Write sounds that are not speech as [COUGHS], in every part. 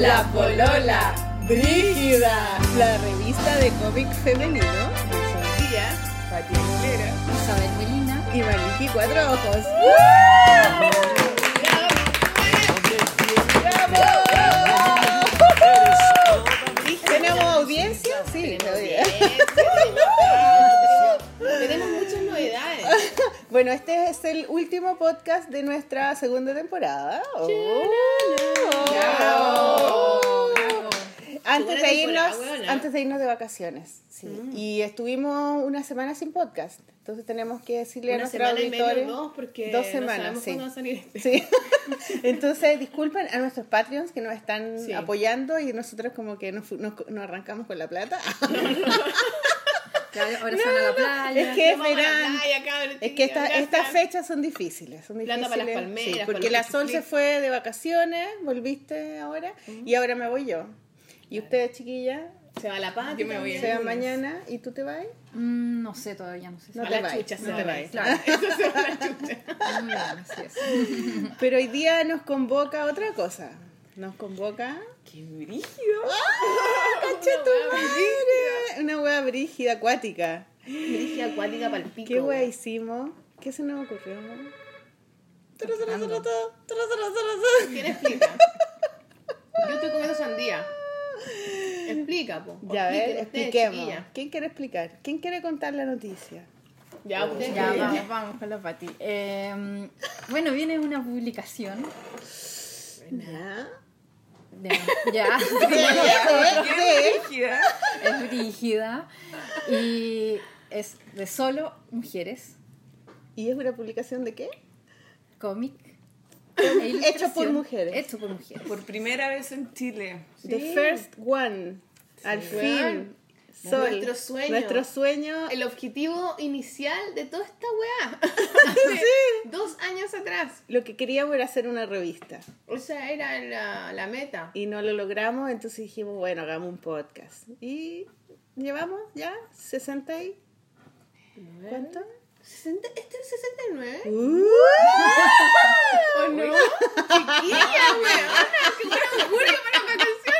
La Polola Brígida, la revista de cómic femenino de Sofía, Pati Aguilera, Isabel Melina. y Maliki Cuatro Ojos. ¿Tenemos audiencia? Sí, todavía. [LAUGHS] Tenemos muchas novedades. [LAUGHS] Bueno, este es el último podcast de nuestra segunda temporada. Oh. Antes de irnos, antes de irnos de vacaciones, sí. Mm. Y estuvimos una semana sin podcast. Entonces tenemos que decirle a nuestros auditores dos, porque dos no semanas, sabemos sí. cuándo va a salir este. Sí. [LAUGHS] Entonces, disculpen a nuestros Patreons que nos están Sí. apoyando y nosotros como que nos, fu- nos- nos arrancamos con la plata. [LAUGHS] ahora se van a la playa. es que es a verano. playa, cabros, Es que esta- estas fechas son difíciles, son Plata difíciles. para las palmeras, sí, porque la Sol se fue de vacaciones, volviste ahora, y ahora me voy yo. ¿Y ustedes, chiquillas? Se va la paz. Yo me voy Se van mañana y tú te vas? Mm, no sé, todavía no sé. No A te la vas. chucha se no va te a vas. ir. Claro. Eso se va a la chucha. Pero hoy día nos convoca otra cosa. Nos convoca ¡Qué brígido! ¡Cacha tu madre! Una hueá brígida, acuática. Brígida acuática pal pico. ¿Qué hueá hicimos? ¿Qué se nos ocurrió? ¿Quién explica? Yo estoy comiendo sandía. Explica, po. Ya, a ver, expliquemos. ¿Quién quiere explicar? ¿Quién quiere contar la noticia? Ya, ustedes. Ya, vamos, vamos con la Pati. Eh, bueno, viene una publicación. ¿Ya? De- ya, ¿Qué? [LAUGHS] brígida! es rígida. Y es de solo mujeres. ¿Y es una publicación de qué? Cómic. e Hecho por mujeres. Hecho por mujeres. Por primera vez en Chile. The First One. Al fin. Sol. Nuestro sueño. Nuestro sueño. El objetivo inicial de toda esta weá. [LAUGHS] Dos años atrás. Lo que queríamos era hacer una revista. O sea, era la, la meta. Y no lo logramos, entonces dijimos, bueno, hagamos un podcast. Y llevamos ya 60 y... ¿Cuánto? 60, ¿Este es el 69? Uh, [LAUGHS] ¿O no? [LAUGHS] Chiquilla, weona. ¡Qué buena para vacaciones!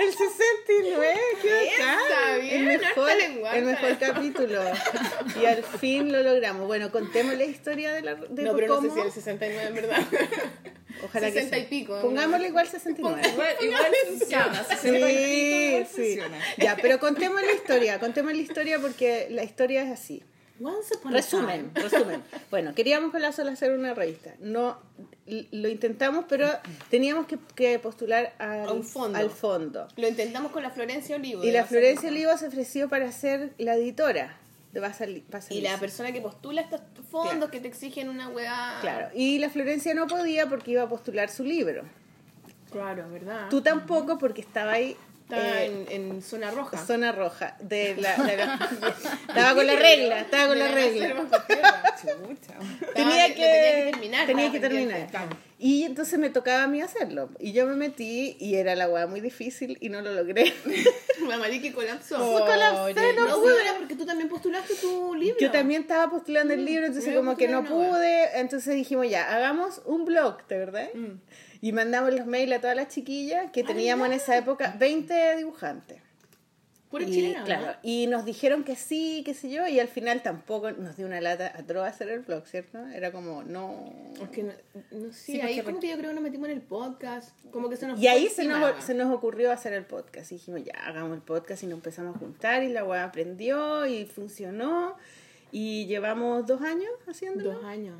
El 69, qué Está bien, el mejor, el mejor capítulo. Y al fin lo logramos. Bueno, contemos la historia de la de No, pero no sé si el 69 en verdad. Ojalá 60 que y pico. Pongámosle igual 69. Igual, igual funciona. 60 y pico Sí, sí. Ya, pero contemos la historia, contemos la historia porque la historia es así. Once upon a Resumen, time. resumen. [LAUGHS] Bueno, queríamos con la sola hacer una revista. No, lo intentamos, pero teníamos que, que postular al, un fondo. al fondo. Lo intentamos con la Florencia Olivo. Y la Florencia. Olivo se ofreció para ser la editora de Basal- Basaliza. Y la persona que postula estos fondos que te exigen una weá. Claro, y la Florencia no podía porque iba a postular su libro. Claro, ¿verdad? Tú tampoco porque estaba ahí Estaba eh, en, en zona roja. zona roja. De la, [LAUGHS] de la- estaba con la regla, estaba con la regla. tenía lo que, tenía que terminar, tenía que terminar. Y entonces me tocaba a mí hacerlo. Y yo me metí y era la weá muy difícil y no lo logré. [LAUGHS] La marica colapsó. Fue colapsé, no No, pude. porque tú también postulaste tu libro. Yo también estaba postulando el libro, entonces como que no pude. Entonces dijimos ya, hagamos un blog, ¿de verdad? Mm. Y mandamos los mails a todas las chiquillas que teníamos en esa época 20 dibujantes. Pura y, chilena, ¿no? claro, y nos dijeron que sí, qué sé yo, y al final tampoco nos dio una lata atroz hacer el blog, ¿cierto? Era como, no. Porque no, no sé, Sí, ahí como que yo creo que nos metimos en el podcast. Como que se nos Y ahí se nos, se nos ocurrió hacer el podcast. Y dijimos, ya, hagamos el podcast y nos empezamos a juntar y la weá aprendió y funcionó. Y llevamos dos años haciéndolo. Dos años.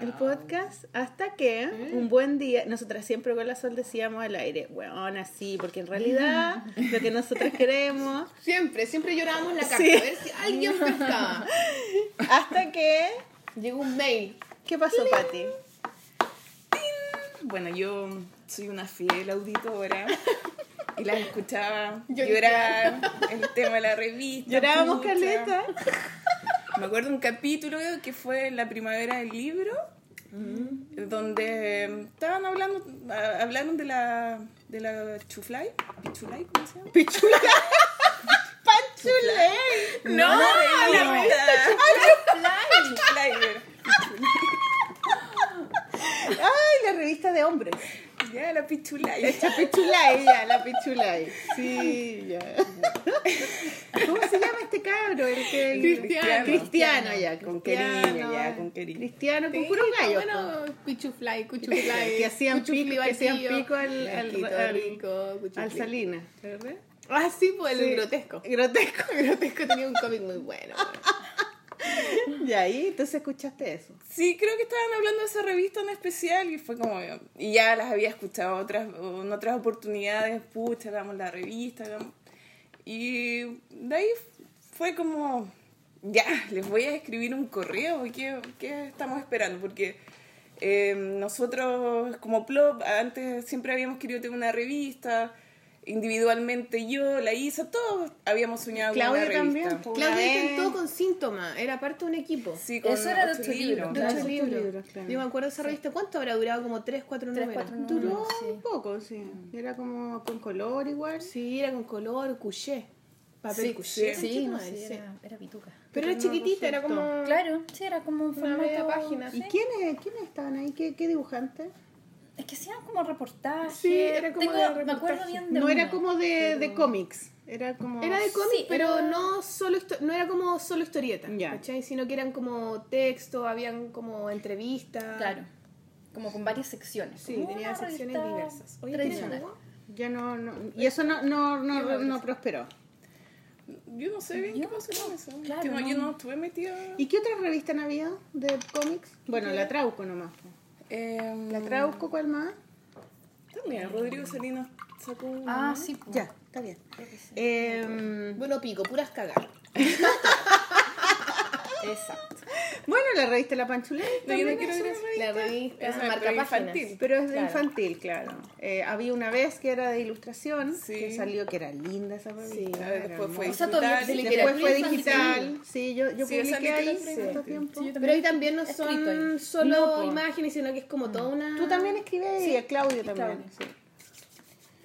El podcast hasta que un buen día, nosotras siempre con la sol decíamos al aire, weón, así, porque en realidad [LAUGHS] lo que nosotros queremos, Siempre, siempre llorábamos la carta. Sí. A ver si alguien pescaba. [LAUGHS] hasta que, Llegó un mail. ¿qué pasó, Pati? Bueno, yo soy una fiel auditora y las escuchaba [LAUGHS] llorar el tema de la revista. Llorábamos pucha. caleta. Me acuerdo un capítulo que fue la primavera del libro, donde estaban hablando, hablaron de la, de la chuflay, pichulay, ¿cómo se llama? Pichula. [LAUGHS] Panchulé. No, la revista. Chuflay, Ay, la revista de hombres. Ya, la pichulay. La pichulay, ya, la pichulay. Sí, ya. ¿Cómo se llama este cabro? El que... Cristiano. Cristiano, ya. Con cariño, ya, con cariño. Cristiano, con Sí, puros gallos. Bueno, cuchufly, po. cuchufly. que hacían pico, que hacían pico al, al, al- rico, al Salinas, ¿verdad? Ah, sí, pues el Sí. grotesco. Grotesco. [LAUGHS] Grotesco tenía un cómic muy bueno. [LAUGHS] Y ahí, entonces escuchaste eso. Sí, creo que estaban hablando de esa revista en especial y fue como... Y ya las había escuchado otras, en otras oportunidades, pucha, hagamos la revista. Y de ahí fue como... Ya, les voy a escribir un correo. ¿Qué, qué estamos esperando? Porque eh, nosotros como Plop antes siempre habíamos querido tener una revista. Individualmente yo, la Isa, todos habíamos soñado con Claudia una revista. también. una Claudia vez. intentó con síntomas, era parte de un equipo. Sí, con Eso era de ocho ocho libros, ocho ocho libros. libros, claro. Yo me acuerdo esa revista, ¿cuánto habrá durado? Como 3, 4 Tres, números. cuatro Duró números, sí. un poco, sí. Era como con color igual. Sí, era con color, couché. Papel Sí, couché. sí, no era, era pituca. Pero Pero era chiquitita, era como... Claro, sí, era como un Una formato... media página. ¿Y sí. quiénes, quiénes estaban ahí? ¿Qué, qué dibujantes? Es que hacían como reportajes. Sí, era como Tengo- de Me acuerdo reportaje. bien de No era como de, de pero- cómics. Era como. Era de cómic, Sí, pero era- no solo no era como solo historieta, Ya. ¿cachai? Sino que eran como texto, habían como entrevistas. Claro, como con varias secciones. Sí, como tenía una secciones diversas. Oye, ¿tienes tradicional. Ya no, no. Y eso no, no, no, no prosperó. Yo no sé bien Yo qué pasó con eso. claro, Que no, no. Yo no estuve metida. ¿Y qué otras revistas han habido de cómics? Bueno, la Trauco nomás. Em, La Trauco, ¿cuál más? También, Rodrigo Salinas sacó una. Ah, sí. pues. Ya, está bien. Em, Bueno, pico, puras cagadas. [LAUGHS] Exacto. bueno, la revista La Panchuleta. No, yo no también quiero es ver una eso. revista. La revista Esa es marca pero páginas. infantil. Pero es de Claro. infantil, claro. Eh, había una vez que era de ilustración, Sí. que salió que era linda esa revista. Sí. Ah, después fue O sea, digital. se Después fue digital. Sí, yo, yo Sí, publiqué ahí. Sí, Pero ahí también no son solo No, po. imágenes, sino que es como toda una... Tú también escribes y a Claudio también. Claudio. sí.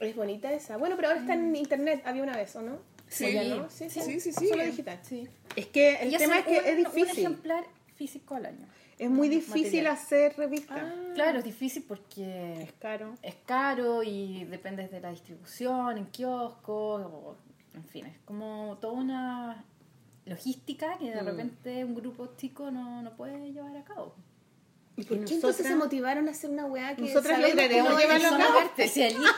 Es bonita esa. Bueno, pero ahora está en internet. Había una vez, ¿o no? Sí. ¿O ya no? Sí, Sí, sí, sí. Solo digital. Sí. Es que el tema es que un- es Un difícil. ejemplar físico al año. Es muy difícil Material. hacer revistas. Ah. Claro, es difícil porque Es caro. es caro y depende de la distribución, en kioscos, o, en fin, es como toda una logística que de Mm. repente un grupo chico no, no puede llevar a cabo. ¿Y por qué entonces se motivaron a hacer una weá que Nosotras lograremos llevarlo a cabo. especialistas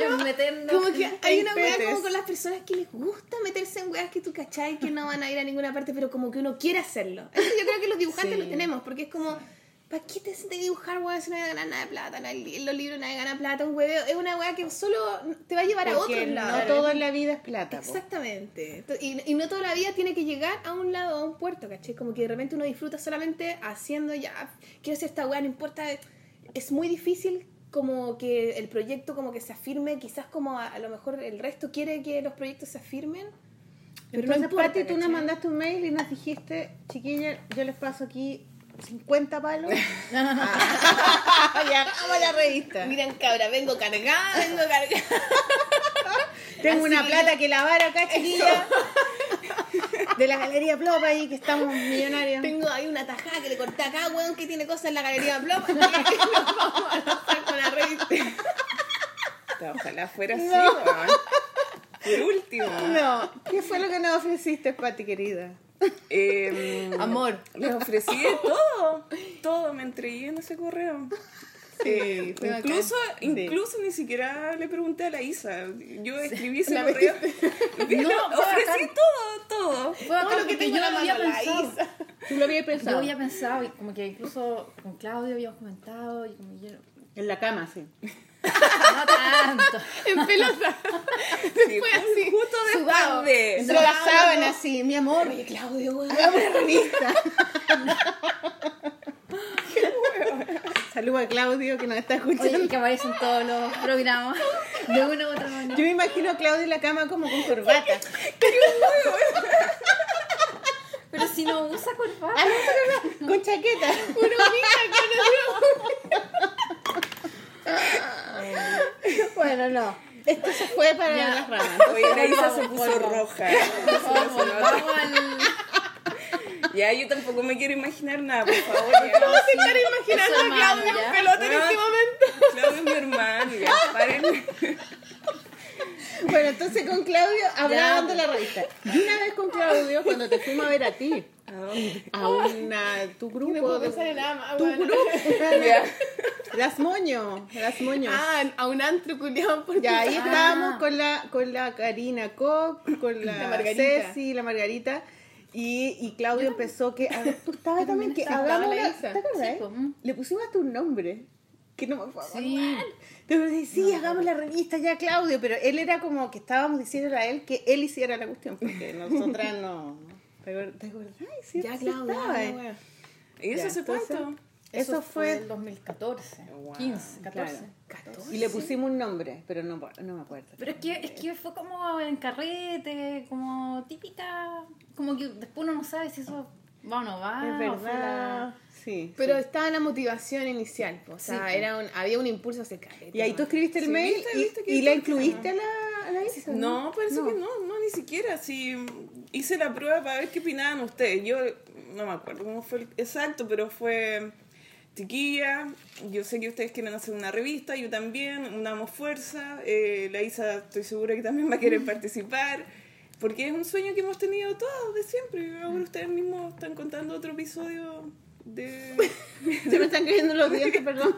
en [LAUGHS] meternos Como que hay una weá como con las personas que les gusta meterse en weas que tú cachai que no van a ir a ninguna parte, pero como que uno quiere hacerlo. Eso yo creo que los dibujantes Sí. lo tenemos, porque es como, ¿para qué te sientes dibujar weá si no vas a ganar nada de plata? No, en los libros nadie gana plata, un hueveo. Es una weá que solo te va a llevar a Porque otros no todo en la vida es plata. po. Exactamente. Y, y no toda la vida tiene que llegar a un lado, a un puerto, ¿cachai? Como que de repente uno disfruta solamente haciendo ya, quiero hacer esta weá, no importa. Es muy difícil como que el proyecto como que se afirme, quizás como a, a lo mejor el resto quiere que los proyectos se afirmen. Pero Entonces, no importa, Pati, tú nos mandaste un mail y nos dijiste, chiquilla, yo les paso aquí 50 palos. [LAUGHS] Ah, ya hagamos la revista. Miren, cabra, vengo cargada, vengo [LAUGHS] cargada. Tengo Así una plata que lavar acá, chiquilla. De la Galería Plopa ahí, que estamos millonarios. Tengo ahí una tajada que le corté acá, weón, que tiene cosas en la galería Blop. [LAUGHS] Nos vamos a lanzar con la revista. Ojalá fuera así, weón. Por último. No, ¿qué fue lo que nos ofreciste, Pati, querida? Em, Amor. Les ofrecí todo. Todo me entregué en ese correo. Eh, fue bacán. incluso, incluso ni siquiera le pregunté a la Isa. Yo escribí ese La correo. [LAUGHS] No, ofrecí todo, todo. Fue Todo lo que tengo en yo la había mano, la pensado. Isa. Tú lo habías Yo pensado. había pensado, y como que incluso con Claudio habíamos comentado, y como yo. En la cama, sí. No tanto. [LAUGHS] En pelota. Sí, ju- así, Justo después de. Sábana, así, mi amor. Oye, Claudio, weón. Hagamos una revista. [LAUGHS] Saludos a Claudio que nos está escuchando. Oye, que aparece en todos los programas de una u otra manera. Yo me imagino a Claudio en la cama como con corbata. Pero si no usa corbata. Ah, no, no, no, con chaqueta. [LAUGHS] bueno, no. Esto se fue para Ya. las ramas. [LAUGHS] Oye, la Isa se puso roja. Vamos, vamos al. Ya, yo tampoco me quiero imaginar nada, por favor. A estar imaginando Eso, a Claudio hermano, en pelota en este momento. Claudio es mi hermano, ya, paren. [LAUGHS] [LAUGHS] Bueno, entonces con Claudio hablaban de la revista. Y una vez con Claudio, cuando te fuimos a ver a ti, ¿A dónde? a una, tu No grupo, puedo de- nada tu grupo, las moño, las moño. Ah, a un antro culiado por Ya, ahí Ah. estábamos con la, con la Karina Koch, con la. Ceci, la Margarita. Y, y Claudio empezó que. ah, Tú estabas también que Isa. ¿Te acuerdas? Sí, pues, mm. Le pusimos hasta un nombre. Que no me acuerdo. Sí. Te decía, sí, hagamos la revista ya, Claudio. Pero él era como que estábamos diciéndole a él que él hiciera la cuestión. Porque [LAUGHS] nosotras no. ¿Te acordás? Sí, Ya, ya, eh. ¿Y eso entonces- cuánto? Eso fue. el 2014, Wow, 15, 14. Claro. Y le pusimos un nombre, pero no, no me acuerdo. Pero es que, es que fue como en carrete, como típica, como que después uno no sabe si eso va o no va. Es fue verdad. Sí. Pero sí. estaba la motivación inicial, o sea, Sí, era un, había un impulso hacia carrete. Y ahí tú escribiste el Sí, mail viste, y, viste que y la incluiste a la, a la Isa, No, parece que no, no, ni siquiera. Si hice la prueba para ver qué opinaban ustedes. Yo no me acuerdo cómo fue el- exacto, pero fue chiquilla. Yo sé que ustedes quieren hacer una revista, yo también, unamos fuerza. Eh, la Isa estoy segura que también va a querer [LAUGHS] participar. Porque es un sueño que hemos tenido todos de siempre. Y ahora ustedes mismos están contando otro episodio de... [LAUGHS] Se me están cayendo los dientes, perdón.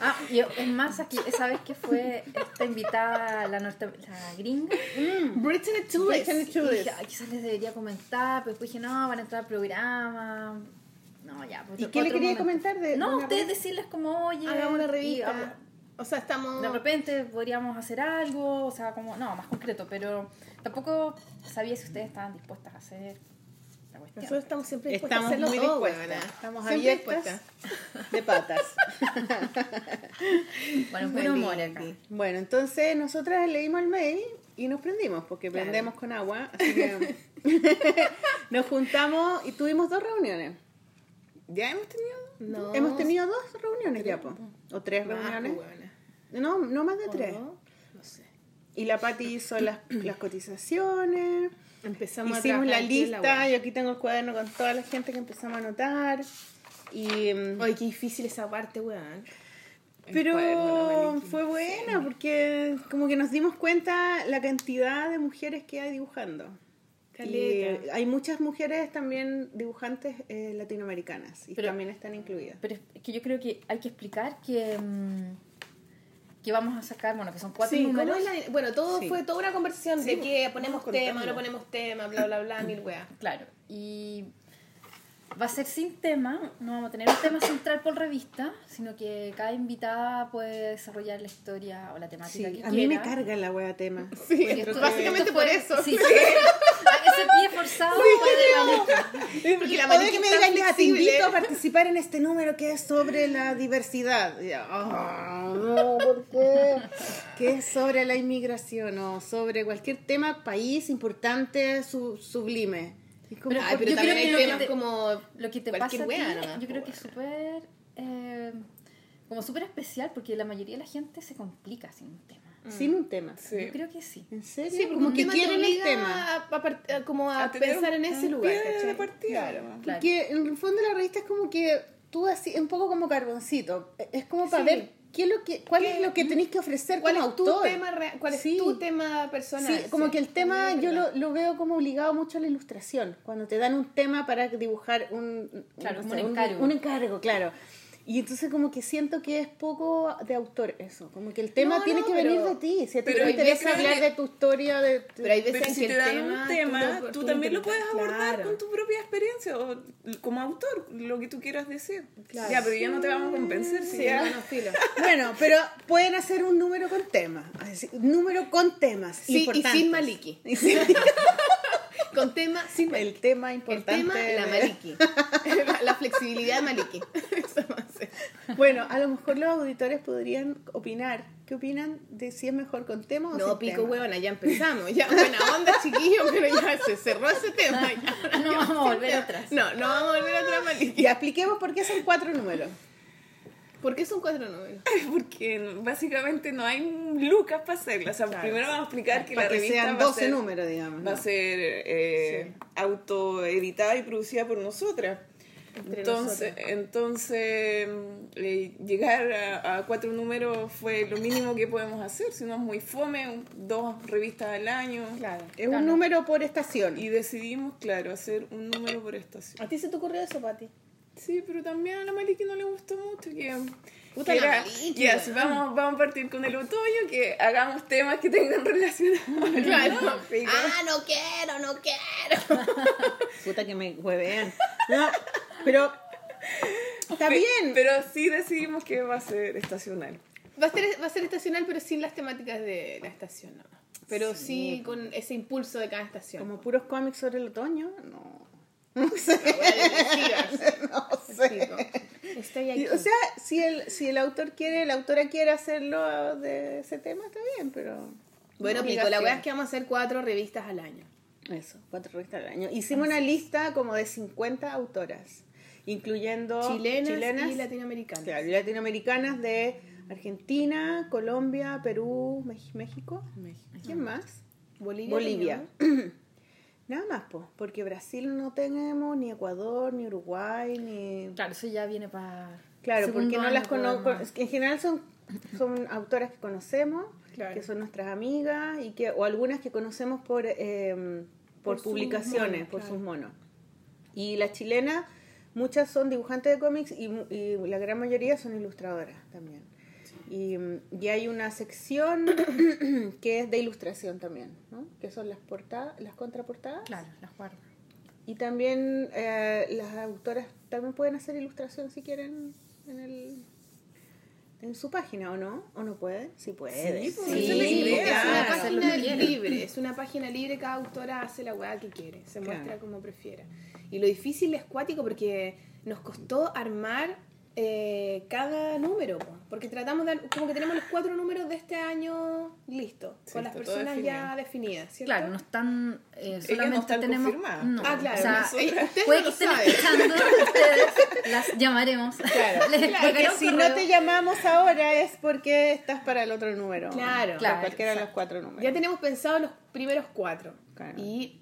Ah, y es más, aquí, esa vez que fue esta invitada, la, norte, la gringa, Tulis. Brittany Tulis. quizás les debería comentar, pero después dije, no, van a entrar al programa. No, ya. pues, ¿Y qué le quería momento. comentar de- No, ustedes decirles como, oye. Hagamos una y revista. O sea, estamos... de repente podríamos hacer algo, o sea, como, no, más concreto, pero tampoco sabía si ustedes estaban dispuestas a hacer. Nosotros estamos siempre dispuestos Estamos a hacerlo muy todo, dispuestas. Estamos Siempre abiertas dispuestas. de patas. [LAUGHS] Bueno, amor acá. Bueno, entonces nosotras leímos el mail y nos prendimos, porque Claro. prendemos con agua. Así que [LAUGHS] nos juntamos y tuvimos dos reuniones. ¿Ya hemos tenido? No. Hemos tenido dos reuniones ya, po. O tres Más, reuniones. pues, weona. No, no más de ¿O tres. no? No sé. Y la Pati hizo las, las cotizaciones. Empezamos Hicimos a la lista. Yo aquí tengo el cuaderno con toda la gente que empezamos a anotar. Y, mm, Ay, qué difícil esa parte, weón. pero fue buena porque como que nos dimos cuenta la cantidad de mujeres que hay dibujando. Y hay muchas mujeres también dibujantes eh, latinoamericanas y Pero- también están incluidas. Pero es que yo creo que hay que explicar que, mm, que vamos a sacar, bueno, que son cuatro Sí, ¿cómo números. es la- bueno, todo Sí. fue toda una conversación Sí, de que ponemos tema, no ponemos tema, bla, bla, bla, mil weas. [LAUGHS] Claro, y va a ser sin tema, no vamos a tener un tema central por revista, sino que cada invitada puede desarrollar la historia o la Sí, temática que a mí me carga la wea tema. Sí, esto- básicamente esto por eso. [LAUGHS] Sí, a ese pie forzado fue de Porque la O de Maliki que me digan, te invito a participar en este número que es sobre la diversidad. Ah, no, ¿por qué? Que es sobre la inmigración o sobre cualquier tema, país importante, su- sublime. Como, Pero- pero Yo también creo que lo que te- como Lo que te pasa a ti, yo creo que es súper, eh, como súper especial, porque la mayoría de la gente se complica sin un tema. Sin un tema. Sí. Yo creo que sí. ¿En serio? Sí, porque como que quieren el tema. A, a a como a, pensar un- en ese lugar, de partida. Claro. En el fondo la revista es como que tú así, un poco como carboncito. Es como para Sí. ver qué es lo que, cuál ¿Qué- es lo que tenéis que ofrecer ¿Cuál como es tu autor. tema rea- cuál es Sí. tu tema personal? Sí, como Sí, que el tema es yo lo, lo veo como obligado mucho a la ilustración. Cuando te dan un tema para dibujar un, Claro, no como sé, un encargo. un encargo, claro. Y entonces como que siento que es poco de autor eso. Como que el tema No, tiene no, que pero- venir de ti. Si a ti te interesa hablar que- de tu historia, de... Pero hay veces Pero si que te el dan tema, un tema, lo- tú, lo también lo puedes abordar Claro. con tu propia experiencia o como autor, lo que tú quieras decir. Claro. Ya, pero ya no te vamos a convencer. Si Sí, ya- no, filo. [LAUGHS] Bueno, pero pueden hacer un número con temas. Número con temas Sí, y sin Maliki. Y sin- [LAUGHS] Con tema sin Maliki. el tema El importante. tema, la de- Maliki. la, [LAUGHS] la flexibilidad de Maliki. Bueno, a lo mejor los auditores podrían opinar. ¿Qué opinan de si es mejor con tema o No, sin pico tema? huevona, ya empezamos. Ya, buena onda, chiquillos, pero ya se cerró ese tema. ya. No vamos a volver atrás. No, no vamos a volver atrás, Maliki. Ya expliquemos por qué son cuatro números. ¿Por qué son cuatro números? Porque básicamente no hay lucas para hacerla. O sea, Claro. primero vamos a explicar que Para la que revista sean va a 12 ser, números, digamos. va a ser eh, autoeditada y producida por nosotras. entre Entonces, nosotros. entonces eh, llegar a, a cuatro números fue lo mínimo que podemos hacer, si no es muy fome, dos revistas al año. Claro. Es un número por estación. Y decidimos, claro, hacer un número por estación. ¿A ti se te ocurrió eso, Pati? Sí, pero también a la Maliki no le gustó mucho que... Puta que la era, ya, si vamos, vamos a partir con el otoño, que hagamos temas que tengan [LAUGHS] relación Claro. Pico. ah, no quiero, no quiero. [LAUGHS] Puta que me huevean. No, pero está Pe- bien. Pero sí decidimos que va a ser estacional. Va a, ser, va a ser estacional, pero sin las temáticas de la estación, ¿no? Pero sí, con ese impulso de cada estación. Como puros cómics sobre el otoño, no. [LAUGHS] [LAUGHS] No sé. no Estoy aquí. O sea, si el, si el autor quiere, la autora quiere hacerlo de ese tema, está bien, pero. bueno, no pico, la weá es que vamos a hacer cuatro revistas al año. Eso, cuatro revistas al año. Hicimos una lista como de 50 autoras, incluyendo Chilenas, y latinoamericanas. claro, y latinoamericanas de Argentina, Colombia, Perú, Mex- México. ¿Quién más? Bolivia. Bolivia. [CLEARS THROAT] Nada más, pues, porque Brasil no tenemos, ni Ecuador, ni Uruguay, ni... Claro, eso ya viene para. Claro, segundo porque no las conozco. podemos- En general son, son autoras que conocemos, Claro. que son nuestras amigas, y que, o algunas que conocemos por, eh, por, publicaciones, monos, por claro. sus monos. Y las chilenas, muchas son dibujantes de cómics y, y la gran mayoría son ilustradoras también. Y, y hay una sección [COUGHS] que es de ilustración también, ¿no? que son las portadas, las contraportadas. Claro, las guardo. Y también eh, las autoras también pueden hacer ilustración si quieren en el en su página o no o no pueden sí pueden Sí, pues, Sí, esa es una página libre, es una [LAUGHS] página libre, cada autora hace la weá que quiere, se Claro. muestra como prefiera. Y lo difícil es cuático porque nos costó armar eh, cada número, po, porque tratamos de, como que tenemos los cuatro números de este año listos, Sí, con las personas ya definidas, ¿cierto? Claro, no están. eh, solamente no están tenemos. No, Ah, claro, o sea, nosotras- eh, ustedes puede no que estén saben. escuchando, [LAUGHS] ustedes las llamaremos. claro, [LAUGHS] Les si no te llamamos ahora es porque estás para el otro número Claro. Claro, cualquiera de los cuatro números Ya tenemos pensado los primeros cuatro. Claro. Y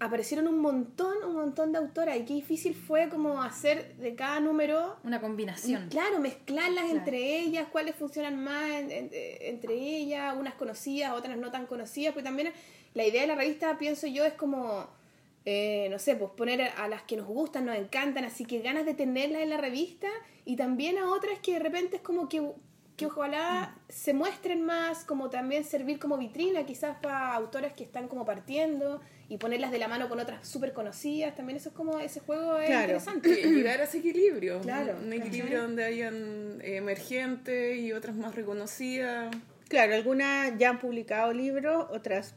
aparecieron un montón, un montón de autoras. Y qué difícil fue como hacer de cada número Una combinación. Claro, mezclarlas Claro. entre ellas, cuáles funcionan más en- en- entre ellas, unas conocidas, otras no tan conocidas, porque también la idea de la revista, pienso yo, es como, eh, no sé, pues poner a las que nos gustan, nos encantan, así que ganas de tenerlas en la revista, y también a otras que de repente es como que, que ojalá se muestren más, como también servir como vitrina quizás para autoras que están como partiendo, y ponerlas de la mano con otras súper conocidas, también eso es como, ese juego es Claro. interesante. Llegar a ese equilibrio. Claro, Un equilibrio donde hayan eh, emergentes y otras más reconocidas. claro algunas ya han publicado libros otras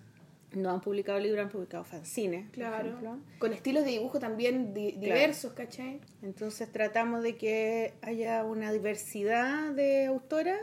no han publicado libros han publicado fanzines por Claro. ejemplo. Con estilos de dibujo también di- diversos, ¿cachai? Entonces tratamos de que haya una diversidad de autoras,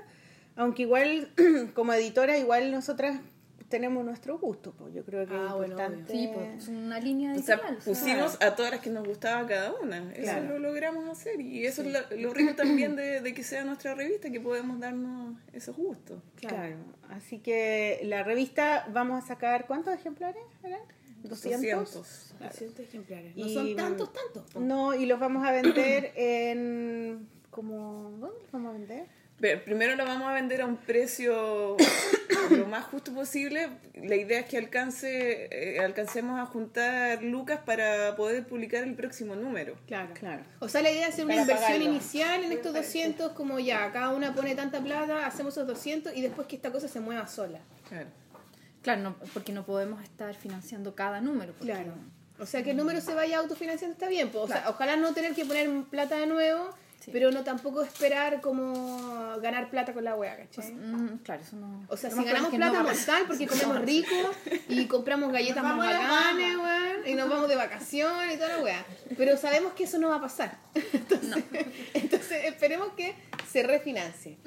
aunque igual [CLEARS THROAT] como editora igual nosotras tenemos nuestro gusto, pues yo creo que Ah, es bueno, importante. Sí, pues es una línea editorial. o sea, pusimos a todas las que nos gustaba cada una. Eso Claro. lo logramos hacer. Y eso es lo, lo rico también de, de que sea nuestra revista, que podemos darnos esos gustos. Claro. Así que la revista vamos a sacar ¿cuántos ejemplares? eran? 200. 200. 200 ejemplares. No Y- son tantos, tantos. No, y los vamos a vender en como ¿dónde los vamos a vender? Pero primero lo vamos a vender a un precio [COUGHS] lo más justo posible. La idea es que alcance, eh, alcancemos a juntar lucas para poder publicar el próximo número. Claro. Claro. O sea, la idea es hacer una Para inversión pagarlo. inicial en estos 200, como ya, cada una pone tanta plata, hacemos esos 200 y después que esta cosa se mueva sola. Claro. Claro, no, porque no podemos estar financiando cada número. porque- Claro. O sea, que el número se vaya autofinanciando está bien. po. O sea, ojalá no tener que poner plata de nuevo, Sí. pero no tampoco esperar como ganar plata con la wea, ¿cachai? Mm, claro, eso no. O sea, si ganamos no plata pasar. mortal porque [LAUGHS] comemos rico y compramos galletas más bacanes, weón, y nos vamos de vacaciones y toda la weá. Pero sabemos que eso no va a pasar. [LAUGHS] Entonces, entonces esperemos que se refinancie.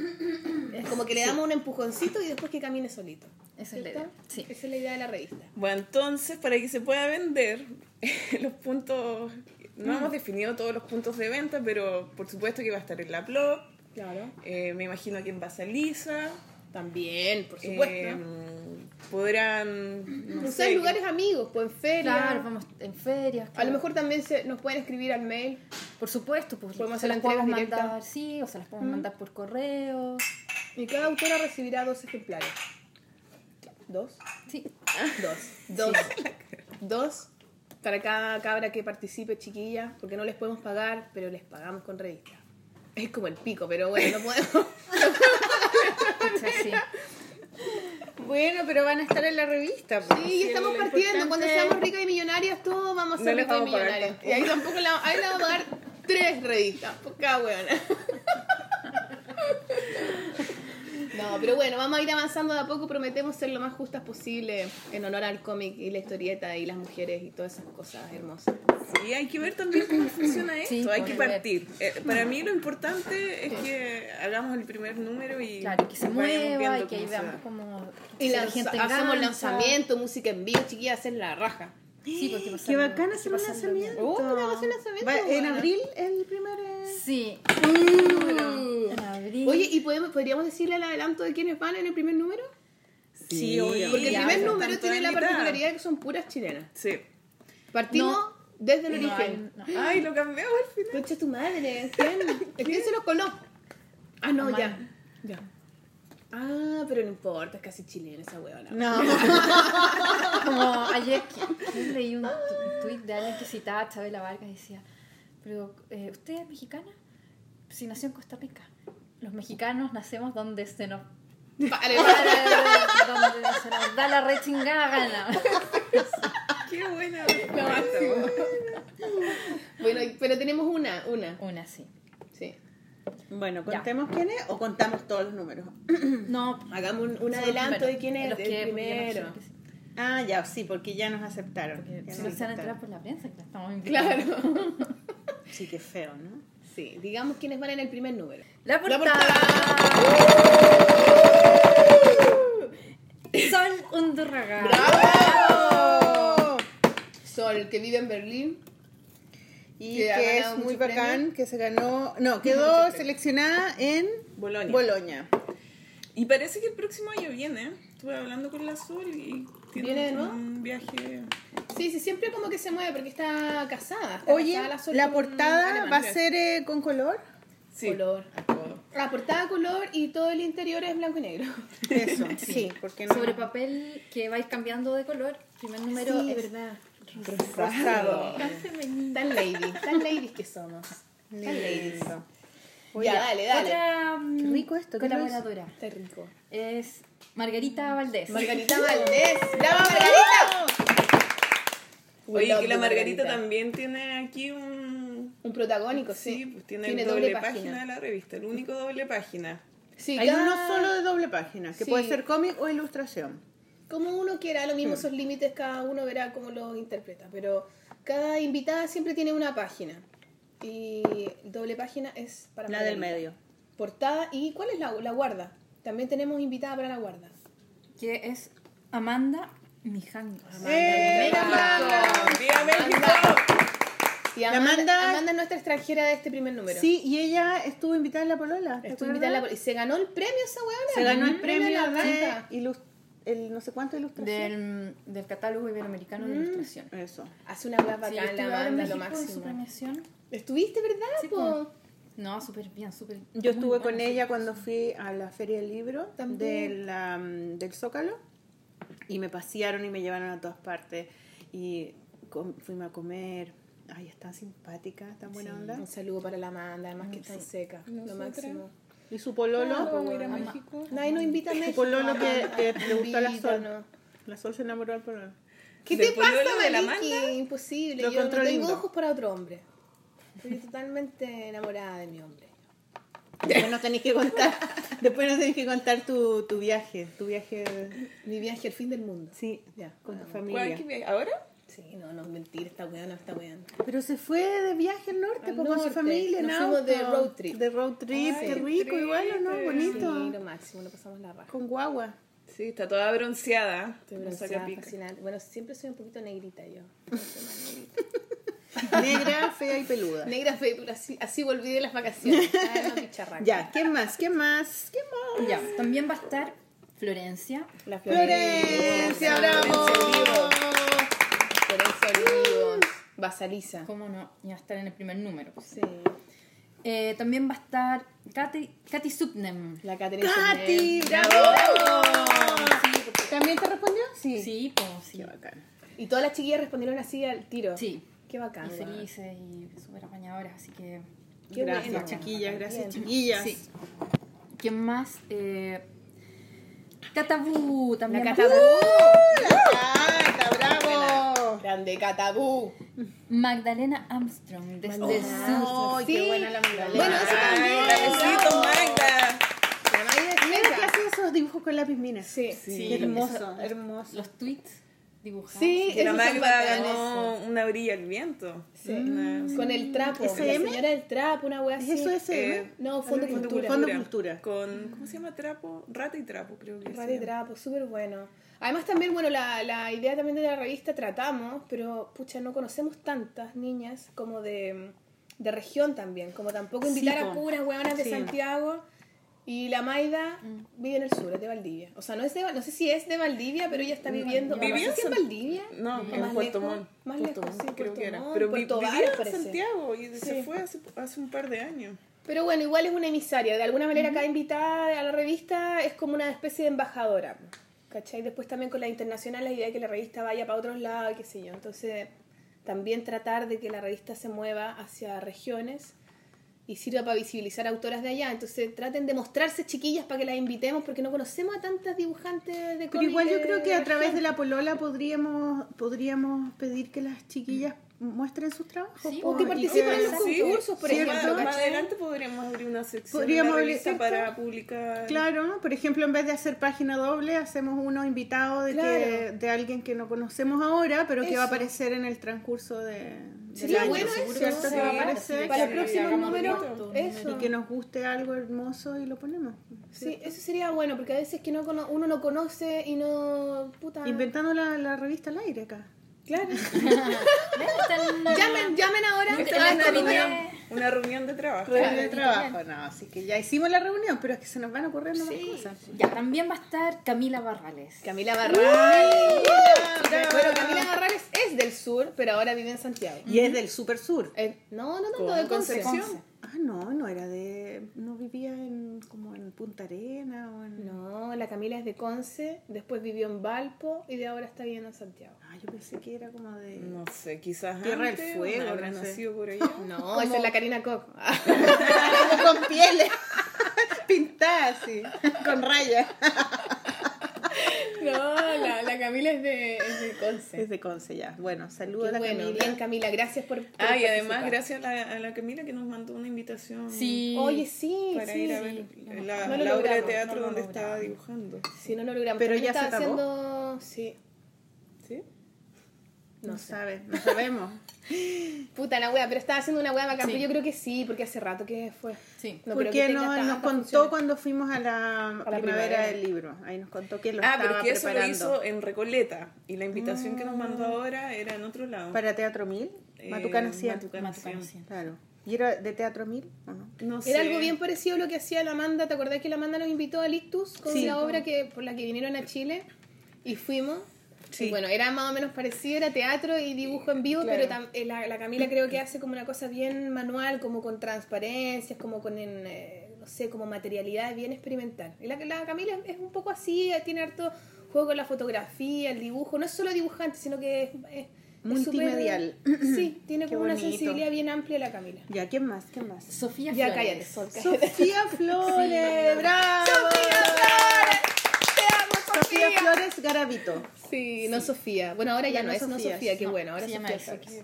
Es como que le damos un empujoncito y después que camine solito. Esa es la idea. Sí. Esa es la idea de la revista. Bueno, entonces, para que se pueda vender, [LAUGHS] los puntos, no hemos definido todos los puntos de venta, pero por supuesto que va a estar en la blog, Claro. eh, me imagino que en Basaliza, También, por supuesto. eh, podrán, no Usar sé, lugares amigos, pues en ferias. Claro, vamos en ferias. A lo mejor también se, nos pueden escribir al mail Por supuesto, pues Podemos se hacer las entregas podemos mandar, sí, o se las podemos mandar por correo. Y cada autora recibirá dos ejemplares. ¿Dos? Sí. Dos. Dos. Dos para cada cabra que participe, chiquilla, porque no les podemos pagar, pero les pagamos con revista. Es como el pico, pero bueno, no podemos. Sí. Bueno, pero van a estar en la revista. pues. Sí, estamos partiendo. Cuando seamos ricas y millonarias, todos vamos a No ser les ricas y tampoco. Y ahí tampoco la, ahí le vamos a pagar tres revistas por cada huevona. [LAUGHS] No, pero bueno, vamos a ir avanzando de a poco. Prometemos ser lo más justas posible en honor al cómic y la historieta y las mujeres y todas esas cosas hermosas. Sí, hay que ver también cómo funciona esto, Sí, hay que partir. Eh, para mí lo importante es que hagamos el primer número y Claro, que se vayamos mueva viendo y que ahí veamos cómo Y lanza- hacemos lanzamiento, música en vivo, chiquillas, hacer la raja. Sí, porque Qué que hacer un lanzamiento. Oh, vamos a hacer lanzamiento, Va- en abril el primer. eh, Sí. En abril. Oye, ¿y podemos, podríamos decirle el adelanto de quiénes van en el primer número? Sí, obvio. Porque el primer número tiene la particularidad de que son puras chilenas. Sí. Partimos No. desde el no origen. no. Ay, lo cambiamos al final. Concha tu madre, ¿quién? [LAUGHS] ¿Es quién se los conoce? Ah, no, ya. Ya. Ah, pero no importa, es casi chilena esa huevona. No. [LAUGHS] Como ayer leí un tuit de alguien que citaba a Chabela Vargas y decía, pero eh, ¿usted es mexicana? Si nació en Costa Rica. Los mexicanos nacemos donde se nos, Vale, vale. donde se nos da la re chingada gana. [LAUGHS] Qué buena. Máximo. Bueno, pero tenemos una, una. Una. Sí. Bueno, Ya. contemos quién es o contamos todos los números. No, [CLEARS THROAT] Hagamos un, un adelanto de quién es Los el que- yo primero. sí. Ah, ya, sí, porque ya nos aceptaron. Porque Ya si nos no se van a enterar aceptaron. por la prensa, que la estamos invitando. Claro. [LAUGHS] Sí, qué feo, ¿no? Sí, digamos quiénes van en el primer número. La La Sol Undurraga. ¡Bravo! Sol, que vive en Berlín. Y Que que, es muy bacán, premios. que se ganó, no, quedó seleccionada en Bolonia. Boloña. Y parece que el próximo año viene. Estuve hablando con la Sol y tiene un viaje. Sí, sí, siempre como que se mueve porque está casada. Está Oye, casada Sol la con portada alemán, va a ser eh, con color. Sí. color. La portada color y todo el interior es blanco y negro. Eso, [LAUGHS] sí, porque no. Sobre papel que vais cambiando de color. Primer número sí, es verdad. Rosado. tan femenino. Tan lady, tan ladies que somos. Tan ladies. Ya, dale, dale. Otra mm, Qué rico esto, ¿qué colaboradora Está rico. es Margarita Valdés. Margarita [LAUGHS] Valdés. ¡Bravo, Margarita! Oye, que la Margarita también tiene aquí un. Un protagónico, sí. Sí, pues tiene, doble, página. de la revista, el único doble página. Sí, Hay cada- uno solo de doble página, que Sí. puede ser cómic o ilustración. Como uno quiera, lo mismo esos límites, cada uno verá cómo lo interpreta. Pero cada invitada siempre tiene una página. Y doble página es para La del medio. Portada. ¿Y cuál es la, la guarda? También tenemos invitada para la guarda. Que es Amanda Mijangos. ¡Eh, Amanda. ¡Viva México! Y La Amanda, Amanda- Amanda es nuestra extranjera de este primer número. Sí, y ella estuvo invitada en la polola. ¿te Estuvo invitada en la- y se ganó el premio esa weona. Se ganó el premio la de raja. El no sé cuánto ilustración. Del, del catálogo iberoamericano de ilustración. Eso. Hace una Sí, bacán yo estuve la Amanda, lo máximo. ¿Estuviste, verdad? Sí, po? po. No, súper bien, súper Yo estuve con sí. ella cuando fui a la Feria del Libro También. de la, mm, del Zócalo y me pasearon y me llevaron a todas partes y com- fuimos a comer. Ay, es tan simpática, tan buena onda. Un saludo para la Amanda, además que está seca. Lo Nosotras. máximo. Y su pololo, Vamos a ir a México. Nadie nos invita a México. pololo que, le gustó a la Sol. Invítanos. La Sol se enamoró del pololo. ¿Qué ¿Del te pasa, pololo de la Maliki? Imposible. Lo Yo no tengo ojos para otro hombre. Estoy totalmente enamorada de mi hombre. Después nos tenés que contar, [LAUGHS] después nos tenés que contar tu, tu viaje, tu viaje, Mi viaje al fin del mundo. sí, Ya, con tu vamos. ¿Cuál- familia. ¿Ahora? Sí, no, no, mentira, esta weá no está weando. Pero se fue de viaje al norte Al pues, con su familia, Nos fuimos de road trip. De road trip, Ay, qué rico, igual, ¿o ¿no? Bonito. Sí, lo máximo, lo pasamos la raja. Con guagua. Sí, está toda bronceada. Estoy bronceada, fascinante. Bueno, siempre soy un poquito negrita yo. Soy más negrita. Negra, fea y peluda. Negra feitura, así, así volví de las vacaciones. [LAUGHS] Ay, no. Ya, ¿qué más? ¿Qué más? ¿Qué más? Ya, también va a estar Florencia. La Florencia, bravo. Florencia. Florencia Olivos. Basaliza. ¿Cómo no? Iba a estar en el primer número. pues. Sí. Eh, también va a estar Katy, Katy Subnem. La ¡Katy! Subner. ¡Bravo! ¿También te respondió? Sí. Sí, pues sí. Qué bacán. Y todas las chiquillas respondieron así al tiro. Sí. Qué bacán. Y felices y súper apañadoras, así que... Qué gracias, bueno. chiquillas, gracias, Bien. chiquillas. Sí. ¿Quién más? Eh, Catabú también. La va. ¡Ah, está Grande Catabú. Magdalena Armstrong, desde el Magdalena. sur. ¡Ay, Sí. qué buena la Magdalena! Bueno, eso también. Besito, Magda. La Magda es Mira que hace esos dibujos con lápiz mina. Sí. Sí, Qué hermoso, eso- hermoso. Los tweets dibujados. Sí, Que la Magda ganó una brilla al viento. Sí. Una- Con el trapo. ¿SM? La señora del trapo, una wea ¿Es así. eso ese? Eh, No, Fondo Fondo Cultura. Fondo Cultura. Con, ¿cómo se llama? Trapo. Rata y trapo, creo que Rata y trapo, súper bueno. Además también, bueno, la, la idea también de la revista tratamos, pero pucha, no conocemos tantas niñas como de, de región también, como tampoco Sí, invitar a po. puras hueonas de Sí. Santiago. Y la Maida vive en el sur, es de Valdivia. O sea, no, es de, no sé si es de Valdivia, pero ella está viviendo... ¿Vivía en San- Valdivia. No, en más Puerto. Montt. Más Puerto lejos, Montt, sí, creo Puerto que era. Montt, Pero Puerto vivía en. Santiago y se fue hace, hace un par de años. Pero bueno, igual es una emisaria. De alguna manera, cada invitada a la revista es como una especie de embajadora. ¿Cachai? Después también con la internacional la idea de que la revista vaya para otros lados, qué sé yo. Entonces, también tratar de que la revista se mueva hacia regiones y sirva para visibilizar autoras de allá. Entonces, traten de mostrarse chiquillas para que las invitemos porque no conocemos a tantas dibujantes de Pero igual yo creo que a través de la polola podríamos podríamos pedir que las chiquillas muestren sus trabajos. Sí, O que participen en los Sí, concursos, por sí, ejemplo. Más, adelante podríamos abrir una sección Podríamos la ¿cierto? para publicar. Claro, ¿no? Por ejemplo, en vez de hacer página doble, hacemos uno invitado de, que, de alguien que no conocemos ahora, pero que va a aparecer en el transcurso de, del Sería año. bueno eso, ¿cierto? sí, que va a aparecer. Para el próximo número, eso. Y que nos guste algo hermoso y lo ponemos. Sí, eso sería bueno, porque a veces que no cono- uno no conoce y no... Puta. Inventando la, la revista al aire acá. Claro. [LAUGHS] Llamen, llamen ahora. Este reunión. Una reunión de trabajo. Reunión de trabajo, no, así que ya hicimos la reunión, pero es que se nos van ocurriendo más cosas. Ya, también va a estar Camila Barrales. Camila Barrales. bravo. Bueno, Camila Barrales es del sur, pero ahora vive en Santiago. Y es del super sur. Eh, no, no tanto Con de Concepción. Ah, no, no era de. No vivía en como en Punta Arena o en. No, la Camila es de Conce, después vivió en Valpo y de ahora está viviendo en Santiago. Ah, yo pensé que era como de. No sé, quizás Tierra del Fuego, habrá no sé. nacido por allá. [LAUGHS] No, esa es la Karina Koch. como [LAUGHS] con pieles [LAUGHS] pintadas así, con rayas. No, la, la Camila es de, es de Conce. Es de Conce ya. Bueno, saludos a la bueno, Camila. bien Camila, gracias por, por Ah, y además gracias a la, a la Camila que nos mandó una invitación Sí. Oye, sí, para sí. ir a ver la, No lo la obra de logramos, teatro no donde estaba dibujando. Sí, no lo logramos. Pero También ya se acabó. haciendo... ¿Sí? No, sabes, no sabemos. [LAUGHS] puta la wea, pero estaba haciendo una wea bacán. Sí. pero Yo creo que sí, porque hace rato que fue. Sí. No creo Porque no, nos contó funciones. cuando fuimos a la, A la primavera, primavera. del libro. Ahí nos contó que lo Ah, estaba pero que eso lo hizo en Recoleta. Y la invitación que nos mandó ahora era en otro lado. ¿Para Teatro Mil? Eh, Matucana 100. Matucana Matucana 100. 100. Claro. ¿Y era de Teatro Mil o no? No sé. Era algo bien parecido a lo que hacía la Amanda. ¿Te acordás que la Amanda nos invitó a Lictus con Sí. la obra que por la que vinieron a Chile? Y fuimos. Sí. Bueno, era más o menos parecido, era teatro y dibujo en vivo, Claro. pero tam- eh, la, la Camila creo que hace como una cosa bien manual, como con transparencias, como con, en, eh, no sé, como materialidad bien experimental. Y la, la Camila es, un poco así, eh, tiene harto juego con la fotografía, el dibujo, no es solo dibujante, sino que es... es- es Multimedial. sí, [CLEARS THROAT] tiene Qué como una sensibilidad bien amplia la Camila. Ya, ¿quién más? ¿Quién más? Sofía Ya Flores. cállate. [LAUGHS] Sofía Flores, bravo. ¡Te amo, Sofía Flores Garavito. Sí, no Sofía. Bueno, ahora ya, no, no es no Sofía, Sofía, qué No, bueno. Ahora se llama Sofía. Flores.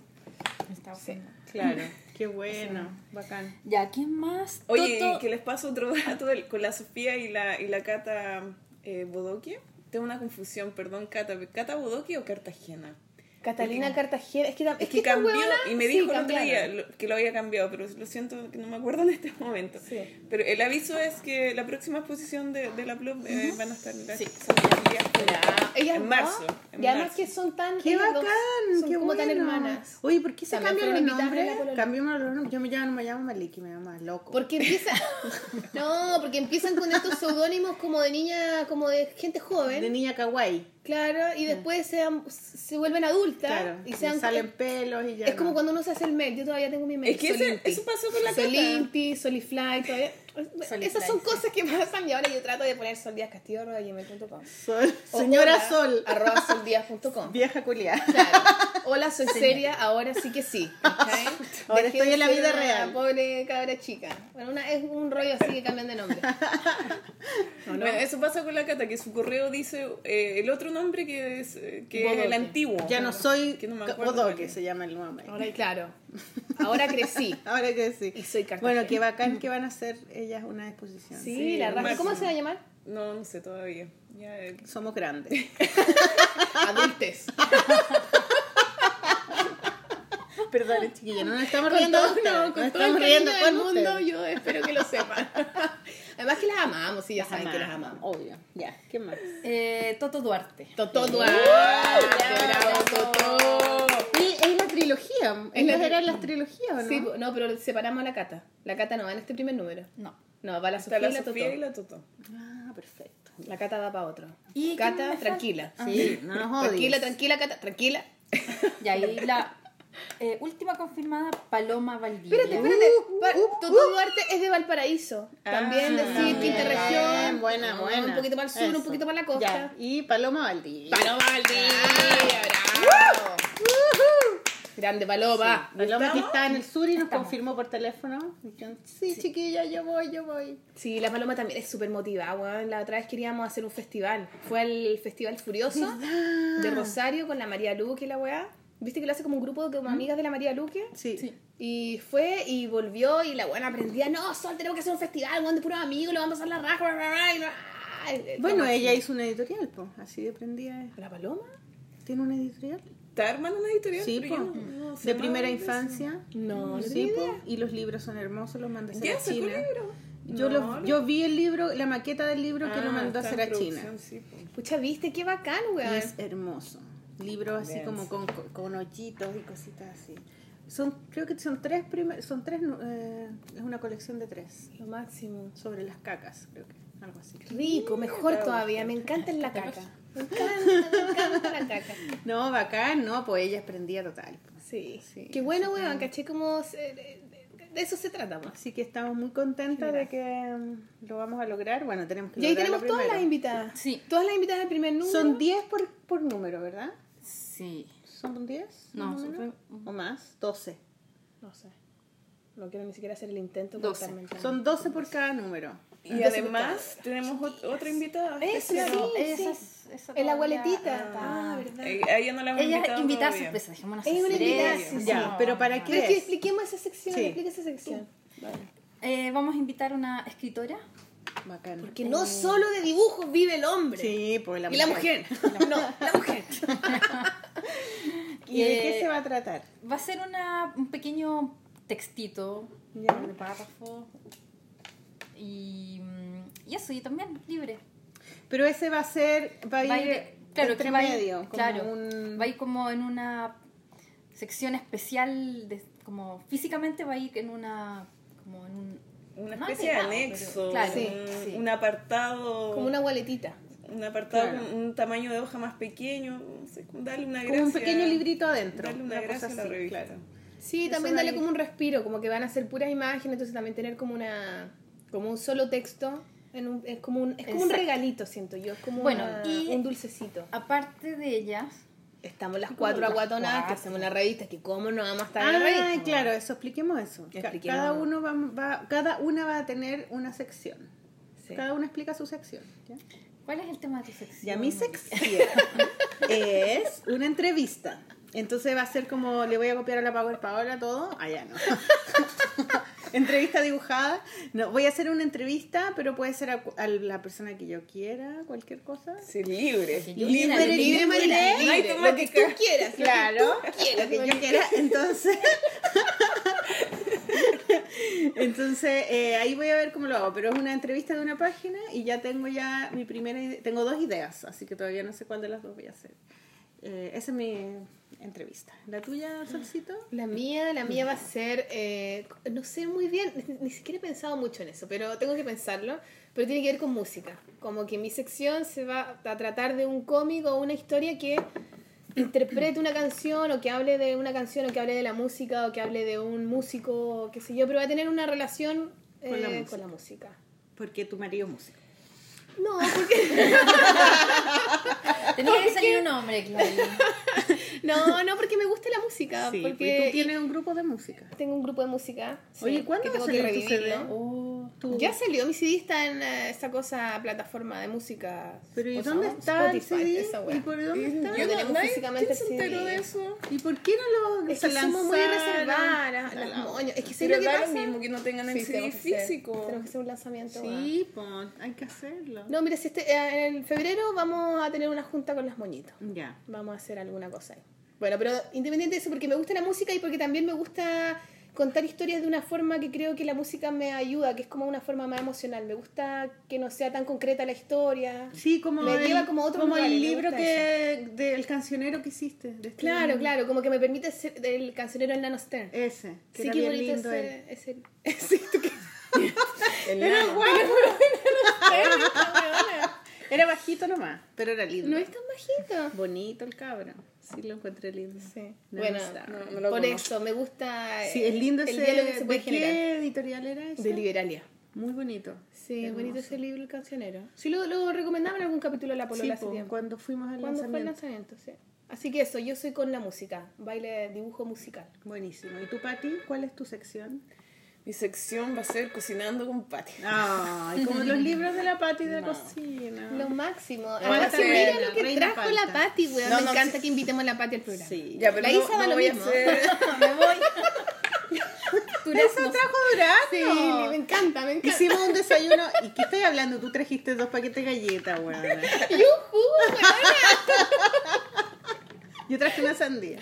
Está buscando. Claro. [LAUGHS] Qué bueno, bacán. Ya, ¿quién más? Oye, Toto- ¿y que les paso otro dato del- con la Sofía y la, y la Cata eh? Tengo una confusión, perdón, Cata. ¿Cata Bodoquia o Cartagena? Catalina Cartagena. Es que, Es, que cambió y me sí, dijo el otro día lo- que lo había cambiado, pero lo siento que no me acuerdo en este momento. Sí. Pero el aviso es que la próxima exposición de, de la Plum eh, van a estar las Sí. Ellas en marzo. en y además marzo. que son tan. Qué ellas dos bacán, son qué como tan hermanas. Oye, ¿por qué se cambian los nombres? Cambiamos los nombres. Yo me llamo, no me llamo Maliki, me llamo loco. Porque empieza. [LAUGHS] no, porque empiezan con estos seudónimos como de niña, como de gente joven. De niña kawaii. Claro, y después sean, se vuelven adultas Claro, y salen pelos y ya. Es como cuando uno se hace el mail, yo todavía tengo mi mail. Es que ese- eso pasó con la. Solimpi, Solifly, todavía. Esas son cosas que pasan y ahora yo trato de poner soldíascastillo.com. Sol- señora hola, Sol, Arroba soldías.com. vieja culiada. Claro. Hola, soy seria, ahora sí que sí. [LAUGHS] Ahora Dejé estoy en la vida real. Pobre cabra chica. Bueno, una, es un rollo así que cambian de nombre. [LAUGHS] Bueno, eso pasa con la Cata, que su correo dice eh, el otro nombre que es, eh, que es el antiguo. Ya no soy Que no me acuerdo Bodoque, se llama el nuevo mail. Ahora, claro. [LAUGHS] Ahora crecí. [LAUGHS] Ahora sí. Y soy Cartagena. Bueno, qué bacán que van a hacer ellas una exposición. Sí, Sí, la raja. ¿Cómo se va a llamar? No, no sé todavía. Ya, eh, Somos grandes. [LAUGHS] Adultes. [LAUGHS] Perdón, chiquillos, no nos estamos Con riendo todo, no, nos con todo estamos el riendo cariño del con mundo, yo espero que lo sepan. Además que las amamos, sí, ya saben que las amamos. Obvio. Ya, ¿qué más? Eh, Toto Duarte. Totó Uh, Duarte, bravo, Totó. Trilogía. Es la Ellas tri- eran las trilogías, ¿o no? Sí, no, pero separamos a la Cata. La Cata no va en este primer número. No. No, va la Sofía la y la Totó. Sofía y la Totó. Ah, perfecto. La Cata va para otro. ¿Y Cata, tranquila. Sí, no nos odies. Tranquila, tranquila, Cata, tranquila. [LAUGHS] Y ahí la eh, última confirmada, Paloma Valdivia. Espérate, espérate. Uh, uh, Totó Duarte es de Valparaíso. También Ah, decir también. quinta región. Buena, Ah, buena. Un poquito para el sur, Eso. un poquito para la costa. Ya. Y Paloma Valdivia. Paloma Valdivia. Grande Paloma. Paloma que está en el sur y nos Estamos. confirmó por teléfono. Sí, chiquilla, yo voy, yo voy. Sí, la Paloma también es súper motivada, weón. La otra vez queríamos hacer un festival. Fue al Festival Furioso de Rosario con la María Luque y la weá. ¿Viste que lo hace como un grupo como amigas de la María Luque? Sí. Sí. Y fue y volvió y la buena aprendía, no, Sol, tenemos que hacer un festival, weón, de puros amigos, lo vamos a pasar la raja, bla, bla, bla", Bueno, ella hizo una editorial, pues. Así de prendida. ¿La Paloma? ¿Tiene una editorial? ¿Está armando una editorial? Sí, Pero po. yo no- de primera eso. infancia. No, no sí. Y los libros son hermosos, los mandé a hacer ¿Ya a China. libro? Yo, No, lo- yo vi el libro, la maqueta del libro que lo Ah, mandó a hacer a China. sí. Pucha, ¿viste? Qué bacán, Y weón. es hermoso. Libro así Bien. como con, con, con hoyitos y cositas así. Son, creo que son tres, primer- son tres, eh, es una colección de tres. Lo máximo. Sobre las cacas, creo que, algo así. Rico, mejor todavía, me encanta la caca. Me encanta, me encanta la caca. [LAUGHS] No, bacán, no, pues ella prendía total. pues. Sí. Sí, Qué bueno, weón, caché como... se- De, eso se trata, más. Así que estamos muy contentas de que mm, lo vamos a lograr. Bueno, tenemos que Y ahí tenemos todas primero. las invitadas. Sí. Todas las invitadas del primer número. Son 10 por, por número, ¿verdad? Sí. ¿Son 10? No, son-? ¿O más? 12. No sé. No quiero ni siquiera hacer el intento. Doce. contarme el Son 12 por cada número. Y Entonces, además tenemos ot- otra invitada. Eso, especial. sí. En la abueletita. Ah, Ah, ¿verdad? Eh, a ella no la hemos Ella invitado es invitada todavía. sorpresa, dejémonos Es una invitada, sí, Ya, pero ¿para qué? Pero es que expliquemos esa sección, Sí. explica esa sección. Eh, vamos a invitar a una escritora. Bacán. Porque no solo de dibujos vive el hombre. Sí, pues la Y la mujer. [LAUGHS] No, la mujer. [LAUGHS] ¿Y de qué Eh, se va a tratar? Va a ser una, un pequeño textito Ya. de párrafo. Y, mm, y eso, y también libre. Pero ese va a ser, va a ir, Va a ir- claro, entre va ir- medio. como claro, un- va a ir como en una sección especial, de, como físicamente va a ir en una, como en un... Una no especie de anexo, pero- claro, Sí, un, sí. un apartado, Como una abueletita. un apartado Claro. con un tamaño de hoja más pequeño, darle una como gracia. un pequeño librito adentro. Darle una, cosa gracia a la así, revista. claro. Sí, Eso también darle como un respiro, como que van a ser puras imágenes, entonces también tener como una como un solo texto, en un- es como un, es como un regalito, siento yo, es como Bueno, una- y- un dulcecito. Aparte de ellas, Estamos las cuatro las aguatonadas que cuatro. hacemos la revista, que cómo no vamos a estar en la Ah, revista. claro, eso, expliquemos eso. Expliquemos. Cada, uno va, va- cada una va a tener una sección. Sí. Cada una explica su sección. ¿ya? ¿cuál es el tema de tu sección? Ya mi sección [LAUGHS] es una entrevista. Entonces va a ser como, le voy a copiar a la Power Paola todo. Allá no. [LAUGHS] entrevista dibujada. No, voy a hacer una entrevista, pero puede ser a, cu- a la persona que yo quiera, cualquier cosa. Sí, libre. Libre, libre, libre, libre. No hay Lo que tú quieras, Claro, lo que tú quieras, lo que yo quiera. [LAUGHS] Entonces, [LAUGHS] entonces eh, ahí voy a ver cómo lo hago. Pero es una entrevista de una página y ya tengo ya mi primera idea. Tengo dos ideas, así que todavía no sé cuál de las dos voy a hacer. Eh, esa es mi entrevista. ¿La tuya, Solcito? La mía, la mía va a ser, eh, no sé muy bien, ni- ni siquiera he pensado mucho en eso, pero tengo que pensarlo, pero tiene que ver con música. Como que mi sección se va a tratar de un cómic o una historia que interprete una canción o que hable de una canción o que hable de la música o que hable de un músico, qué sé yo, pero va a tener una relación eh, Con la con la música. Porque tu marido es músico. No, porque... [LAUGHS] Tenía que salir un hombre, Claudia. No, no, porque me gusta la música. Sí, porque y tú tienes un grupo de música. tengo un grupo de música. Oye, ¿cuándo va a salir tu CD? Oh, tu- Ya salió, mi CD está en eh, esa cosa, plataforma de música. Pero ¿y ¿cómo se dónde está el Spotify, CD? esa wea. ¿Y por dónde está? No Yo tenemos nadie- físicamente ¿quién se el enteró de eso? ¿Y por qué no lo Es que somos muy reservadas, las. Es que sé lo que pasa. mismo que no tengan el Sí, CD tenemos que hacer- físico. Tenemos que hacer un lanzamiento. Sí, pues, hay que hacerlo. No, mira, si este, eh, en febrero vamos a tener una junta con las moñitos. Ya. Vamos a hacer alguna cosa ahí. Bueno, pero independiente de eso, porque me gusta la música y porque también me gusta contar historias de una forma que creo que la música me ayuda, que es como una forma más emocional. Me gusta que no sea tan concreta la historia. Sí, como Me el, lleva como a otros como el libro que del cancionero que hiciste. de este Claro, libro. claro, como que me permite ser el cancionero en Nano Stern. Ese, que Sí, era qué bien bonito lindo él. ese, [LAUGHS] [LAUGHS] El Era guapo. Era bajito nomás, pero era lindo. No es tan bajito. Bonito el cabro. Sí, lo encontré lindo. Sí. No bueno, no, no lo por conozco. eso me gusta Sí, eh, es lindo el ese. diálogo que se puede ¿De generar. qué editorial era ese? De Liberalia. Muy bonito. Sí, es bonito ese libro, El Cancionero. Sí, lo, lo recomendaba en algún capítulo de La Sí, Polola po, tiempo. cuando fuimos al ¿Cuándo fue el lanzamiento. Sí. Así que eso, yo soy con la música, baile, dibujo musical. Buenísimo. ¿Y tú, Pati? ¿Cuál es tu sección? Mi sección va a ser cocinando con Pati. Ay, como los libros de la Pati de [LAUGHS] la cocina. Lo máximo. Ahora sí, mira lo que reina trajo la. Pati, weón. No, Me no, encanta sí. que invitemos a la Pati al programa. Sí. Ya, pero La no, Isa da no lo voy mismo. a hacer... [LAUGHS] Me voy. [LAUGHS] Eso trajo durazno. Sí, me encanta, me encanta. Hicimos un desayuno. ¿Y qué estoy hablando? Tú trajiste dos paquetes de galletas, weón. ¡Yujú, weón! Yo traje una sandía.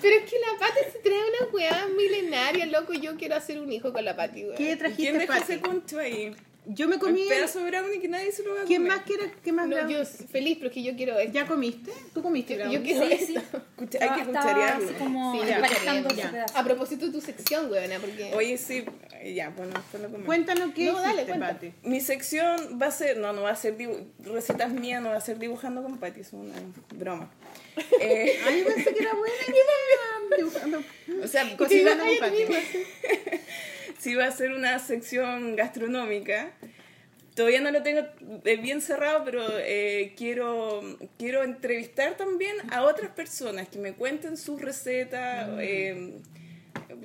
Pero es que la Pati se trae una weá milenaria, loco. Yo quiero hacer un hijo con la Pati, weón. ¿Qué ¿Quién trajiste, dejó Pati? ese concho ahí? Yo me comí. Un pedazo de brownie que nadie se lo va a ¿Quién comer. más quiere? ¿Qué más No, brownie? yo feliz, pero es que yo quiero esto. ¿Ya comiste? ¿Tú comiste Yo, brownie? yo quiero Sí, sí. [LAUGHS] esto. Cucha- hay que cucharearlo. así como Sí, ya, emparejando ya. ese pedazo. A propósito de tu sección, weona, porque... Oye, sí, ya, bueno, después lo comemos. Cuéntanos qué No, dale. Pati. Mi sección va a ser, no, no va a ser dibu- recetas mías, no va a ser dibujando con Pati, es una broma. [LAUGHS] Eh, Ay, yo pensé que era buena [LAUGHS] idea. Dibujando. o sea, Cocinando con Pati. Sí va a ser una sección gastronómica. Todavía no lo tengo eh, bien cerrado, pero eh, quiero, quiero entrevistar también a otras personas que me cuenten sus recetas. eh,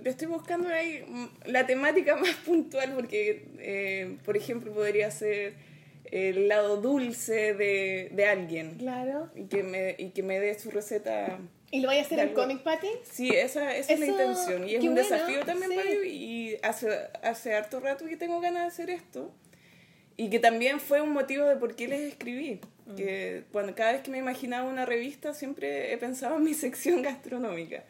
le estoy buscando ahí mm, la temática [LAUGHS] más puntual porque, eh, por ejemplo, podría ser el lado dulce de, de alguien Claro. y que, me, y que me dé su receta. ¿Y lo vaya a hacer en. Comic Patty? Sí, esa, esa es la Eso, intención y es un bueno, desafío también sí. para mí y hace, hace harto rato que tengo ganas de hacer esto y que también fue un motivo de por qué les escribí. Mm. Que cuando cada vez que me imaginaba una revista siempre he pensado en mi [LAUGHS] sección gastronómica.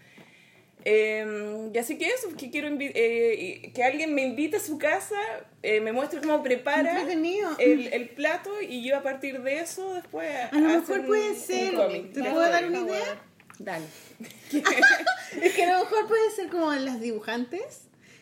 Eh, y así que eso, que quiero eh, que alguien me invite a su casa, eh, me muestre cómo prepara el, el plato y yo a partir de eso después A lo mejor puede un ser. ¿Te puedo dar una idea? Dale. [LAUGHS] Es que a lo mejor puede ser como las dibujantes.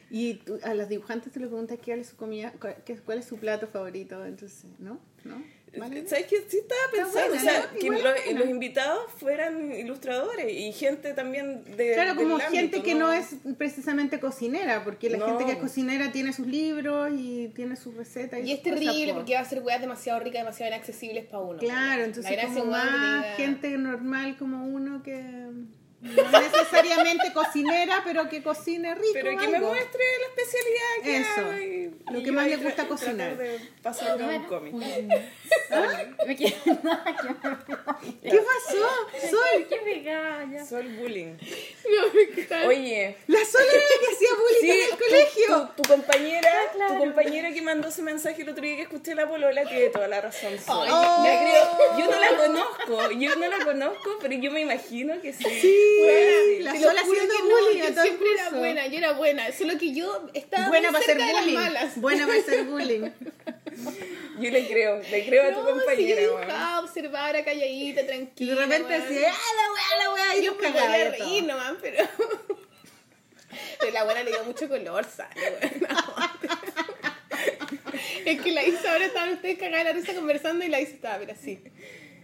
Y tú- a las dibujantes te le preguntas cuál es su comida, qué- cuál es su plato favorito. Entonces, ¿no? ¿No? ¿Vale? ¿Sabes qué? Sí estaba pensando, buena, o sea, ¿no? que los invitados fueran ilustradores y gente también de Claro, como del gente ámbito, que no es precisamente cocinera, porque la No. gente que es cocinera tiene sus libros y tiene sus recetas. Y sus es terrible cosas, po. porque va a ser weas demasiado ricas, demasiado inaccesibles para uno. Claro, La entonces como más gente normal como uno que no es necesariamente cocinera, pero que cocine rico. Pero que me muestre la especialidad que Eso, lo que más le gusta cocinar. de pasarlo a un cómic. Me [LAUGHS] ¿Qué pasó? Sol, Qué. Sol bullying. No. Oye, la Sol era la que hacía bullying sí, en el colegio. Tu, tu compañera, Ah, claro. tu compañera que mandó ese mensaje el otro día que escuché la polola tiene toda la razón. Sol. Creo- yo no la conozco, yo no la conozco, pero yo me imagino que sí. Sí, Bueno, la Te Sol lo juro haciendo no, bullying yo a siempre era buena, yo era buena, solo que yo estaba Buena muy cerca de las bullying. malas. Buena para hacer [LAUGHS] bullying. Yo le creo, le creo a tu sí, compañera, weón. dibujaba, observaba, era calladita, Y tranquila. de repente decía, ¡ah, la weá, la weá! Y Yo me de todo. reír nomás, pero... [LAUGHS] pero la buena le dio mucho color, sale. [LAUGHS] Es que la Isa ahora estaban ustedes cagadas la risa conversando y la Isa estaba, mira, así.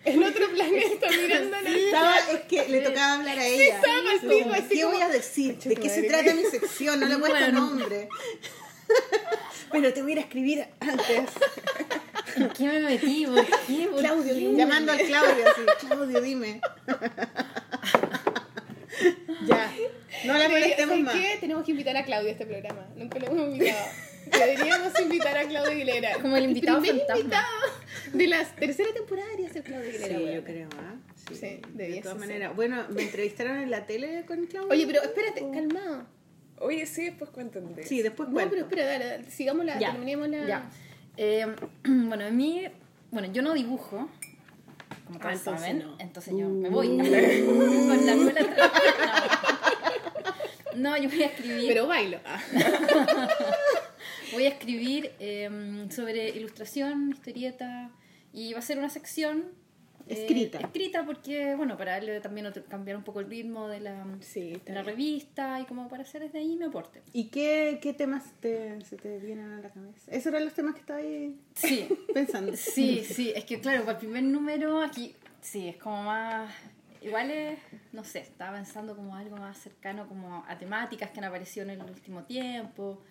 En otro planeta mirando la Estaba, es que le tocaba hablar a ella. estaba al Como, así ¿Qué como, voy a decir? ¿De qué se trata mi sección? No le he puesto Bueno. nombre. [LAUGHS] Pero te voy a ir a escribir antes. ¿En qué me metí? ¿Por qué? ¿Por Claudio, qué? Llamando al Claudio así. [LAUGHS] Claudio, dime. [LAUGHS] ya. No la molestemos ¿Sabes más. qué? Tenemos que invitar a Claudia a este programa. Nunca lo hemos invitado. Deberíamos invitar a Claudia Aguilera. Como el invitado primer fantasma. invitado de la tercera temporada debería ser Claudia Aguilera. Sí, yo creo, ¿ah? Sí, Sí, de todas maneras. Bueno, me entrevistaron en la tele con Claudio. Oye, pero espérate, calmado. Oye, sí, después cuéntame. de Sí, después No, cuento. pero espera, dale, dale, sigamos la, Ya, terminemos la... ya. Eh, [CLEARS THROAT] bueno, a mí, bueno, yo no dibujo, como todos Ah, entonces saben, no. entonces yo me voy [LAUGHS] con la atrás. No. No, yo voy a escribir, Pero bailo. [LAUGHS] Voy a escribir eh, sobre ilustración, historieta, y va a ser una sección eh, Escrita. escrita porque, bueno, para darle también otro- cambiar un poco el ritmo de la, Sí, de la revista y como para hacer desde ahí mi aporte. ¿Y qué, qué temas te, se te vienen a la cabeza? Esos eran los temas que estaba ahí Sí, [LAUGHS] pensando. Sí, sí, es que claro, para el primer número aquí, sí, es como más, igual es, no sé, estaba pensando como algo más cercano como a temáticas que han aparecido en el último tiempo.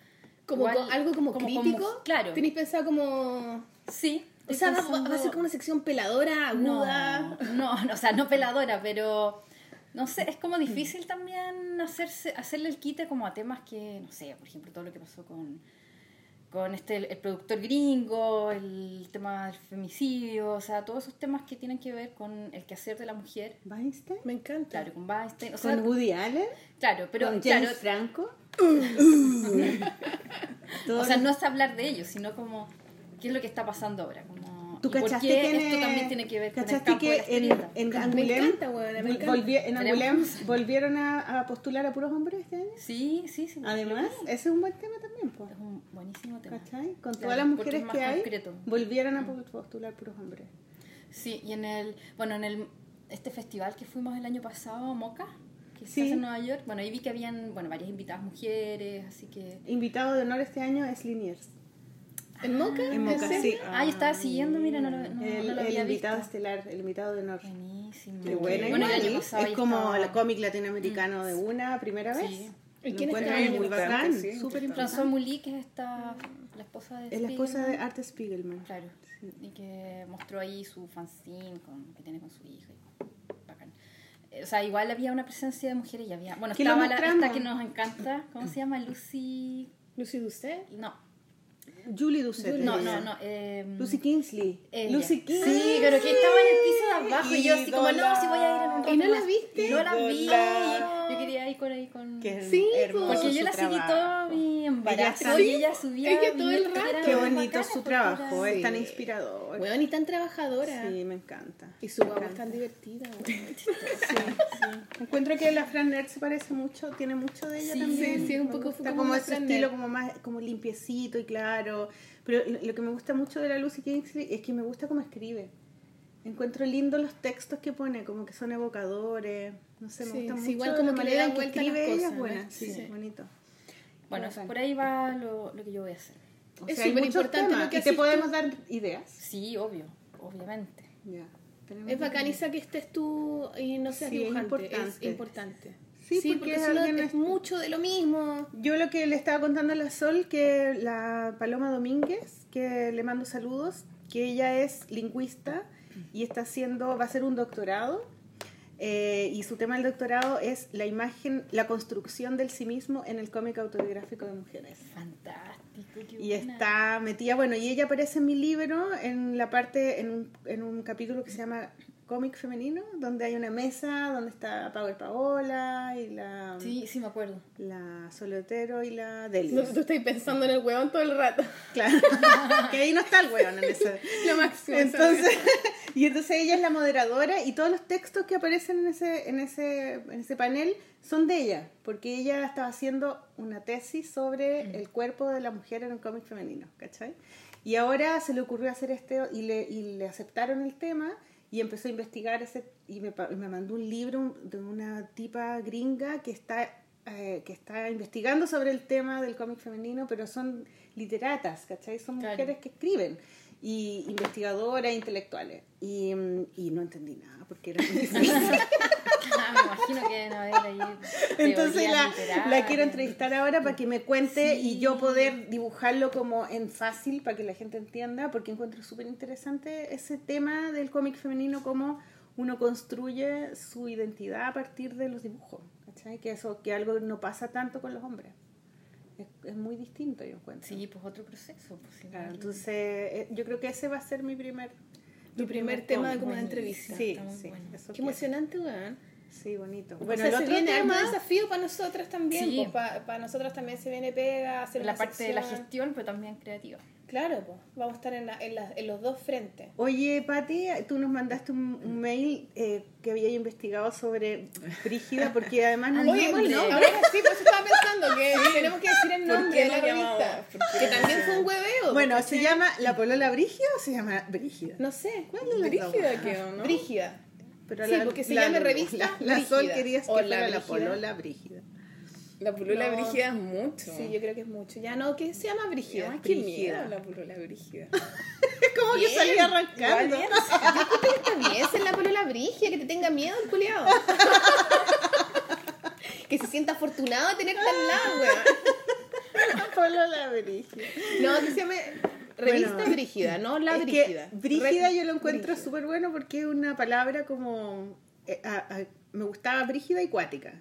Como Igual, co- algo como, como- crítico. claro. ¿Tenéis pensado como... Sí. O sea, va, a ser como una sección peladora, aguda. No, no, [LAUGHS] no, o sea, no peladora, pero no sé, es como difícil también hacerse, hacerle el quite como a temas que, no sé, por ejemplo, todo lo que pasó con, con este, el, productor gringo, el tema del femicidio, o sea, todos esos temas que tienen que ver con el quehacer de la mujer, ¿Weinstein? Me encanta. claro, con Weinstein, o sea, ¿Con Woody Allen? claro, pero ¿Con claro, James Franco? [LAUGHS] o sea, no es hablar de ellos, sino como qué es lo que está pasando ahora, como ¿Tú cachaste que en, esto también tiene que ver con el ¿cachaste campo de la que en, en Me encanta, me volvi- en Angulem volvieron a, a postular a puros hombres este año? Sí, sí, sí. Además, ese es un buen tema también, pues. Es un buenísimo tema. ¿Cachai? Con Claro, todas las mujeres que hay, concreto. volvieron a postular puros hombres. Sí, y en el, bueno, en el, este festival que fuimos el año pasado, Moca, que se Sí. hace en Nueva York, bueno, ahí vi que habían, bueno, varias invitadas mujeres, así que... Invitado de honor este año es Liniers. ¿En Moca? En Moca, sí. Ah, yo estaba siguiendo, mira, no lo, no, el no lo el había invitado visto. estelar, el invitado de honor. Buenísimo. Qué buena Bueno, el igual, año pasado Es como estaba- el cómic latinoamericano de una primera vez. Sí. ¿Y quién encuentro estaba? muy Importante, bacán, sí, súper François importante. Mouly, que es esta, la esposa de Es la esposa de. Art Spiegelman. Claro, y que mostró ahí su fanzine con, que tiene con su hija. y Bacán. O sea, igual había una presencia de mujeres y había... Bueno, estaba la, esta que nos encanta, ¿cómo se llama? Lucy... Lucy Doucet. No, Julie Doucet. no, no, no. eh, Lucy Kingsley. ella. Lucy Kingsley. Sí, pero que estaba en el piso de abajo y yo así como, no, si voy a ir en un rato ¿Y no la más". viste? No la vi. Yo quería ir con ahí con... Qué Sí, hermoso Porque yo la seguí trabajo. todo mi embarazo y ella subía ella todo el rato. Qué bonito su trabajo, era- es tan inspirador. Weón, y tan trabajadora. Sí, me encanta. Y su guagua es tan divertida. [LAUGHS] Encuentro que la Fran Nerd se parece mucho, tiene mucho de ella Sí, también. sí, sí, un poco gusta como ese estilo como más como limpiecito y claro. Pero lo que me gusta mucho de la Lucy Kingsley es que me gusta cómo escribe. Encuentro lindo los textos que pone, como que son evocadores. No sé, me Sí, gusta sí, mucho igual como la manera en que vuelta a las escribe ella, cosas, es buena. ¿no? Sí, Sí. bonito. Bueno, Bacán. por ahí va lo, lo que yo voy a hacer. O Es sea, súper importante lo que ¿Y te podemos tú. dar ideas? Sí, obvio, obviamente. Ya. Es bacaniza que estés tú y no seas Sí, es dibujante. Es importante. Sí, Sí, porque porque, es si no alguien es es- mucho de lo mismo. Yo lo que le estaba contando a la Sol, que la Paloma Domínguez, que le mando saludos, que ella es lingüista y está haciendo, va a hacer un doctorado. eh, y su tema del doctorado es la imagen, la construcción del sí mismo en el cómic autobiográfico de mujeres. Fantástico, qué Y buena. está metida, bueno, y ella aparece en mi libro en la parte, en un, en un capítulo que se llama cómic femenino, donde hay una mesa donde está Power Paola y la, Sí, sí me acuerdo. la Solotero y la Delia. No, tú estás pensando en el huevón todo el rato. Claro. [LAUGHS] que ahí no está el weón en ese. [LAUGHS] Lo máximo. Entonces, [LAUGHS] y entonces ella es la moderadora y todos los textos que aparecen en ese, en ese, en ese panel son de ella, porque ella estaba haciendo una tesis sobre el cuerpo de la mujer en un cómic femenino, ¿cachai? Y ahora se le ocurrió hacer este y le, y le aceptaron el tema y empezó a investigar ese y me, me mandó un libro de una tipa gringa que está eh, que está investigando sobre el tema del cómic femenino, pero son literatas, ¿cachai? Son Claro. mujeres que escriben y investigadoras, intelectuales. Y, mm, y no entendí nada porque era muy [LAUGHS] difícil. Ah, me imagino que deben haber ahí. Entonces la, la quiero entrevistar ahora para que me cuente y yo poder dibujarlo como en fácil para que la gente entienda, porque encuentro súper interesante ese tema del cómic femenino, cómo uno construye su identidad a partir de los dibujos. ¿cachai? Que eso que algo no pasa tanto con los hombres. Es, es muy distinto, yo encuentro. Sí, pues otro proceso. Pues, sí, Claro, entonces eh, yo creo que ese va a ser mi primer... Tu primer tema de como de entrevista. Sí, sí, bueno. Qué quiero. emocionante, weón. Sí, bonito. Bueno, o sea, el se otro viene tema... harto desafío para nosotras también. Sí. pues, para nosotras también se viene pega, hacer la una parte de la gestión, pero también creativa. Claro, pues. Vamos a estar en, la- en, la- en los dos frentes. Oye, Pati, tú nos mandaste un, un mail eh, que había investigado sobre Brígida, porque además [LAUGHS] no Oye, nombre. ahora sí, por eso estaba pensando que tenemos que decir el ¿Por nombre de la revista. Que también fue un hueveo. Bueno. ¿se llama La Polola Brígida o se llama Brígida? No sé. ¿Cuál las dos? Brígida quedó, ¿no? [LAUGHS] Brígida. Pero Sí, porque se llama revista La, la Sol Brígida. quería que O la fuera La. Polola Brígida. La pulula No. brígida es mucho. Sí, yo creo que es mucho. Ya no, que se llama Brígida. Qué miedo la pulula brígida. Es [LAUGHS] como que salía arrancando. Bien. [LAUGHS] Está bien la polola Brígida, que te tenga miedo el culiado. [LAUGHS] que se sienta afortunado de tenerte al lado, weón. La Polola Brígida. No, que se llame revista Bueno, Brígida, no la Brígida. Que Brígida yo lo encuentro súper bueno porque es una palabra como... eh, a- a- me gustaba Brígida y Cuática.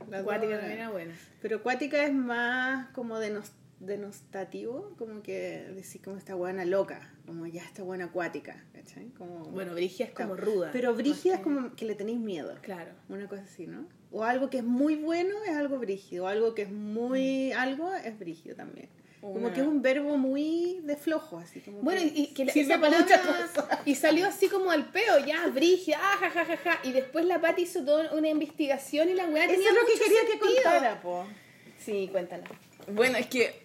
eran- también era buena. Pero cuática es más como denos- denostativo, como que decir como esta buena loca, como ya esta buena acuática, ¿cachai? Como, Bueno, Brígida es como ruda. Pero brígida es como que le tenéis miedo, Claro. una cosa así, ¿no? O algo que es muy bueno es algo brígido, o algo que es muy algo es brígido también. Como que es un verbo muy de flojo, así como Bueno, que y, que la- sirve esa para palabra y salió así como al peo, ya, Brígida, ah, ja, ja, ja, ja. Y después la Pati hizo toda una investigación y la weá Eso tenía es lo que quería que contara, po. Sí, cuéntala. Bueno, es que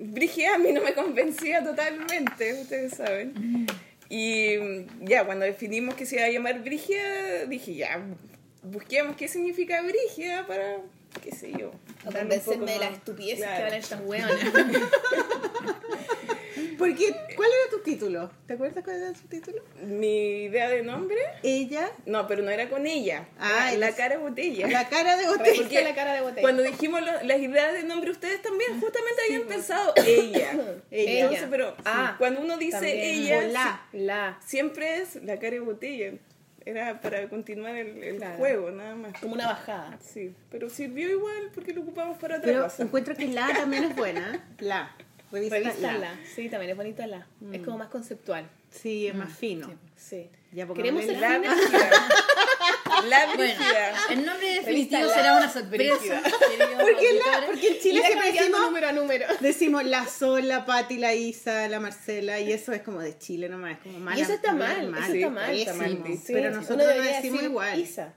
Brígida a mí no me convencía totalmente, ustedes saben. Y ya, cuando definimos que se iba a llamar Brígida, dije ya, busquemos qué significa Brígida para, qué sé yo. O convencerme de las estupideces claro. que hablan estas weonas. [LAUGHS] Porque, ¿cuál era tu título? ¿Te acuerdas cuál era tu título? Mi idea de nombre, Ella, no, pero no era con ella. Ah, era la es- cara botella. la cara de Porque botella. la cara de botella. Cuando dijimos lo- las ideas de nombre, ustedes también justamente habían pensado ella. [COUGHS] Ella. Entonces, pero Ah, cuando uno dice también. ella, la. La. si- siempre es la cara de botella. Era para continuar el, el Claro. juego, nada más. Como una bajada. Sí, pero sirvió igual porque lo ocupamos para otra Pero cosa. encuentro que la también es buena. La. Revista, Revista la. la. Sí, también es bonito la. Es como más conceptual. Sí, es más fino. Sí. Ya, Queremos ser la. [LAUGHS] La Bueno, el nombre definitivo la será una sorpresa, Porque, la, porque en Chile siempre decimos, número a número. decimos la Sol, la Pati, la Isa, la Marcela, y eso es como de Chile nomás, es como mal. Y eso está hablar mal, eso está mal. está mal pero nosotros lo decimos igual. Isa.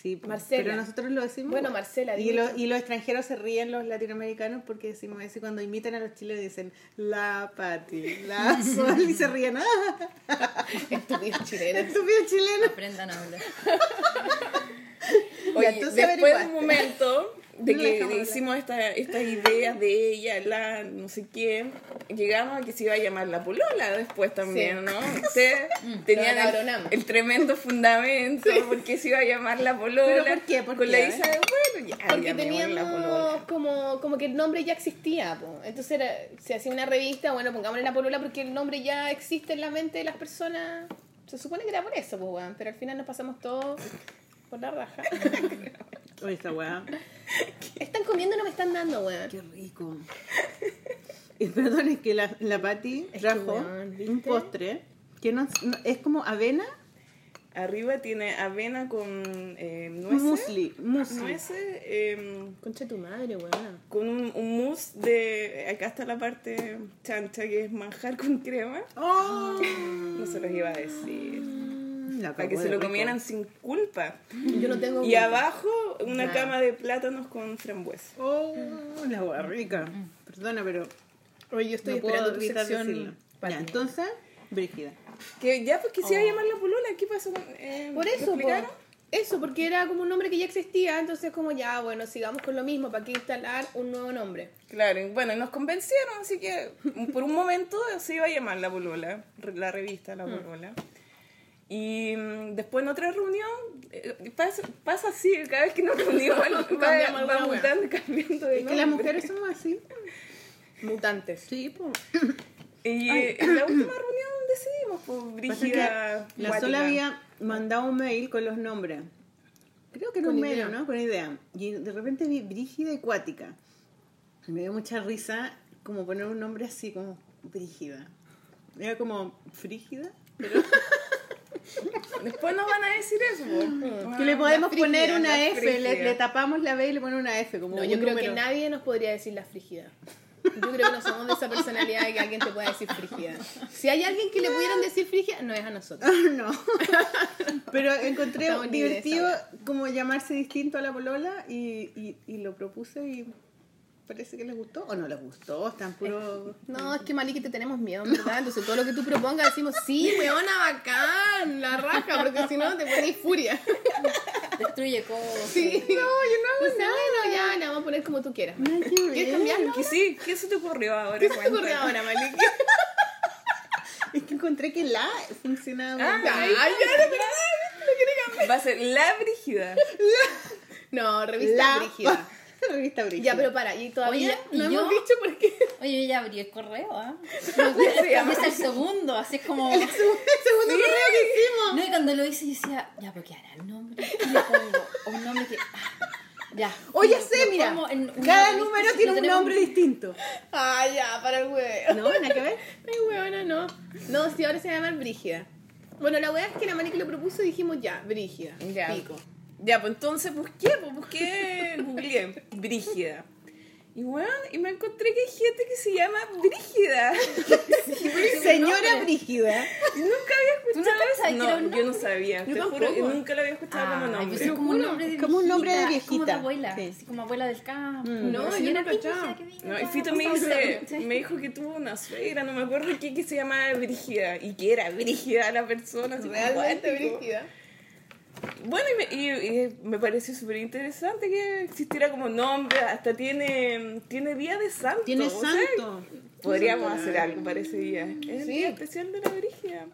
Sí, Marcela. pero nosotros lo decimos Bueno. Marcela, Y, lo- y los extranjeros se ríen, los latinoamericanos, porque decimos eso y cuando imitan a los chilenos dicen la Pati, la [LAUGHS] Sol, y se ríen. ¡Ah! [LAUGHS] Estúpidos chilenos. Estúpido chileno. Aprendan a hablar. [LAUGHS] Oye, después de un momento de No que hicimos esta- estas ideas de ella, la no sé qué, llegamos a que se iba a llamar la polola después también, Sí. ¿no? [LAUGHS] Ustedes tenían Lo el, tremendo fundamento porque se iba a llamar la polola. ¿Pero por qué? ¿Por con qué? la Isa de bueno, ya, Porque llamémosle la polola. teníamos como, como que el nombre ya existía. po. Entonces era, se hacía una revista, bueno, pongámosle la polola porque el nombre ya existe en la mente de las personas. Se supone que era por eso, pues. Pero al final nos pasamos todo por la raja. [LAUGHS] [LAUGHS] Oye, esta weá. ¿Están comiendo no me están dando, weón? Qué rico. Y perdón, es que la, la que, trajo weón, un postre que no, no- es como avena Arriba tiene avena con eh, nueces. Musli, musli. Nueces, em, Concha tu madre, weona. con un, un mousse de. Acá está la parte chancha que es manjar con crema. Oh, [LAUGHS] No se los iba a decir. La Para que se lo rico. comieran sin culpa. Yo no tengo. Y abajo una Claro. cama de plátanos con frambuesa. Oh, la hueá rica. Perdona, pero Oye, yo estoy no esperando tu sección. Ya, entonces, Brígida. Que ya pues quisiera llamar la polola. ¿Qué pasó? eh, Por ¿lo eso, eso, porque era como un nombre que ya existía, entonces como ya, bueno, sigamos con lo mismo, ¿para qué instalar un nuevo nombre? Claro, y bueno, nos convencieron, así que por un momento se iba a llamar La Polola, re- la revista Mm. La Polola. Y mm, después en otra reunión, eh, pasa, pasa así, cada vez que nos reunimos, [LAUGHS] va, va mutando, cambiando de Es que las mujeres somos así. Mutantes. Sí, pues. Y eh, en la última reunión decidimos, pues, que la sola había mandado un mail con los nombres. Creo que era Con un mail, idea. ¿no? Con idea. Y de repente vi Brígida y Cuática. Y me dio mucha risa como poner un nombre así, como Brígida. Era como frígida. [LAUGHS] Después nos van a decir eso, pues. Que le Ah, podemos poner una F, le, le tapamos la B y le ponemos una F. Como No, un yo creo que número. nadie nos podría decir la frígida. Yo creo que no somos de esa personalidad de que alguien te pueda decir frígida. Si hay alguien que le pudieran decir frígida, no es a nosotros. [LAUGHS] no. Pero encontré Estamos divertido como llamarse distinto a la polola y, y, y lo propuse y parece que les gustó o no les gustó, están puro... [LAUGHS] No, es que Maliki te tenemos miedo. Entonces todo lo que tú propongas decimos, sí, weona, bacán, la raja, porque si no te pones furia. [LAUGHS] Destruye cosas. Sí. No, yo no hago nada. Bueno, ya, le vamos a poner como tú quieras. Que ¿Quieres cambiarlo? Que sí, ¿qué se te ocurrió ahora? ¿Qué se te ocurrió ahora, Maliki? [LAUGHS] Es que encontré que la funcionaba muy Ah, bien. Ay, ya, quiere cambiar. Va a ser La Brígida. No, revista La brígida. [LAUGHS] revista Brígida. Ya, pero para, y todavía Oye, no ¿y hemos yo? dicho por qué. Oye, yo ya abrí el correo, ¿ah? [LAUGHS] llama? [LAUGHS] Es el segundo, así es como... El segundo correo que hicimos. No, y cuando lo hice decía, ya, pero ¿qué hará el nombre? ¿Qué le pongo? Un nombre que... ah, ya. Oye, sé, mira, cada número tiene un nombre distinto. Ah, ya, para el huevo. ¿No? ¿Nada que ver? Ay, huevona, no. No, sí, ahora se llama Brígida. Bueno, la wea es que la Maliki lo propuso y dijimos ya, Brígida. Ya. Pico. Ya, pues entonces busqué, pues busqué, googleé Brígida. Y bueno, y me encontré que hay gente que se llama Brígida. [LAUGHS] Señora Brígida. Y nunca había ¿Tú no escuchado que eso. un No, yo no sabía. Yo te juro, tampoco. nunca lo había escuchado como nombre. es como un nombre de Como un nombre de viejita, Como de viejita. abuela, Sí. así como abuela del campo. No, Pero yo no cachaba. que No, y Fito me, dice, me dijo que tuvo una suegra, no me acuerdo qué, que se llamaba Brígida. Y que era Brígida la persona. Realmente. Brígida. Bueno, y me, y- y me pareció súper interesante que existiera como nombre, hasta tiene, tiene día de santo. Tiene o sea, santo. podríamos hacer algo para ese día. Es el Sí. día especial de la Brígida.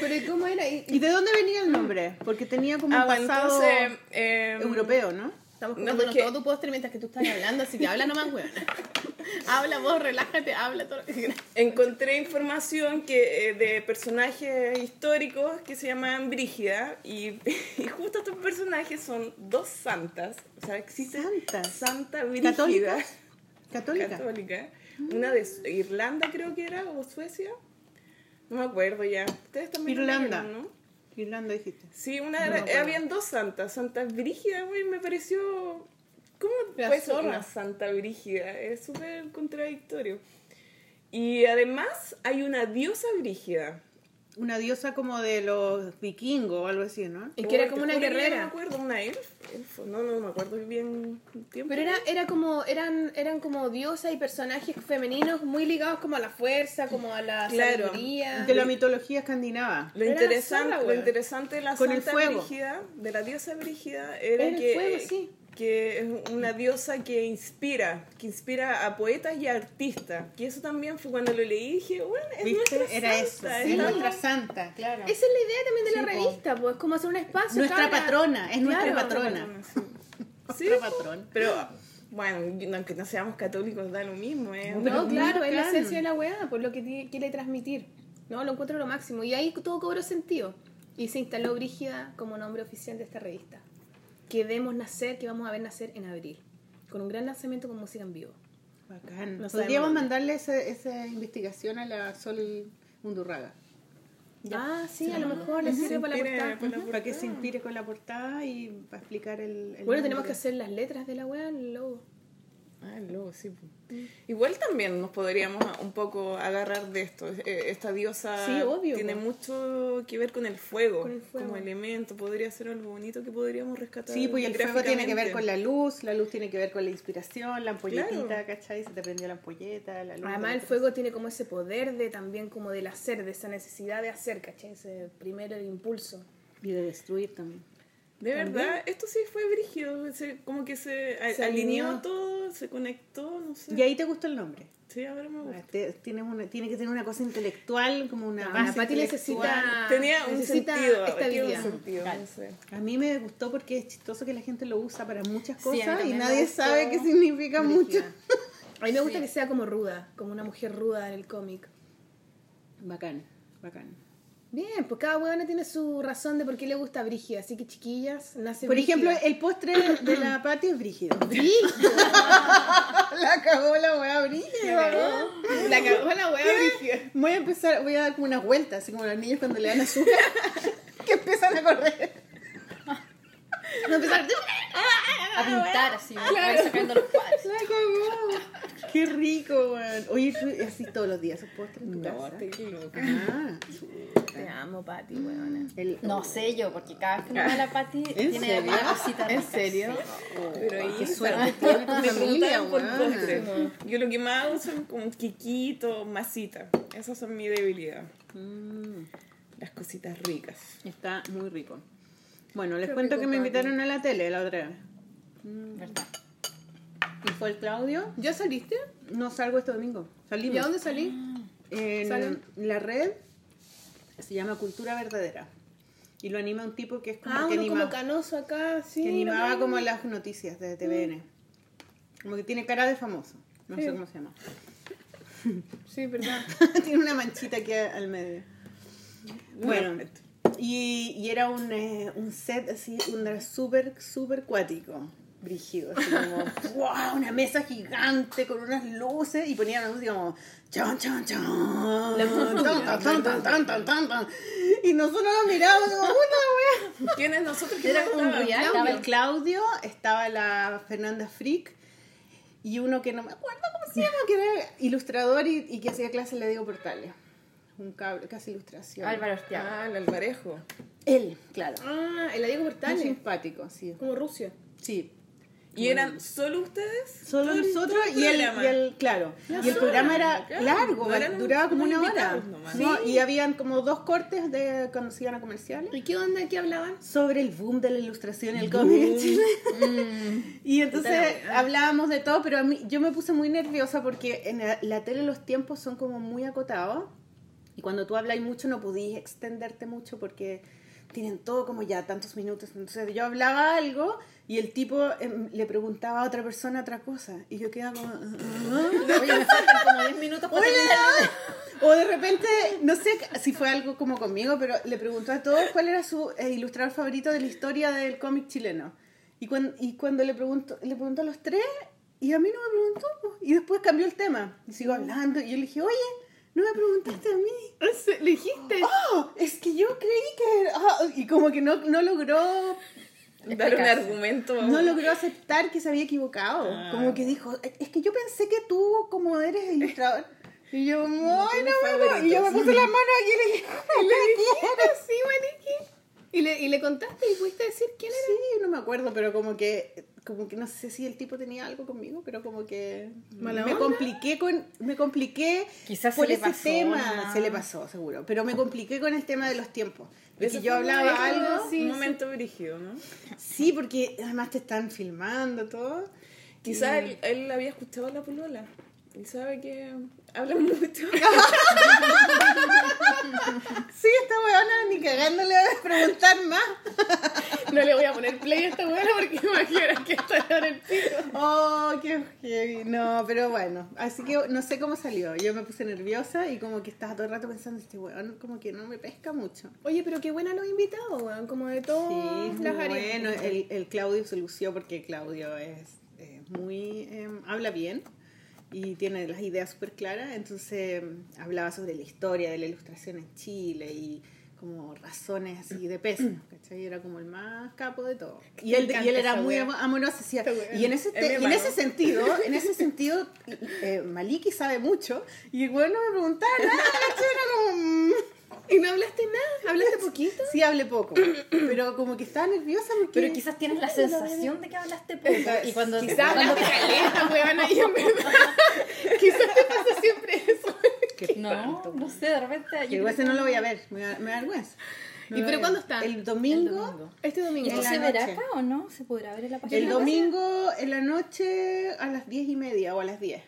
Pero ¿y cómo era? Y- ¿Y de dónde venía el nombre? Porque tenía como Ah, un pasado entonces... eh, europeo, ¿no? Estamos No, contándonos porque- todo tu postre mientras que tú estás hablando, así que habla nomás, weón. [LAUGHS] habla vos, relájate, habla todo lo que quieras. Encontré información que, eh, de personajes históricos que se llaman Brígida y, [LAUGHS] y justo estos personajes son dos santas. O sea, existe Santas. Santa Brígida. Católica. católica. Una de Irlanda creo que era, o Suecia. No me acuerdo ya. Ustedes también Irlanda. leyeron, ¿no? Irlanda dijiste. Sí, una No era- habían dos santas. Santa Brígida, güey, me pareció... ¿Cómo La puede ser zorra. una santa brígida? Es súper contradictorio. Y además hay una diosa brígida. Una diosa como de los vikingos o algo así, ¿no? Y que era como una ya No me guerrera. acuerdo, una elf, elfo, no, no me acuerdo bien el tiempo. Pero era, era como, eran, eran como diosas y personajes femeninos muy ligados como a la fuerza, como a la Claro. sabiduría. De la mitología escandinava. Lo interesante, lo interesante de la Con el santa fuego. brígida, de la diosa brígida, era Era el que, fuego, sí. Que es una diosa que inspira, que inspira a poetas y a artistas. Y eso también fue cuando lo leí y dije, bueno, es ¿Viste? nuestra Era santa, Es nuestra santa, claro. Esa es la idea también de la Sí, po. revista, pues como hacer un espacio. Nuestra patrona, es nuestra Claro. patrona. Sí, [LAUGHS] patrona. Pero, bueno, aunque no seamos católicos, da lo mismo, ¿eh? Pero No, muy claro, es la esencia de la weá, por lo que quiere transmitir. No, lo encuentro lo máximo. Y ahí todo cobró sentido. Y se instaló Brígida como nombre oficial de esta revista. Que vemos nacer, que vamos a ver nacer en abril. Con un gran lanzamiento con música en vivo. Bacán. No Podríamos mandarle ese- esa investigación a la Sol Mundurraga. Ah, sí, a lo mejor les sirve para la portada. la Para que se inspire con la portada y para explicar el. el Bueno, tenemos que hacer las letras de la wea, el logo. Ah, el logo, sí. Igual también nos podríamos un poco agarrar de esto. Eh, Esta diosa Sí, obvio, tiene mucho que ver con el fuego, Con el fuego. como elemento. Podría ser algo bonito que podríamos rescatar. Sí, pues el fuego tiene que ver con la luz, la luz tiene que ver con la inspiración, la ampolletita, Claro. ¿cachai? Se te prendió la ampolleta, la luz. Además, el fuego tiene como ese poder de también como del hacer, de esa necesidad de hacer, ¿cachai? Ese primero impulso. Y de destruir también. De verdad, esto sí fue brígido. se- como que se, a- Se alineó alineó. todo, se conectó, no sé. Y ahí te gustó el nombre. Sí, ahora me gusta. Te- tienes una, tiene que tener una cosa intelectual, como una la Pati necesita, Tenía un necesita sentido. estabilidad. un sentido, no sé. A mí me gustó porque es chistoso que la gente lo usa para muchas Sí, cosas y también me nadie sabe qué significa mucho. A mí me gusta que sea como ruda, como una mujer ruda en el cómic. Bacán, bacán. Bien, pues cada huevona tiene su razón de por qué le gusta Brígida, así que chiquillas, nace Por ejemplo, el postre de la [COUGHS] Pati es brígido. Brígida. [LAUGHS] la cagó la weá brígida. La cagó la hueá Brígida. Voy a empezar, voy a dar como una vuelta, así como los niños cuando le dan azúcar, [LAUGHS] que empiezan a correr. No empezar. A pintar así, va sacando los cuadros. La cagó. Qué rico, weón. Oye, ¿tú así todos los días esos postres en tu No, casa? estoy loca. Ah, Te amo, Pati, el, No sé yo, porque cada vez que me va la Pati ¿En tiene serio? alguna cosita ¿En rica, serio? Pero ahí qué suerte tiene tu me familia, por weona. postre. Yo lo que más hago son como quiquito, masita. Esas son mi debilidad. Mm, Las cositas ricas. está muy rico. Bueno, les Qué cuento rico, que me invitaron a la tele la otra vez. ¿Verdad? Y fue el Claudio. ¿Ya saliste? No salgo este domingo. Salimos. ¿Y a dónde salí? En ¿Salen? la red se llama Cultura Verdadera. Y lo anima un tipo que es como Ah, que, uno anima- como canoso acá, sí. que animaba como las noticias de TVN. Como que tiene cara de famoso. No sé cómo se llama. [LAUGHS] Sí, verdad. [LAUGHS] tiene una manchita aquí al medio. Bueno, y, y era un, eh, un set así, un súper, súper cuático brígido, así como, [LAUGHS] wow, una mesa gigante con unas luces y ponían la música como, chon, chon, chon, y nosotros nos mirábamos como, puta wea. ¿Quiénes nosotros? ¿Quién era un real? Estaba el Claudio, estaba la Fernanda Frick y uno que no me acuerdo cómo se llama, que era ilustrador y, que hacía clase clases le digo Portales un cabro que hace ilustración. Álvaro Ostiaga. Ah, el Alvarejo. Él, claro. Ah, el Diego Portales. Muy simpático, sí. Como Rusia. Sí. ¿Y eran solo ustedes? Solo nosotros y el, y el, claro, y el programa era claro. largo, No duraba como una hora. ¿no? Y habían como dos cortes de cuando se iban a comerciales. ¿Y qué onda? ¿Qué hablaban? sobre el boom de la ilustración y el cómic en [LAUGHS] Chile. [LAUGHS] y entonces hablábamos de todo, pero a mí yo me puse muy nerviosa porque en la, la tele los tiempos son como muy acotados y cuando tú hablas mucho no podías extenderte mucho porque tienen todo como ya tantos minutos. Entonces yo hablaba algo y el tipo em, le preguntaba a otra persona otra cosa y yo quedaba como... "Ah". [LAUGHS] Oye, me faltan como 10 minutos para. O de repente, no sé si fue algo como conmigo, pero le preguntó a todos cuál era su eh, ilustrador favorito de la historia del cómic chileno. Y, cuan- y cuando le preguntó, le preguntó a los tres, y a mí no me preguntó, y después cambió el tema. Y sigo hablando, y yo le dije, oye, no me preguntaste a mí. ¿Le dijiste? Oh, es que yo creí que... ah", y como que no, no logró... Dar un argumento. No logró aceptar que se había equivocado. Ah. Como que dijo, es que yo pensé que tú, como eres ilustrador. Y yo, [LAUGHS] no, me acuerdo". Y yo me puse las manos aquí y le dije, ¿Y le dijiste? Sí, Maniki. ¿Y le, ¿Y le contaste y pudiste decir quién era? Sí, no me acuerdo, pero como que, como que no sé si el tipo tenía algo conmigo, pero como que ¿Mala me onda? compliqué con, me compliqué Quizás por se le ese pasó, tema, ¿no? se le pasó seguro, pero me compliqué con el tema de los tiempos. Yo hablaba momento- algo, un sí, momento brígido, ¿no? sí, porque además te están filmando todo. Quizás él, él había escuchado a la polola y sabe que hablan mucho. [LAUGHS] Sí, esta weona ni cagándole a preguntar más. No le voy a poner play a esta hueá porque imagino que está en el pico. Oh, qué heavy. No, pero bueno, así que no sé cómo salió. Yo me puse nerviosa y como que estaba todo el rato pensando, este weón como que no me pesca mucho. Oye, pero qué buena los invitados, weón. Como de todas Sí, las áreas. bueno. El, el Claudio se lució porque Claudio es eh, muy... eh, habla bien. Y tiene las ideas súper claras, entonces mm, hablaba sobre la historia de la ilustración en Chile y como razones así de peso, [CLEARS THROAT] ¿cachai? Era como el más capo de todo. Y él, y él era muy amoroso, decía, y en ese, te- y en ese sentido, en ese [LAUGHS] sentido, eh, Maliki sabe mucho, y el güey no me preguntaba nada, ¿cachai? Era como... ¿Y no hablaste nada? ¿Hablaste poquito? Sí, hablé poco, [CLEARS THROAT] pero como que estaba nerviosa porque... Pero quizás tienes la sensación de que hablaste poco. Y cuando, Quizás cuando hablaste caleta, [LAUGHS] weona, y en verdad. [LAUGHS] Quizás te pasa siempre eso. No, no sé, de repente. yo ese no lo voy a ver, me da, me da vergüenza. No ¿Y pero cuándo está? El domingo. El domingo. Este domingo. ¿Y esto se verá acá o no? ¿Se podrá ver en la página? El domingo en la noche a las diez y media o a las 10.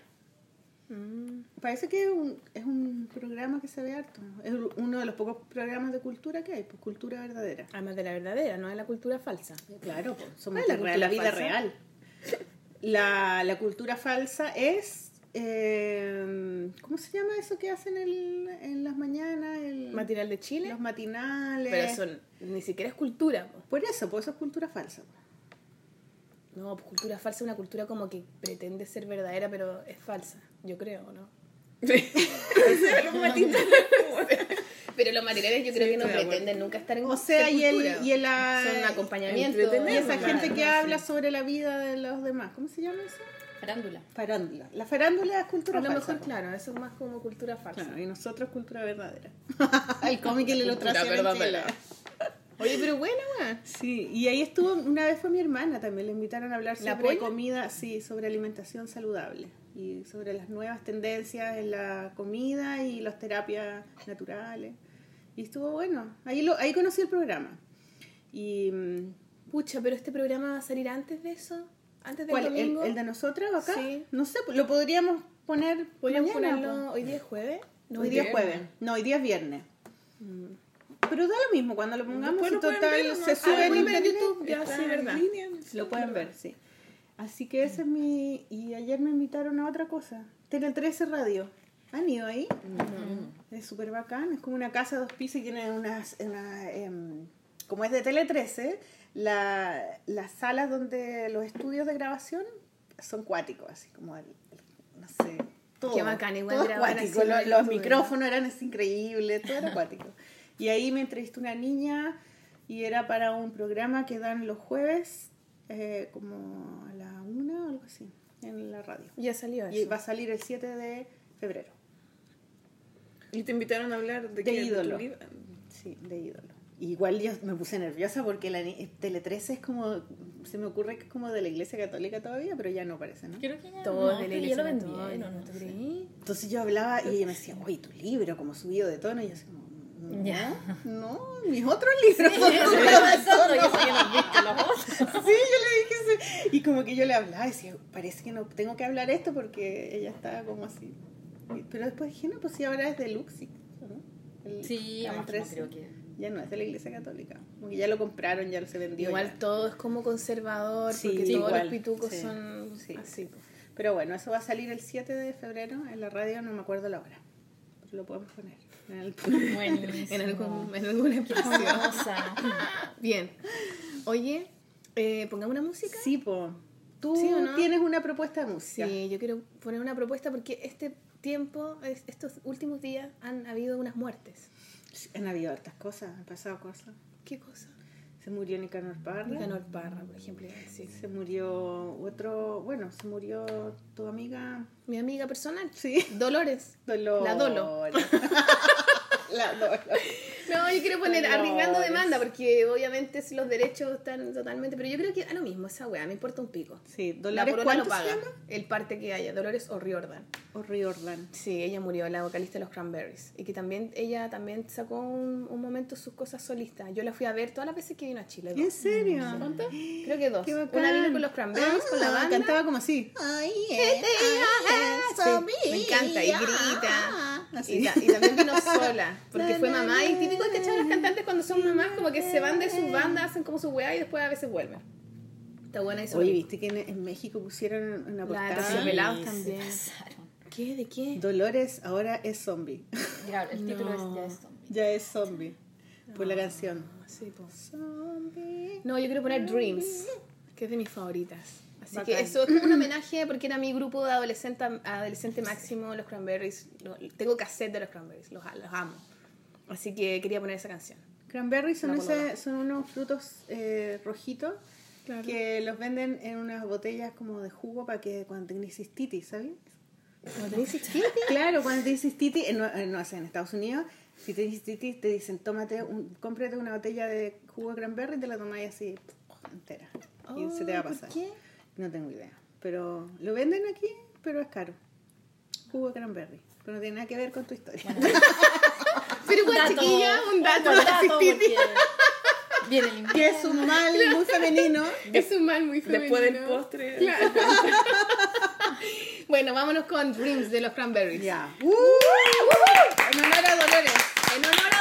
Mm. Parece que es un, es un programa que se ve harto. Es uno de los pocos programas de cultura que hay, pues cultura verdadera. Además de la verdadera, no de la cultura falsa. Claro, pues, somos ¿Cuál es la, cultura vida falsa? real. La, la cultura falsa es. eh, ¿Cómo se llama eso que hacen el- en las mañanas? El, Material de Chile. los matinales. Pero eso ni siquiera es cultura. po. Por eso, por eso es cultura falsa. No, pues cultura falsa es una cultura como que pretende ser verdadera, pero es falsa. Yo creo, ¿no? [LAUGHS] [LAUGHS] pero los materiales yo creo que no pretenden nunca estar en O sea, y el, y el Son acompañamiento. y esa gente que habla sobre la vida de los demás. ¿Cómo se llama eso? Farándula. Farándula. La farándula es cultura A lo falsa. mejor, claro, eso es más como cultura falsa. Claro, y nosotros cultura verdadera. [LAUGHS] el cómic y la ilustración. Oye, pero weón. Sí, y ahí estuvo, una vez fue mi hermana también, le invitaron a hablar ¿La sobre comida, sí, sobre alimentación saludable y sobre las nuevas tendencias en la comida y las terapias naturales. Y estuvo bueno, ahí, lo, ahí conocí el programa. Y, mm, Pucha, pero este programa va a salir antes de eso. Antes del ¿cuál? ¿El, domingo. el de nosotras acá? Sí. No sé, lo podríamos poner Podríamos mañana, ponerlo. po. Hoy día es jueves. No, hoy día es jueves. No, hoy día es viernes. Pero da lo mismo, cuando lo pongamos, lo pueden total se Ah, sube lo en en. YouTube, ya, Está sí, en verdad. línea. Lo pueden ver, sí. Así que ese es mi... Y ayer me invitaron a otra cosa. Tele 13 Radio. ¿Han ido ahí? Es súper bacán. Es como una casa de dos pisos y tiene unas... una, em, como es de Tele 13, la, las salas donde los estudios de grabación son cuáticos, así como el... el- no sé... Todo, Qué bacán, igual todo es cuático. Los, micrófonos eran así increíbles, todo era acuático. Y ahí me entrevistó una niña y era para un programa que dan los jueves eh, como a la una o algo así en la radio. Ya salió Y va a salir el 7 de febrero. Y te invitaron a hablar de, De qué? ídolo. Sí, de ídolo. Igual yo me puse nerviosa porque la Tele 13 es como, se me ocurre que es como de la iglesia católica todavía, pero ya no parece, ¿no? Creo que ya Todo no, de la iglesia. Entonces yo hablaba y ella me decía, oye, tu libro, como subido de tono, y yo así como, Ya. no, mis otros libros [LAUGHS] Eso pensando, yo. [LAUGHS] Sí, yo le dije sí. Y como que yo le hablaba y decía, parece que no tengo que hablar esto porque ella estaba como así. Pero después dije, no, pues sí, ahora es de Luxi. ¿no? El Sí, Canal además, 13. creo que. Ya no es de la iglesia católica. Como que ya lo compraron, ya lo se vendió. Igual ya. todo es como conservador, Sí, porque sí, todos los pitucos sí, son sí. así. Pero bueno, eso va a salir el 7 de febrero en la radio, no me acuerdo la hora. Pero lo podemos poner. En. Buenísimo. En algún, en algún espacio. Hermosa. Bien. Oye, eh, pongamos una música. Sí, po. Tú ¿Sí no? tienes una propuesta de música. Sí, yo quiero poner una propuesta porque este tiempo, es- estos últimos días han habido unas muertes. Han habido hartas cosas, han pasado cosas. ¿Qué cosa? Se murió Nicanor Parra. Nicanor Parra, por ejemplo. decir. Se murió otro, bueno, se murió tu amiga. Mi amiga personal. Sí. Dolores. Dolores. La Dolo. [LAUGHS] La. [LAUGHS] No, yo quiero poner Dolores. arriesgando demanda porque obviamente si los derechos están totalmente. Pero yo creo que a lo mismo, esa weá, me importa un pico. Sí, Dolores, polola ¿cuánto lo paga. se llama? El parte que haya. Dolores O'Riordan. O Riordan. Sí, ella murió, la vocalista de los Cranberries. Y que también, ella también sacó un, un momento sus cosas solistas. Yo la fui a ver todas las veces que vino a Chile. ¿En serio? ¿Cuántas? Creo que dos. Una vino con los Cranberries, con la Ah, banda. Cantaba como así. Ay, eh, Sí, me encanta y grita. Y, ta- y también vino sola, porque fue mamá. Y típico que echan las cantantes cuando son mamás, como que se van de sus bandas, hacen como su weá y después a veces vuelven. Está buena eso. Oye, ¿viste que en, en México pusieron una La de portada? Sí, también. ¿Qué? ¿De qué? Dolores ahora es zombie. Claro, el título No. es ya es zombie. ya es zombie. Por la canción. Sí, po. Zombie. No, yo quiero poner Dreams, que es de mis favoritas. Así Bacán. que eso es un homenaje porque era mi grupo de adolescente, adolescente máximo, los Cranberries. Tengo cassette de los Cranberries, los, los amo. Así que quería poner esa canción. Cranberries son, No, por ese- son unos frutos eh, rojitos Claro. que los venden en unas botellas como de jugo para que cuando tenés cistitis, ¿sabes? ¿No tenéis cistitis? [LAUGHS] Claro, cuando tenés cistitis, en, no, no sé, en Estados Unidos, si tenés cistitis te dicen, tómate, un, cómprate una botella de jugo de cranberry y te la tomáis así entera. y se te va a Oh, ¿por pasar. qué? No tengo idea. Pero lo venden aquí, pero es caro. Jugo de cranberry. Pero no tiene nada que ver con tu historia. [LAUGHS] Pero Un igual, dato, chiquilla, un dato. un de la dato que es un mal muy femenino. [LAUGHS] Es un mal muy femenino. Después del postre. Claro. [LAUGHS] bueno, vámonos con Dreams de los Cranberries. Ya. En honor a Dolores. En honor a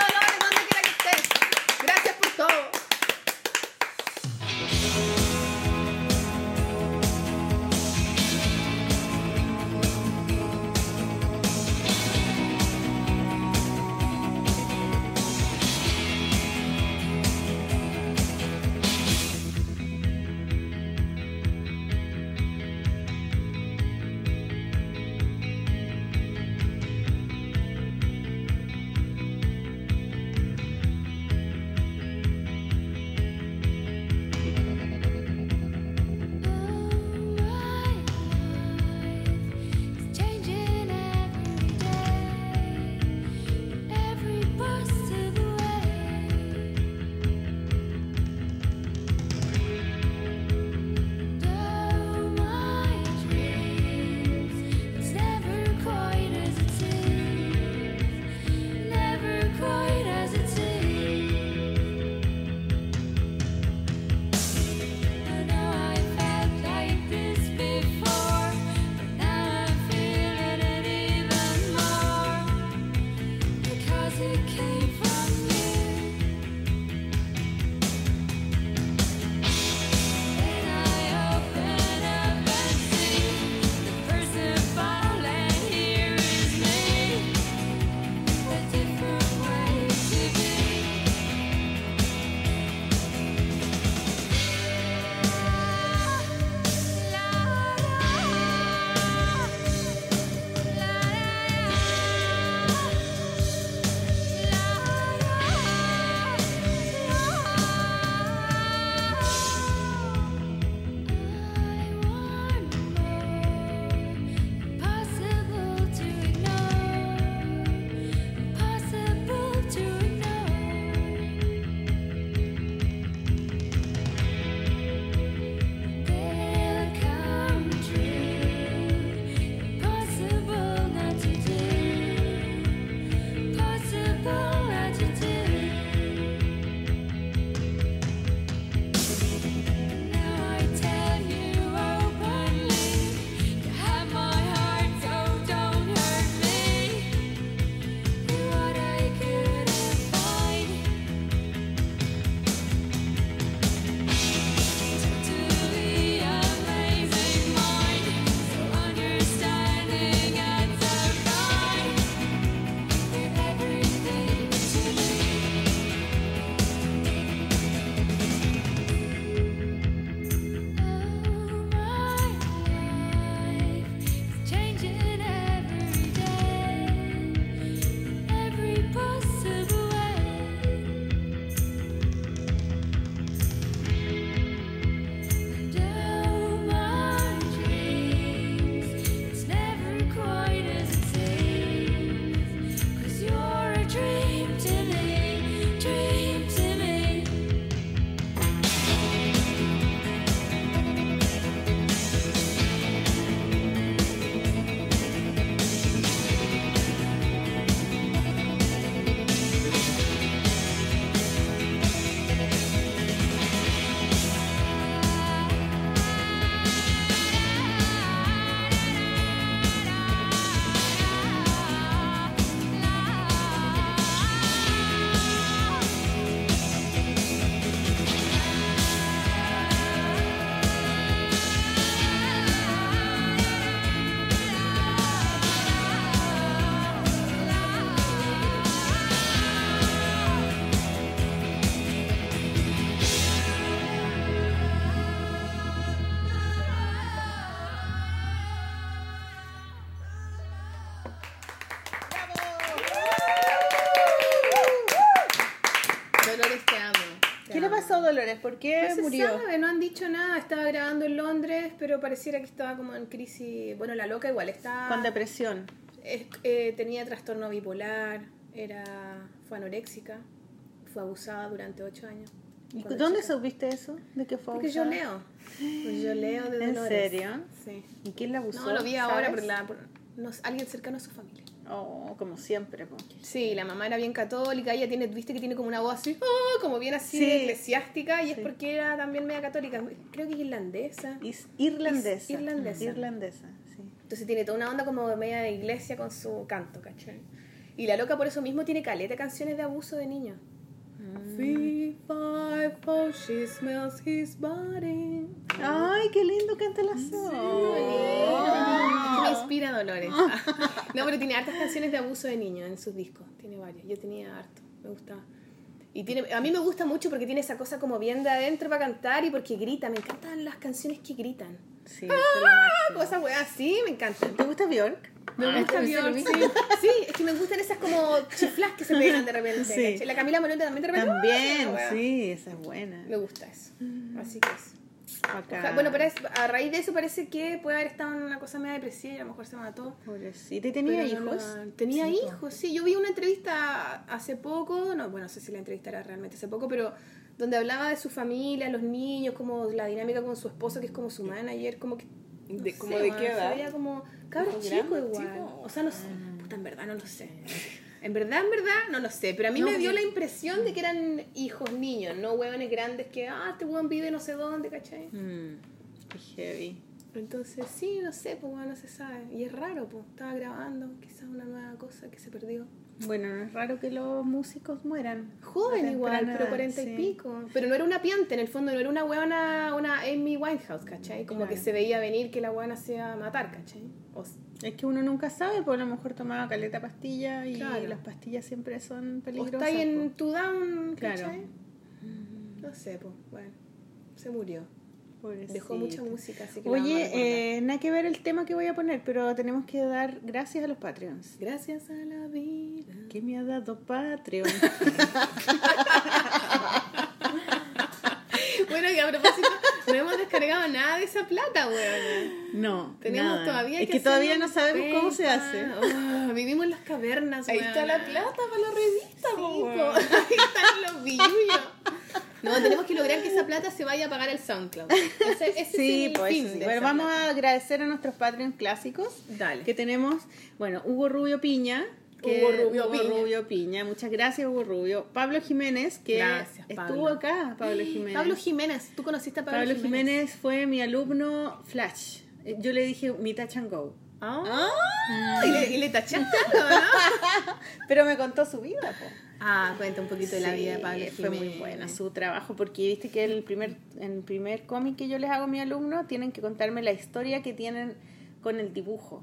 ¿Por qué No se murió? sabe, no han dicho nada. Estaba grabando en Londres, pero pareciera que estaba como en crisis. Bueno, la loca igual está. Con depresión. es- eh, tenía trastorno bipolar, era, fue anoréxica, fue abusada durante ocho años. ¿Y dónde chica. supiste eso? ¿De qué fue Porque yo abusada? leo. Pues yo leo de ¿En Dolores. serio? Sí. ¿Y quién la abusó? No, lo vi ahora por, la, por no sé, alguien cercano a su familia. Oh, como siempre. po. Sí, la mamá era bien católica, ella tiene, viste que tiene como una voz así, "Ah", como bien así Sí. eclesiástica, y es porque era también media católica, creo que es irlandesa. Is- irlandesa. Is- irlandesa. Irlandesa, sí. Entonces tiene toda una onda como de media de iglesia con su canto, ¿cachai? Y la loca por eso mismo tiene caleta canciones de abuso de niños. Three, five, four, she smells his body. Ay, qué lindo canta la Sol. Me inspira Dolores. [LAUGHS] No, pero tiene hartas canciones de abuso de niños en sus discos. Tiene varias. Yo tenía harto. Me gustaba. Y tiene, a mí me gusta mucho porque tiene esa cosa como bien de adentro para cantar y porque grita. Me encantan las canciones que gritan. Sí, esa weá así, me encantan. ¿Te gusta Bjork? Me gusta Bjork, mismo. sí. Sí, es que me gustan esas como chiflas que se [LAUGHS] pegan de repente. Sí. La Camila Moreno también de repente. También, ¡ah! Sí, esa es buena. Me gusta eso. Así que eso. Acá. Bueno, pero es- a raíz de eso parece que puede haber estado en una cosa media depresiva y a lo mejor se mató. Pobrecita. ¿Y tenía Pero hijos? Tenía Sí, hijos, sí. Yo vi una entrevista hace poco, no, bueno, no sé si la entrevista era realmente hace poco, pero donde hablaba de su familia, los niños, como la dinámica con su esposo, que es como su manager, como que... no De- sé, como de weón, qué edad? Se veía como cabros Como chico grande, igual. chico. O sea, no sé. Puta, en verdad no lo sé. [LAUGHS] En verdad, en verdad, no lo sé. Pero a mí No, me dio yo- la impresión de que eran hijos niños, no huevones grandes que, ah, este hueón vive no sé dónde, ¿cachai? Mm, qué heavy. Entonces, sí, no sé, pues bueno, no se sabe. Y es raro, pues. Estaba grabando, quizás una nueva cosa que se perdió. Bueno, no es raro que los músicos mueran. Joven igual, pero cuarenta sí. y pico. Pero no era una piante, en el fondo, no era una huevona, una Amy Winehouse, ¿cachai? Como Claro. que se veía venir que la huevona se iba a matar, ¿cachai? O Es que uno nunca sabe, pues a lo mejor tomaba caleta pastilla y Claro. las pastillas siempre son o peligrosas. está ahí en po. tu down, Claro. ¿cachai? No sé, pues, bueno. Se murió. Dejó mucha música, así que. Oye, eh, nada que ver el tema que voy a poner, pero tenemos que dar gracias a los Patreons. Gracias a la vida. ¿Qué me ha dado Patreon? [LAUGHS] Bueno, y a propósito, no hemos descargado nada de esa plata, weón. No, Tenemos nada. todavía Es que que todavía no sabemos cómo se hace. Oh, vivimos en las cavernas, Ahí está la plata para la revista, Sí, po. [LAUGHS] Ahí están los billullos. No, tenemos que lograr que esa plata se vaya a pagar el SoundCloud. Ese, ese Sí, es el pues fin sí. de Bueno, vamos plata. a agradecer a nuestros Patreons clásicos. Dale. Que tenemos, bueno, Hugo Rubio Piña. Que Hugo Rubio Hugo Piña. Rubio Piña. Muchas gracias, Hugo Rubio. Pablo Jiménez, que Gracias, estuvo Pablo. acá, Pablo Jiménez. Pablo Jiménez, ¿tú conociste a Pablo, Pablo Jiménez fue mi alumno Flash. Eh, Yo le dije mi touch and go. Ah, ¿Y, le, y le tachaste algo, ¿no? [LAUGHS] Pero me contó su vida, po. Ah, cuenta un poquito de la Sí, vida de Pablo Fue muy buena su trabajo porque viste que el primer, el primer cómic que yo les hago a mi alumno tienen que contarme la historia que tienen con el dibujo.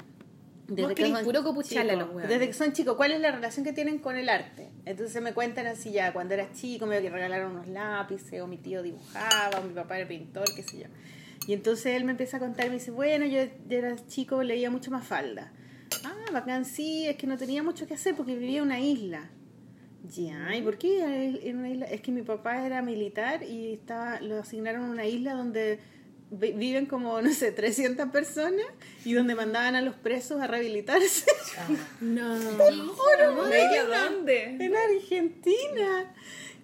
Vos querés puro copucharle a los hueones. Desde que son chicos, ¿cuál es la relación que tienen con el arte? Entonces me cuentan así ya, cuando era chico me que regalaron unos lápices, o mi tío dibujaba, o mi papá era pintor, qué sé yo. Y entonces él me empieza a contar y me dice, bueno, yo, yo era chico, leía mucho más falda. Ah, bacán, sí, es que no tenía mucho que hacer porque vivía en una isla. Ya, ¿y por qué en una isla? Es que mi papá era militar y estaba, lo asignaron a una isla donde vi- viven como, no sé, 300 personas y donde mandaban a los presos a rehabilitarse. No. [LAUGHS] ¿Me isla dónde? en Argentina,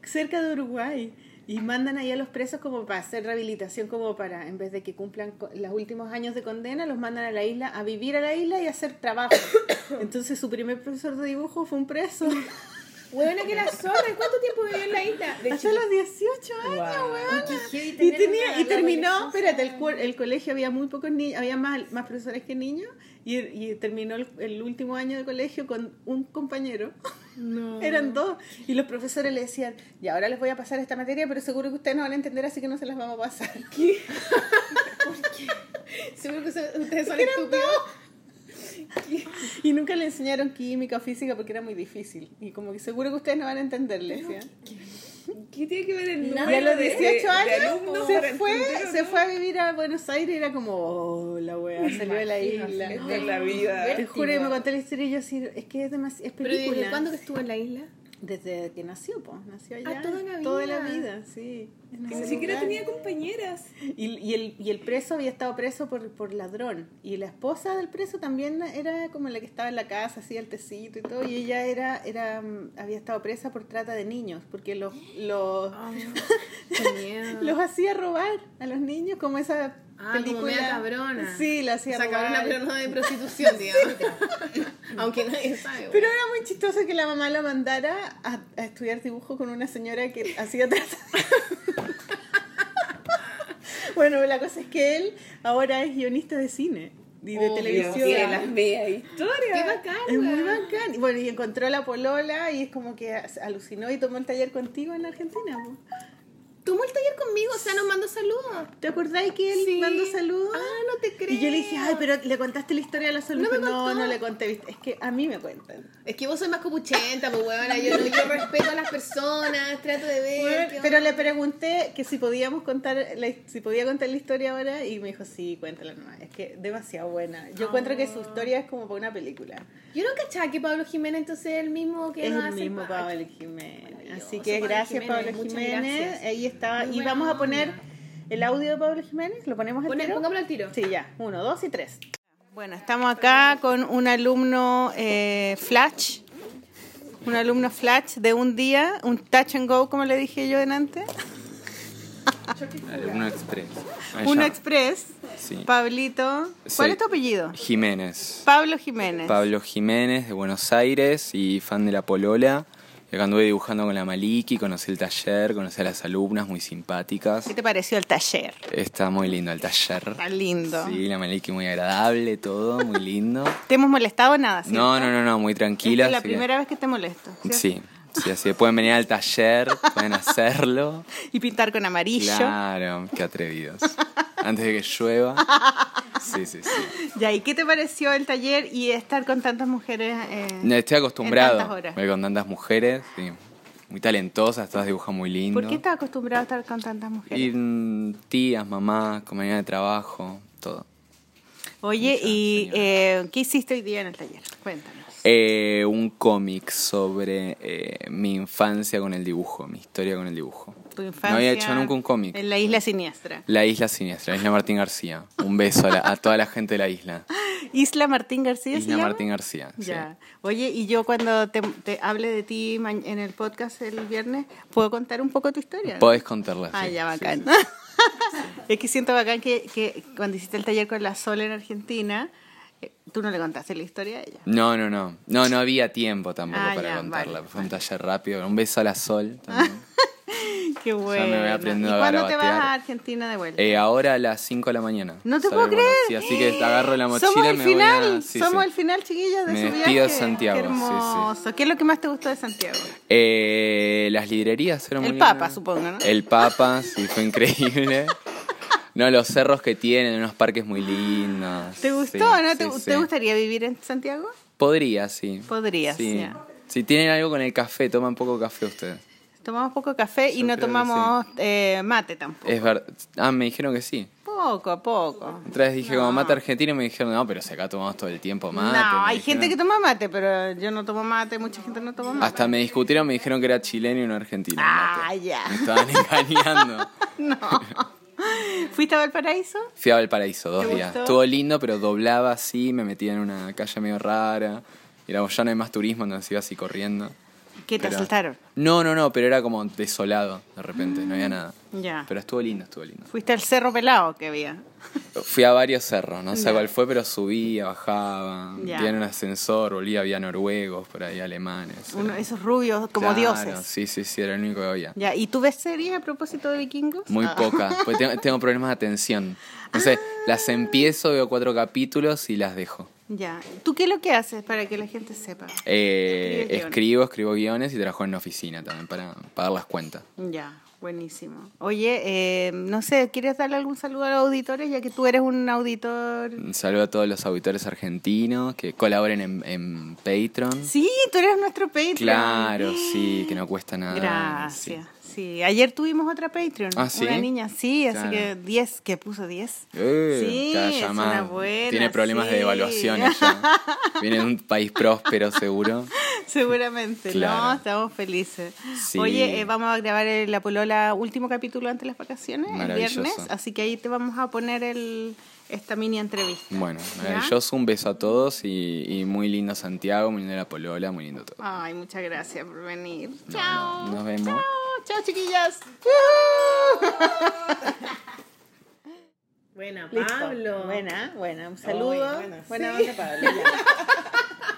cerca de Uruguay. Y mandan ahí a los presos como para hacer rehabilitación, como para, en vez de que cumplan los últimos años de condena, los mandan a la isla, a vivir a la isla y a hacer trabajo. [COUGHS] Entonces su primer profesor de dibujo fue un preso. [LAUGHS] Huevona que la zorra, ¿y ¿cuánto tiempo vivió en la isla? De Hasta los 18 años, Wow. Qué Y, tenía, y terminó, espérate, el, el colegio había muy pocos niños, había más, más profesores que niños, y, y terminó el, el último año de colegio con un compañero. No. [LAUGHS] Eran dos. Y los profesores le decían, y ahora les voy a pasar esta materia, pero seguro que ustedes no van a entender, así que no se las vamos a pasar. [LAUGHS] Seguro que ustedes son estúpidos. [LAUGHS] Y nunca le enseñaron química o física porque era muy difícil. Y como que seguro que ustedes no van a entender, le decían. ¿Qué tiene que ver el Nada Y número a los de- 18 de años se fue, se no? fue a vivir a Buenos Aires y era como, oh, la wea, salió de la isla. Esta es la vida. Te juro que me conté la historia y yo así, es que es demasiado, es ¿Pero película. desde cuándo que estuvo en la isla? Desde que nació, pues, nació allá. Ah, toda la Toda la vida. vida, sí. Que ni siquiera lugar. tenía compañeras. Y, y el, y el preso había estado preso por, por ladrón. Y la esposa del preso también era como la que estaba en la casa, hacía el tecito y todo. Y ella era, era mm, había estado presa por trata de niños, porque los, los, [LAUGHS] los hacía robar a los niños, como esa Ah, película. como media cabrona. Sí, la hacía O sea, cabrona, pero no de prostitución, [LAUGHS] digamos. Aunque nadie sabe. Pero era muy chistoso que la mamá lo mandara a, a estudiar dibujo con una señora que hacía trata. [LAUGHS] bueno, la cosa es que él ahora es guionista de cine y de Obvio, televisión. Tiene las bellas Qué historias. bacán, Es muy bacán. Y bueno, y encontró a la polola y es como que alucinó y tomó el taller contigo en Argentina. po. Tomó el taller conmigo, o sea, nos mandó saludos. ¿Te acordáis que él Sí. mandó saludos? Ah, no te creo. Y yo le dije, ay, pero le contaste la historia a la Sol. No me no, contó. no le conté. ¿viste? Es que a mí me cuentan. Es que vos sois más copuchenta, pues huevona. [LAUGHS] Yo, yo respeto a las personas, trato de ver. Bueno, pero le pregunté que si podíamos contar la, si podía contar la historia ahora y me dijo sí cuéntala nomás es que demasiado buena yo encuentro que su historia es como para una película Yo no cachaba que Pablo Jiménez entonces es el mismo que es nos el hace mismo. Pablo Jiménez así que Pablo gracias Jiménez, Pablo Jiménez gracias. Está Muy y vamos a poner onda. el audio de Pablo Jiménez lo ponemos al Pone- tiro? pongámoslo al tiro. sí ya uno dos y tres bueno estamos acá con un alumno eh, flash un alumno flash de un día un touch and go como le dije yo antes Uno Express. Uno. Express, Sí. Pablito. ¿Cuál Sí. es tu apellido? Jiménez. Pablo Jiménez. Pablo Jiménez de Buenos Aires y fan de la Polola. Y acá anduve dibujando con la Maliki, conocí el taller, conocí a las alumnas muy simpáticas. ¿Qué te pareció el taller? Está muy lindo el taller. Está lindo. Sí, la Maliki muy agradable, todo, muy lindo. [LAUGHS] ¿Te hemos molestado nada? ¿cierto? No, no, no, no, muy tranquila. Esta es la que- primera vez que te molesto. ¿cierto? Sí, sí, así que pueden venir al taller, pueden hacerlo. [LAUGHS] Y pintar con amarillo. Claro, qué atrevidos. Antes de que llueva. Sí, sí, sí. Ya, ¿y qué te pareció el taller y estar con tantas mujeres? eh, Estoy acostumbrado En tantas horas. con tantas mujeres, sí. muy talentosas, todas dibujan muy lindo. ¿Por qué estás acostumbrado a estar con tantas mujeres? Y mm, tías, mamás, compañeras de trabajo, todo. Oye, Muchas ¿y eh, qué hiciste hoy día en el taller? Cuéntanos. Eh, un cómic sobre eh, mi infancia con el dibujo, mi historia con el dibujo. Tu infancia No había hecho nunca un cómic. En la isla siniestra. La isla siniestra, la isla Martín García. Un beso a, la- a toda la gente de la isla. [LAUGHS] Isla Martín García. ¿se Isla llama? Martín García. sí. Ya. Oye, y yo cuando te, te hable de ti en el podcast el viernes, ¿puedo contar un poco tu historia? Podés contarla. Ah, sí, ya, bacán. sí. [LAUGHS] es que siento bacán que, que cuando hiciste el taller con la Sol en Argentina, tú no le contaste la historia a ella. No, no, no. No, no había tiempo tampoco Ah, para ya, contarla. vale, Fue un taller rápido. Un beso a la Sol también. [LAUGHS] Qué bueno. me voy aprendiendo ¿Y a cuándo te vas a Argentina de vuelta? Eh, ahora a las 5 de la mañana. no te puedo creer. Sí, así que agarro la mochila Somos y el me final, voy a... sí, somos sí. el final, chiquillas, de Me su viaje. Santiago, Qué hermoso. ¿Qué es lo que más te gustó de Santiago? Eh, las librerías eran El muy Papa, supongo, ¿no? El Papa, sí, fue increíble. [LAUGHS] No, los cerros que tienen, unos parques muy lindos. ¿Te gustó? Sí, ¿no? ¿Te, sí. te gustaría vivir en Santiago? Podría, sí. Podrías, sí. Si tienen algo con el café, toman poco café ustedes. Tomamos poco café y Yo no tomamos eh, mate tampoco. Es verdad. Ah, me dijeron que sí. Poco a poco. Otra vez dije No. como mate argentino y me dijeron, no, pero si acá tomamos todo el tiempo mate. no, hay gente que toma mate, pero yo no tomo mate, mucha gente no toma mate. Hasta me discutieron, me dijeron que era chileno y no argentino. Ah, ya. Me estaban engañando. [LAUGHS] [LAUGHS] ¿Fuiste a Valparaíso? Fui a Valparaíso dos ¿Te días. gustó? Estuvo lindo, pero doblaba así, me metía en una calle medio rara. Y era, ya no hay más turismo, entonces iba así corriendo. ¿Qué te Pero- asaltaron? No, no, no, pero era como desolado de repente, no había nada. Ya. Pero estuvo lindo, estuvo lindo. ¿Fuiste al cerro pelado que había? Fui a varios cerros, no sé Ya. cuál fue, pero subía, bajaba. Tiene un ascensor, volvía, había noruegos por ahí, alemanes. Uno, esos rubios como Claro, dioses. Sí, sí, sí, era el único que había. Ya, ¿y tú ves series a propósito de vikingos? Muy Ah. poca, [LAUGHS] porque tengo, tengo problemas de atención. Entonces, las empiezo, veo cuatro capítulos y las dejo. Ya. ¿Tú qué es lo que haces para que la gente sepa? Eh, escribo, escribo guiones y trabajo en una oficina también para pagar las cuentas. Ya, buenísimo. Oye, eh, no sé, ¿quieres darle algún saludo a los auditores ya que tú eres un auditor? Un saludo a todos los auditores argentinos que colaboren en, en Patreon. Sí, tú eres nuestro Patreon. Claro, sí, que no cuesta nada. Gracias. sí. Sí, ayer tuvimos otra Patreon. Ah, ¿sí? Una niña, sí, así que 10, que puso 10. Eh, Sí, es una buena, Tiene problemas sí. de evaluación ella. [LAUGHS] Viene de un país próspero, seguro. Seguramente, Claro. ¿no? Estamos felices. Sí. Oye, eh, vamos a grabar el La Polola último capítulo antes de las vacaciones, el viernes, así que ahí te vamos a poner el, esta mini entrevista. Bueno, maravilloso, un beso a todos y, y muy lindo Santiago, muy lindo la Polola, muy lindo todo. Ay, muchas gracias por venir. No, Chao. no, nos vemos. Chao, chao chiquillas. [LAUGHS] Buena, Pablo. Buena, buena. Un saludo. Ay, buena. buena Sí. onda, Pablo. [LAUGHS]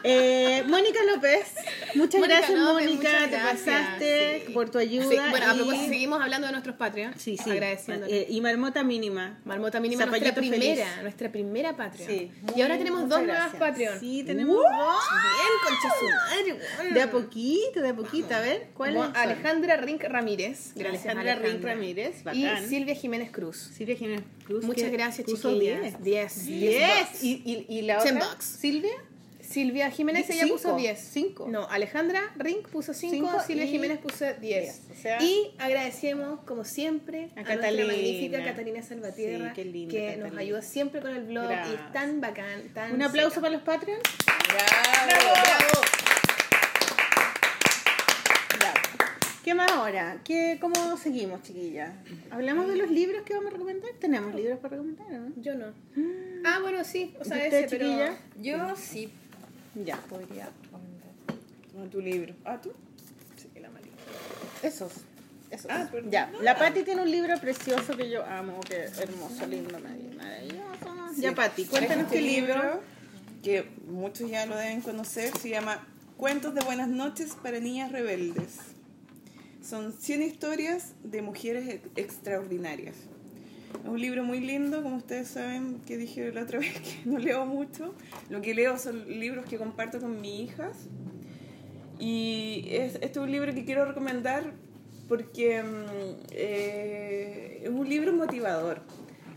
Eh, Mónica López, muchas Mónica gracias López, Mónica, muchas te gracias, pasaste sí. por tu ayuda. Sí, bueno, a y- propósito, seguimos hablando de nuestros Patreon. Sí, sí. Agradeciendo. Eh, y Marmota Mínima. Marmota Mínima, nuestra Zapallito primera, feliz. nuestra primera Patreon. Sí. Y ahora tenemos dos nuevas. Patreon. Sí, tenemos dos. Bien, concha. De a poquito, de a poquito. A ver, ¿cuál Como es? Alejandra Rink Ramírez. Gracias, Alejandra Rink Ramírez, Y. Silvia Jiménez Cruz. Silvia Jiménez Cruz. Muchas gracias, puso chiquillas. 10. 10. 10. ¿Y, y, y la otra? bucks. ¿Silvia? Silvia Jiménez, ella cinco. puso 10. Cinco. No, Alejandra Rink puso 5, Cinco Silvia y- Jiménez puso 10. Diez, o sea- y agradecemos, como siempre, A a, Catalina. nuestra magnífica Catalina Salvatierra, Sí, qué linda que Catalina. nos ayuda siempre con el blog y Gracias. es tan bacán, tan Un aplauso seca. para los Patreons. ¡Bravo! ¡Bravo! ¿Qué más ahora? ¿Qué, ¿Cómo seguimos, chiquillas? ¿Hablamos de los libros que vamos a recomendar? ¿Tenemos libros para recomendar o no? Yo no. Ah, bueno, sí, o sea, ¿Y usted, ese, pero... chiquilla? Yo sí Ya. podría recomendar. Toma tu libro. ¿Ah, tú? Sí, la malita. Esos. Esos. Ah, perdón. ya. La Patti tiene un libro precioso que yo amo, que hermoso, lindo, maravilloso. Ya, Patti, cuéntanos Este qué libro. que muchos ya lo deben conocer, se llama Cuentos de Buenas noches para Niñas Rebeldes. Son 100 historias de mujeres ex- extraordinarias. Es un libro muy lindo, como ustedes saben, que dije la otra [LAUGHS] vez que no leo mucho. Lo que leo son libros que comparto con mis hijas. Y es, este es un libro que quiero recomendar porque mm, eh, es un libro motivador.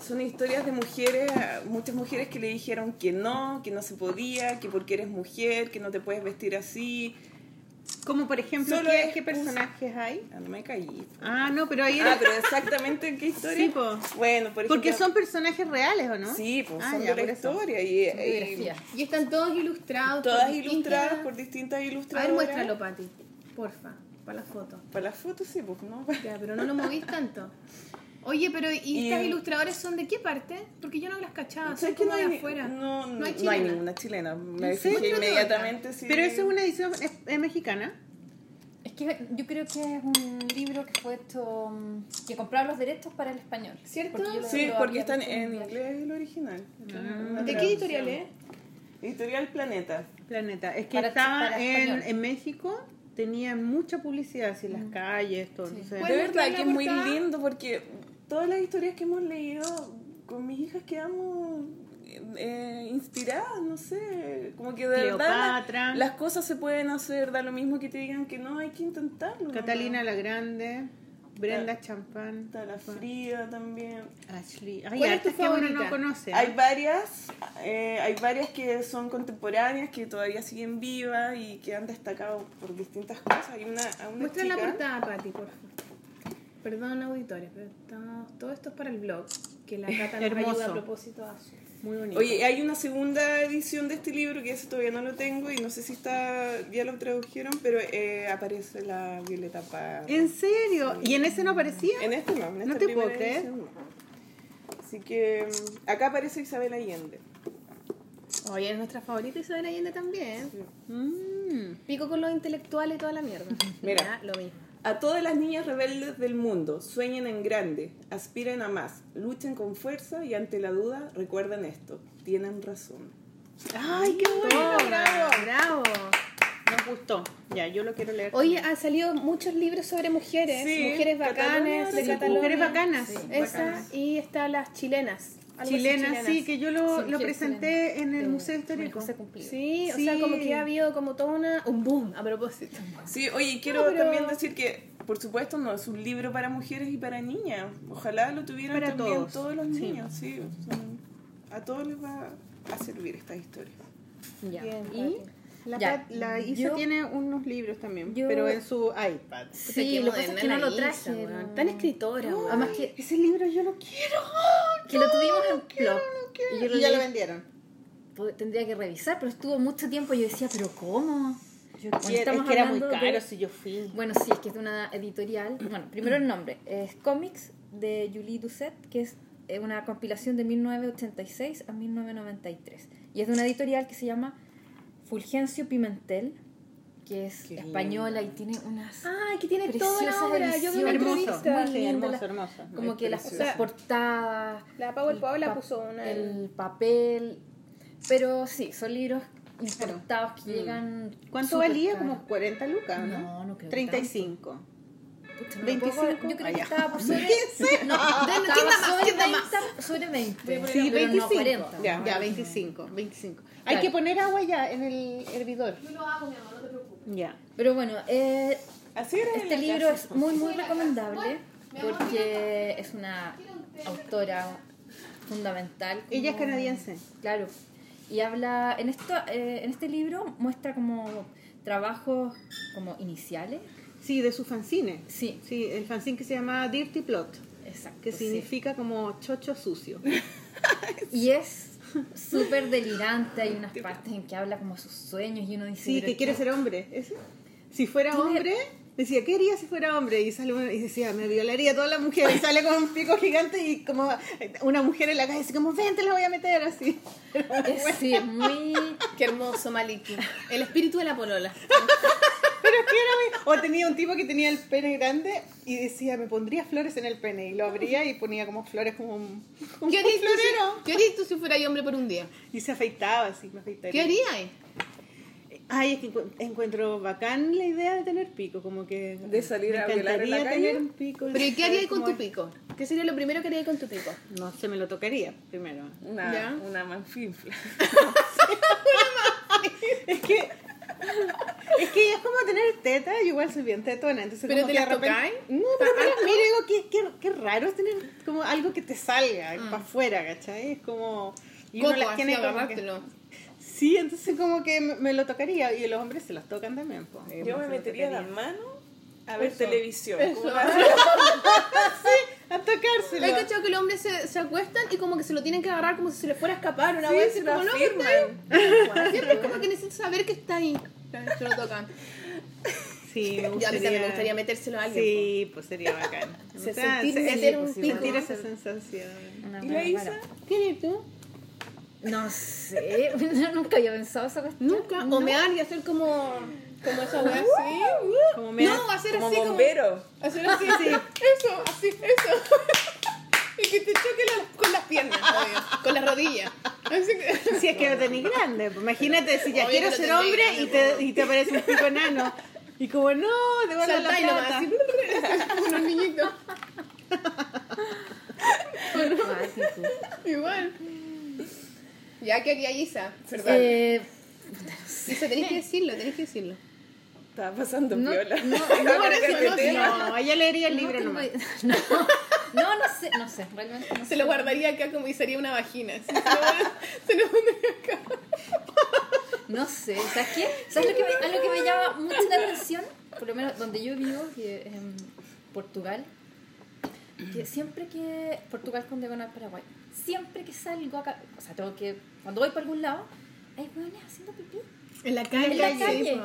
Son historias de mujeres, muchas mujeres que le dijeron que no, que no se podía, que porque eres mujer, que no te puedes vestir así. Como por ejemplo, Solo ¿qué, qué personajes hay? Ah, no me caí. Ah, no, pero ahí era... Ah, pero exactamente qué [LAUGHS] historia. Sí, po. Bueno, por ejemplo. Porque son personajes reales, ¿o no? Sí, pues Ah, son ya, de por la historia. Y, y. Y están todos ilustrados. por todas distintas- ilustradas por distintas A ilustradoras. ver, muéstralo, Pati, porfa, para la foto. Para las fotos sí, pues no. Ya, pero no lo movís tanto. [LAUGHS] Oye, pero ¿y, estas ilustradores son de qué parte? Porque yo no las cachaba, son ¿Sabes que como no de hay, afuera. No, no, No no hay ninguna chilena. Me ¿En fijé inmediatamente. Sí. Pero eso es una edición es, es mexicana. Es que yo creo que es un libro que fue hecho, mm, que compraron los derechos para el español. ¿Cierto? Porque Sí, lo porque están en inglés. inglés el original. Una ¿De qué editorial es? Editorial Planeta. Planeta. Es que Para- estaba para en, México, tenían mucha publicidad así en las calles, todo. entonces- ¿Puedes De verdad que es muy lindo porque todas las historias que hemos leído con mis hijas quedamos eh, inspiradas, no sé, como que de Cleopatra. verdad la- las cosas se pueden hacer, da lo mismo que te digan que no, hay que intentarlo. Catalina la Grande, Brenda Champán, Está la Frida también. Ashley. Ay, ¿Cuál es tu que uno no conoce. Hay varias, eh, hay varias que son contemporáneas, que todavía siguen vivas y que han destacado por distintas cosas. Hay una, una Muestra la chica- portada, Pati, por favor. Perdón, auditores, pero estamos- todo esto es para el blog, que la Cata nos ayuda a propósito a su... Muy bonito. Oye, hay una segunda edición de este libro que ese todavía no lo tengo y no sé si está ya lo tradujeron, pero eh, aparece la Violeta Parra. ¿En serio? ¿Y en ese no aparecía? En este no, en No esta te primera puedo creer. edición no. Así que mm, acá aparece Isabel Allende. Oye, es nuestra favorita Isabel Allende también. Mm. Pico con los intelectuales y toda la mierda. Mira. Ya, lo mismo. A todas las niñas rebeldes del mundo, sueñen en grande, aspiren a más, luchen con fuerza y ante la duda recuerden esto, tienen razón. Ay, qué bueno, bravo. bravo. Nos gustó. Ya, yo lo quiero leer. Oye, han salido muchos libros sobre mujeres, Sí, mujeres Cataluña, bacanas de sí, Cataluña. Mujeres bacanas. Esa Bacanas. y está las chilenas. Así, Chilenas, sí, que yo lo, Sí, lo presenté chilenas. en el De Museo Histórico. Cumplido. Sí, o Sí. sea, como que ha habido como todo una, un boom a propósito. Sí, oye, quiero No, pero- también decir que, por supuesto, no es un libro para mujeres y para niñas. Ojalá lo tuvieran Para también todos. los Sí. niños, sí. son- a todos les va a servir esta historia. Ya. Bien, y La, Ya, Pat- la Isa yo- tiene unos libros también, yo- pero en su iPad. sí, lo que pasa es que no lo traje. no. Tan escritora. Además que, Ese libro yo lo quiero. que lo tuvimos en Plop. Y, Y yo lo ya lo vendieron. Tendría que revisar, pero estuvo mucho tiempo y yo decía, pero ¿cómo? Yo Bueno, quiero- es que era muy caro de- si yo fui. Bueno, sí, es que es de una editorial. [CLEARS THROAT] Bueno, primero el nombre. Es Comics de Julie Doucet, que es eh, una compilación de 1986 a 1993. Y es de una editorial que se llama Fulgencio Pimentel, que es Qué española y tiene unas Ah, que tiene toda la obra. Yo vi una Hermoso. muy hermoso, las- hermoso. Como Es que las, portadas, La Power el Paola pa- puso una. el papel, pero sí, son libros importados que llegan. ¿Cuánto valía? Como 40 lucas, ¿no? No, no creo que 35. Pucha, no 25. me acuerdo, Yo creo Ah, que ya. estaba por [LAUGHS] sobre. 15. No, ¿quién estaba da más? sobre ¿Quién da 20, sobre 20. Sí, pero 25. no 40. ya, no, ya, no. 25, 25. Hay que poner agua ya en el hervidor. Yo lo hago, mi amor, no te preocupes. Ya. Pero bueno, eh, Así era este libro es muy, muy recomendable porque es una autora fundamental. como- Ella es canadiense. Claro. Y habla, en, esto, eh, en este libro muestra como trabajos como iniciales. Sí, de su fanzine. Sí, Sí, el fanzine que se llama Dirty Plot, exacto. que sí. significa como chocho sucio. [LAUGHS] Y es súper delirante, hay unas partes en que habla como sus sueños y uno dice... Sí, "Pero que quiere ser hombre. ¿Ese? Si fuera Tiene- hombre, decía, ¿qué haría si fuera hombre? Y sale una- y decía, me violaría a toda la mujer. Y sale con un pico gigante y como una mujer en la calle, así como, ven, te la voy a meter así. Es, sí, es muy... Qué hermoso, Maliki. El espíritu de la polola. [LAUGHS] Pero que era muy... O tenía un tipo que tenía el pene grande y decía, me pondría flores en el pene. Y lo abría y ponía como flores como un, como ¿Qué un harías tú, florero. si, ¿Qué harías tú si fuera hombre por un día? Y se afeitaba así, me afeitaría. ¿Qué harías? Ay, es que encu- encuentro bacán la idea de tener pico, como que... De salir me a violar en la calle. tener un pico. ¿Pero y qué harías con tu pico? ¿Qué sería lo primero que harías con tu pico? No se me lo tocaría primero. Una, ¿Ya? una manfinfla. [LAUGHS] [LAUGHS] Es que... Es que es como tener teta, yo igual soy bien tetona, entonces ¿Pero como te que las de repente- tocáis? No, pero me las miro y digo, qué, qué, qué raro es tener como algo que te salga Mm. para afuera, ¿cachai? Es como... Y uno las tiene como que-. Sí, entonces como que me, lo tocaría y los hombres se las tocan también. po. Yo me metería las manos a ver Eso. televisión. Eso. como una- [LAUGHS] [LAUGHS] A tocárselo. ¿Hay cachado que los hombres se, se acuestan y como que se lo tienen que agarrar como si se le fuera a escapar una Sí, vez? se como, no. Siempre [LAUGHS] es como que necesitan saber que está ahí. Se lo tocan. [LAUGHS] Sí, me [LAUGHS] Ya a mí gustaría. también me gustaría metérselo a alguien. Sí, pues sería bacán. [LAUGHS] Se- O sea, sentir meter un pico. Sentir esa sensación. una ¿Y la Isa? vara. po. ¿Quién eres tú? No sé, nunca había pensado esa cuestión. Nunca. O mear y hacer como. Como esa wea así. Como me No, hacer Como así bombero. como. Hacer así, sí. Eso, así, eso. [LAUGHS] y que te choque la- con las piernas, obvio, con las rodillas. Así que- [LAUGHS] Si es que lo tenés grande, pues imagínate si ya Obvio quiero que ser hombre grande, y te, y te aparece un pico enano. Y como, no, devuelve la Saltáis nomás, plata. así. Como [LAUGHS] unos niñitos. Cuático. Igual. Ya que aquí hay Isa. Perdón. Eh, Isa, tenés que decirlo, tenés que decirlo. Estaba pasando No, piola. no, no, por que eso te no. No, ella leería el no libro nomás. No, no, no sé, no sé, realmente no Se sé. lo guardaría acá como y sería una vagina. Se lo, se pondría acá. No sé, ¿sabes qué? ¿Sabes lo que me, a lo que me llama mucho la atención? Por lo menos donde yo vivo, que es en Portugal, que siempre que. Portugal con diagonal Paraguay, siempre que salgo acá, o sea, tengo que. Cuando voy por algún lado, hay hueones haciendo pipí En la calle. en la sí, calle.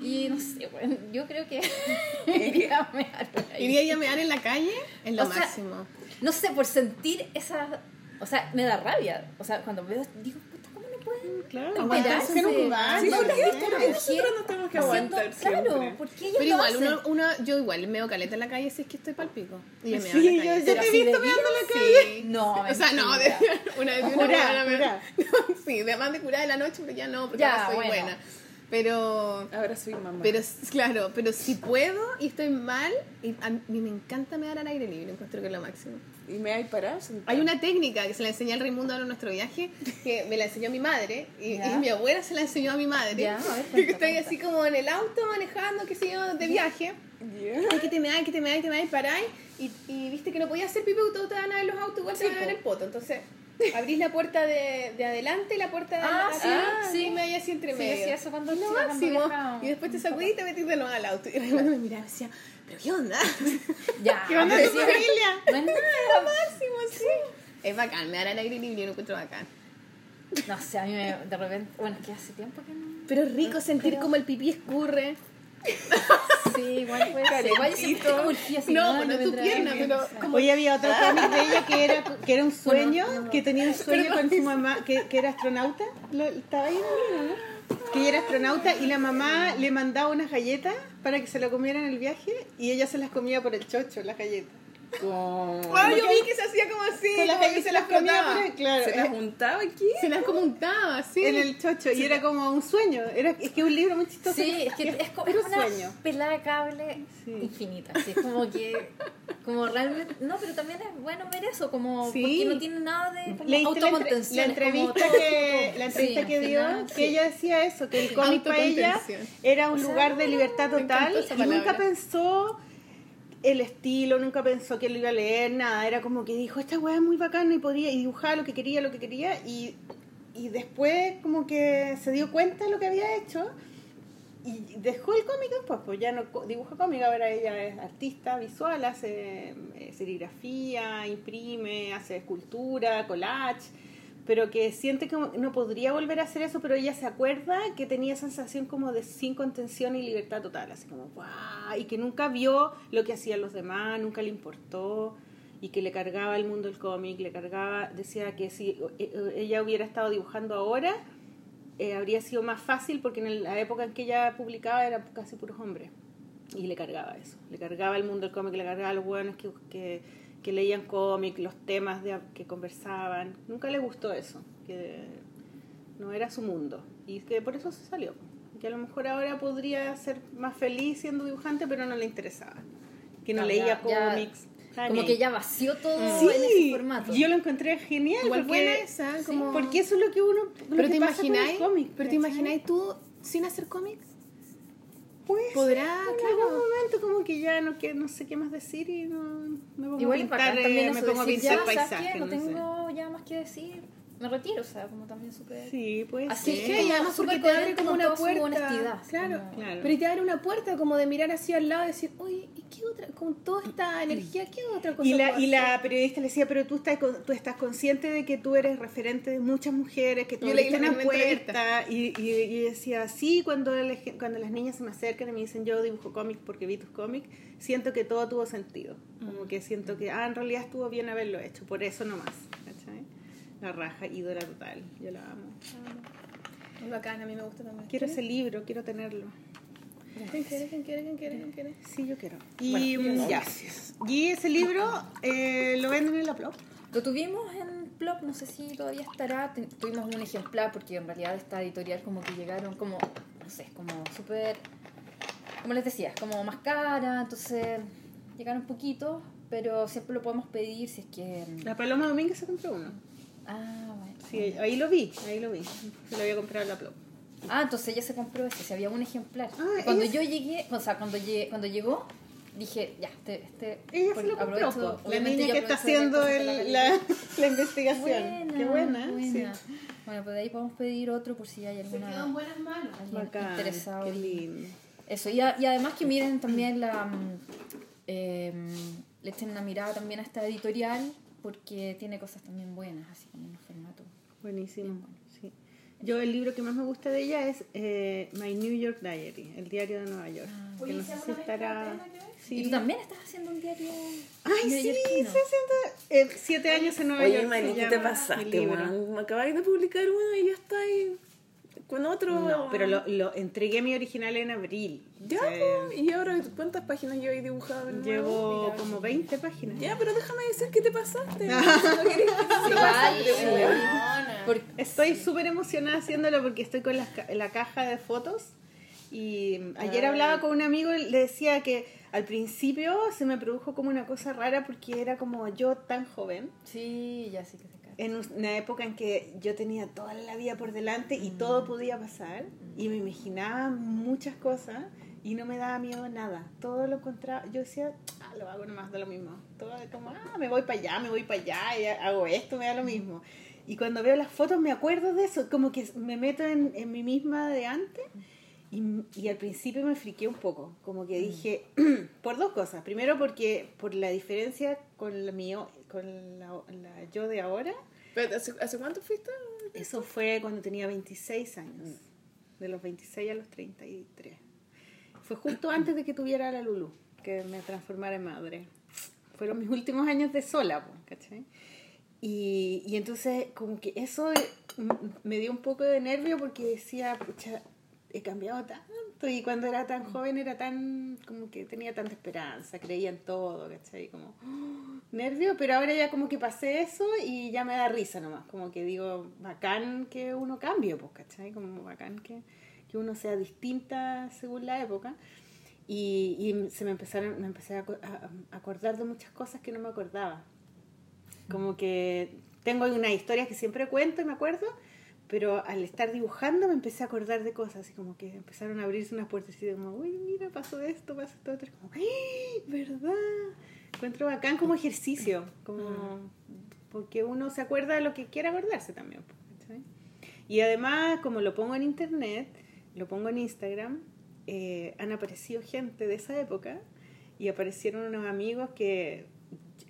Y no sé, bueno, yo creo que [LAUGHS] [LAUGHS] iría a mear. ¿Iría a mear en la calle? Es lo O sea, máximo. No sé, por sentir esa. O sea, me da rabia. O sea, cuando veo, digo, puta, ¿cómo no pueden? Claro, aguantarse en un baño. Sí, ¿por qué? no sé. ¿Por qué nosotros no tenemos que aguantar Claro, siempre? porque ellos Pero igual, uno, uno, yo igual meo caleta en la calle si es que estoy palpico. Y me Sí, yo, yo te he visto meando en la calle. Sí. No, O sea, no, de, [LAUGHS] una vez una buena me- jurá. Sí, de más de curada de la noche, pero ya no, porque Ya, ahora soy bueno. buena. Pero, Ahora soy mamá. pero claro, pero si puedo y estoy mal, y a mí me encanta me dar al aire libre, encuentro que es lo máximo. ¿Y me hay parado? sentada? Hay una técnica que se la enseñé al Raimundo ahora en nuestro viaje, que me la enseñó mi madre, y, y mi abuela se la enseñó a mi madre. Ya, a ver, que cuenta, estoy cuenta. así como en el auto manejando, qué sé yo, de viaje. Yeah. Ay, que te me hay, que te me hay, te me hay, paráis. Y, y viste que no podías hacer porque todos te van a ver los autos, igual te van a ver el poto. Entonces, abrís la puerta de, de adelante y la puerta de Ah, atrás. sí, me así entre medio. sí, eso cuando Es lo chica, cuando máximo. viajaba. Y después te sacudís y te metís de nuevo al auto. Y Raimundo me miraba y decía, ¿pero qué onda? [LAUGHS] Ya. ¿Qué onda tu sí, familia? no es nada. [LAUGHS] máximo, sí. Es bacán, me da el aire libre y lo encuentro bacán. No sé, a mí me, de repente, bueno, que hace tiempo que no. Pero es rico sentir Pero- como el pipí escurre. Sí, igual puede ser. Igual yo siempre así. No, ay, no tu vendrá pierna, pero como- Hoy había otro cómic de ella que era, que era un sueño, Bueno, no. que tenía un sueño con su mamá, que, que era astronauta. Lo- estaba ahí en el libro, ¿no? Que ella era astronauta y la mamá le mandaba unas galletas para que se la comiera en el viaje y ella se las comía por el chocho, las galletas. Ah, yo vi que se hacía como así. Con las como se las por el, claro, ¿Se eh, las juntaba aquí? Se las como untaba, así. en el chocho y era como un sueño. Era, es que es un libro muy chistoso. Sí, es que es, co- [LAUGHS] es puro una sueño. pelada de cable Sí. infinita. Así, es como que. Como realmente. No, pero también es bueno ver eso, como. Sí. Porque no tiene nada de como la, autocontención. como entrevista todo, que, la entrevista Sí, que dio, final, que sí. ella decía eso, que el cómic para ella era un O sea, lugar de libertad total y nunca pensó el estilo, nunca pensó que lo iba a leer, nada, era como que dijo, esta weá es muy bacana y podía, y dibujaba lo que quería, lo que quería, y, y después como que se dio cuenta de lo que había hecho y dejó el cómic después, pues ya no dibuja cómic, ahora ella es artista visual, hace eh, serigrafía, imprime, hace escultura, collage, pero que siente que no podría volver a hacer eso, pero ella se acuerda que tenía sensación como de sin contención y libertad total, así como ¡guau! y que nunca vio lo que hacían los demás, nunca le importó y que le cargaba el mundo del cómic, le cargaba, decía que si eh, eh, ella hubiera estado dibujando ahora, eh, habría sido más fácil porque en la época en que ella publicaba era casi puros hombres y le cargaba eso, le cargaba el mundo del cómic, le cargaba a los buenos que, que, que leían cómic, los temas de, que conversaban, nunca le gustó eso, que no era su mundo. Y que por eso se salió, que a lo mejor ahora podría ser más feliz siendo dibujante pero no le interesaba, que no Ah, leía ya- cómics. estaba Como que ya vació todo Sí, en ese formato. yo lo encontré genial Igual porque, buena esa, como... porque eso es lo que uno lo Pero que te pasa con el imagináis, cómic, pero te imagináis tú sin hacer cómics. Pues, Podrá, en claro. algún momento como que ya no, que, no sé qué más decir y no me pongo Igual a pintar, eh. No sé. tengo ya más que decir. Me retiro, o sea, como también súper... Sí, pues Así como y además porque súper te abre como una puerta. honestidad, Claro. como- Claro. Pero te abre una puerta como de mirar así al lado y decir, uy, ¿y qué otra? Con toda esta energía, ¿qué otra cosa Y la, y la periodista le decía, pero tú estás, con- tú estás consciente de que tú eres referente de muchas mujeres, que tú la una puerta. Y, y, y decía, sí, cuando, cuando las niñas se me acercan y me dicen, yo dibujo cómics porque vi tus cómics, siento que todo tuvo sentido. Como que siento que, ah, en realidad estuvo bien haberlo hecho, por eso nomás. La raja, ídola total. Yo la amo. Es bacán, a mí me gusta también. Quiero ese libro, quiero tenerlo. ¿Quién quiere? ¿Quién quiere? ¿Quién quiere? ¿Quién quiere? Sí, yo quiero. Y mm, ya. Y ese libro eh, lo venden en la Plop. Lo tuvimos en blog, no sé si todavía estará. Tuvimos un ejemplar porque en realidad esta editorial como que llegaron como, no sé, como súper, como les decía, como más cara, entonces llegaron poquitos, pero siempre lo podemos pedir si es que... La Paloma Domínguez se compró uno. Ah, bueno. Sí, ahí lo vi, ahí lo vi. Se lo había comprado en la Plop. Ah, entonces ella se compró ese, si había un ejemplar. Ah, cuando ella yo llegué, o sea, cuando, llegué, cuando llegó, dije, ya, este... este Ella se lo compró. La niña que está haciendo el- la la, [LAUGHS] la investigación. Qué buena. buena. Sí. Bueno, pues de ahí podemos pedir otro por si hay alguna buenas manos. Bacán, interesado. qué lindo. Eso, y, a- y además que miren también la... mm, em, le echen una mirada también a esta editorial porque tiene cosas también buenas, así como en un formato. Buenísimo. Sí. Yo el libro que más me gusta de ella es eh, My New York Diary, el diario de Nueva York. que no sé si estará... Sí. ¿Y tú también estás haciendo un diario Ay, sí, estoy haciendo eh, siete años en Nueva Oye, York. Mari, se ¿qué te pasaste? Me acabáis de publicar uno y ya está ahí con otro. No, pero lo, lo entregué mi original en abril. Ya, O sea, po, y ahora, ¿cuántas páginas yo he dibujado? Llevo Mira. como 20 páginas. Ya, pero déjame decir [LAUGHS] que te pasaste. No que Igual, sí. Porque- Estoy súper emocionada haciéndolo porque estoy con ca- la caja de fotos y ayer hablaba con un amigo y le decía que al principio se me produjo como una cosa rara porque era como yo tan joven Sí, ya sí que cae. En una época en que yo tenía toda la vida por delante y todo podía pasar y me imaginaba muchas cosas y no me daba miedo nada. Todo lo encontraba, yo decía, ah, lo hago nomás, da lo mismo. Todo como, ah, me voy para allá, me voy para allá, y hago esto, me da lo mismo. Y cuando veo las fotos me acuerdo de eso, como que me meto en, en mí misma de antes y, y al principio me friqué un poco, como que dije, [CLEARS THROAT] por dos cosas. Primero porque por la diferencia con la mío, con la, la yo de ahora, Pero, ¿hace, hace cuánto fuiste? Eso fue cuando tenía 26 años. De los 26 a los 33. Fue justo antes de que tuviera la Lulu, que me transformara en madre. Fueron mis últimos años de sola, ¿cachai? Y, y entonces como que eso m- me dio un poco de nervio porque decía, pucha, he cambiado tanto y cuando era tan joven era tan, como que tenía tanta esperanza, creía en todo, ¿cachai? Como ¡oh! [GASPS] nervio, pero ahora ya como que pasé eso y ya me da risa nomás, como que digo, bacán que uno cambie, pues, ¿cachai? Como bacán que, que uno sea distinta según la época. Y, y se me empezaron, me empecé a, a- a acordar de muchas cosas que no me acordaba. Como que tengo unas historias que siempre cuento y me acuerdo, pero al estar dibujando me empecé a acordar de cosas, así como que empezaron a abrirse unas puertas y como, uy, mira, pasó esto, pasó esto otro, como, ¡ay, verdad! Encuentro bacán como ejercicio, como, porque uno se acuerda de lo que quiere acordarse también. Y además, como lo pongo en internet, lo pongo en Instagram, eh, han aparecido gente de esa época y aparecieron unos amigos que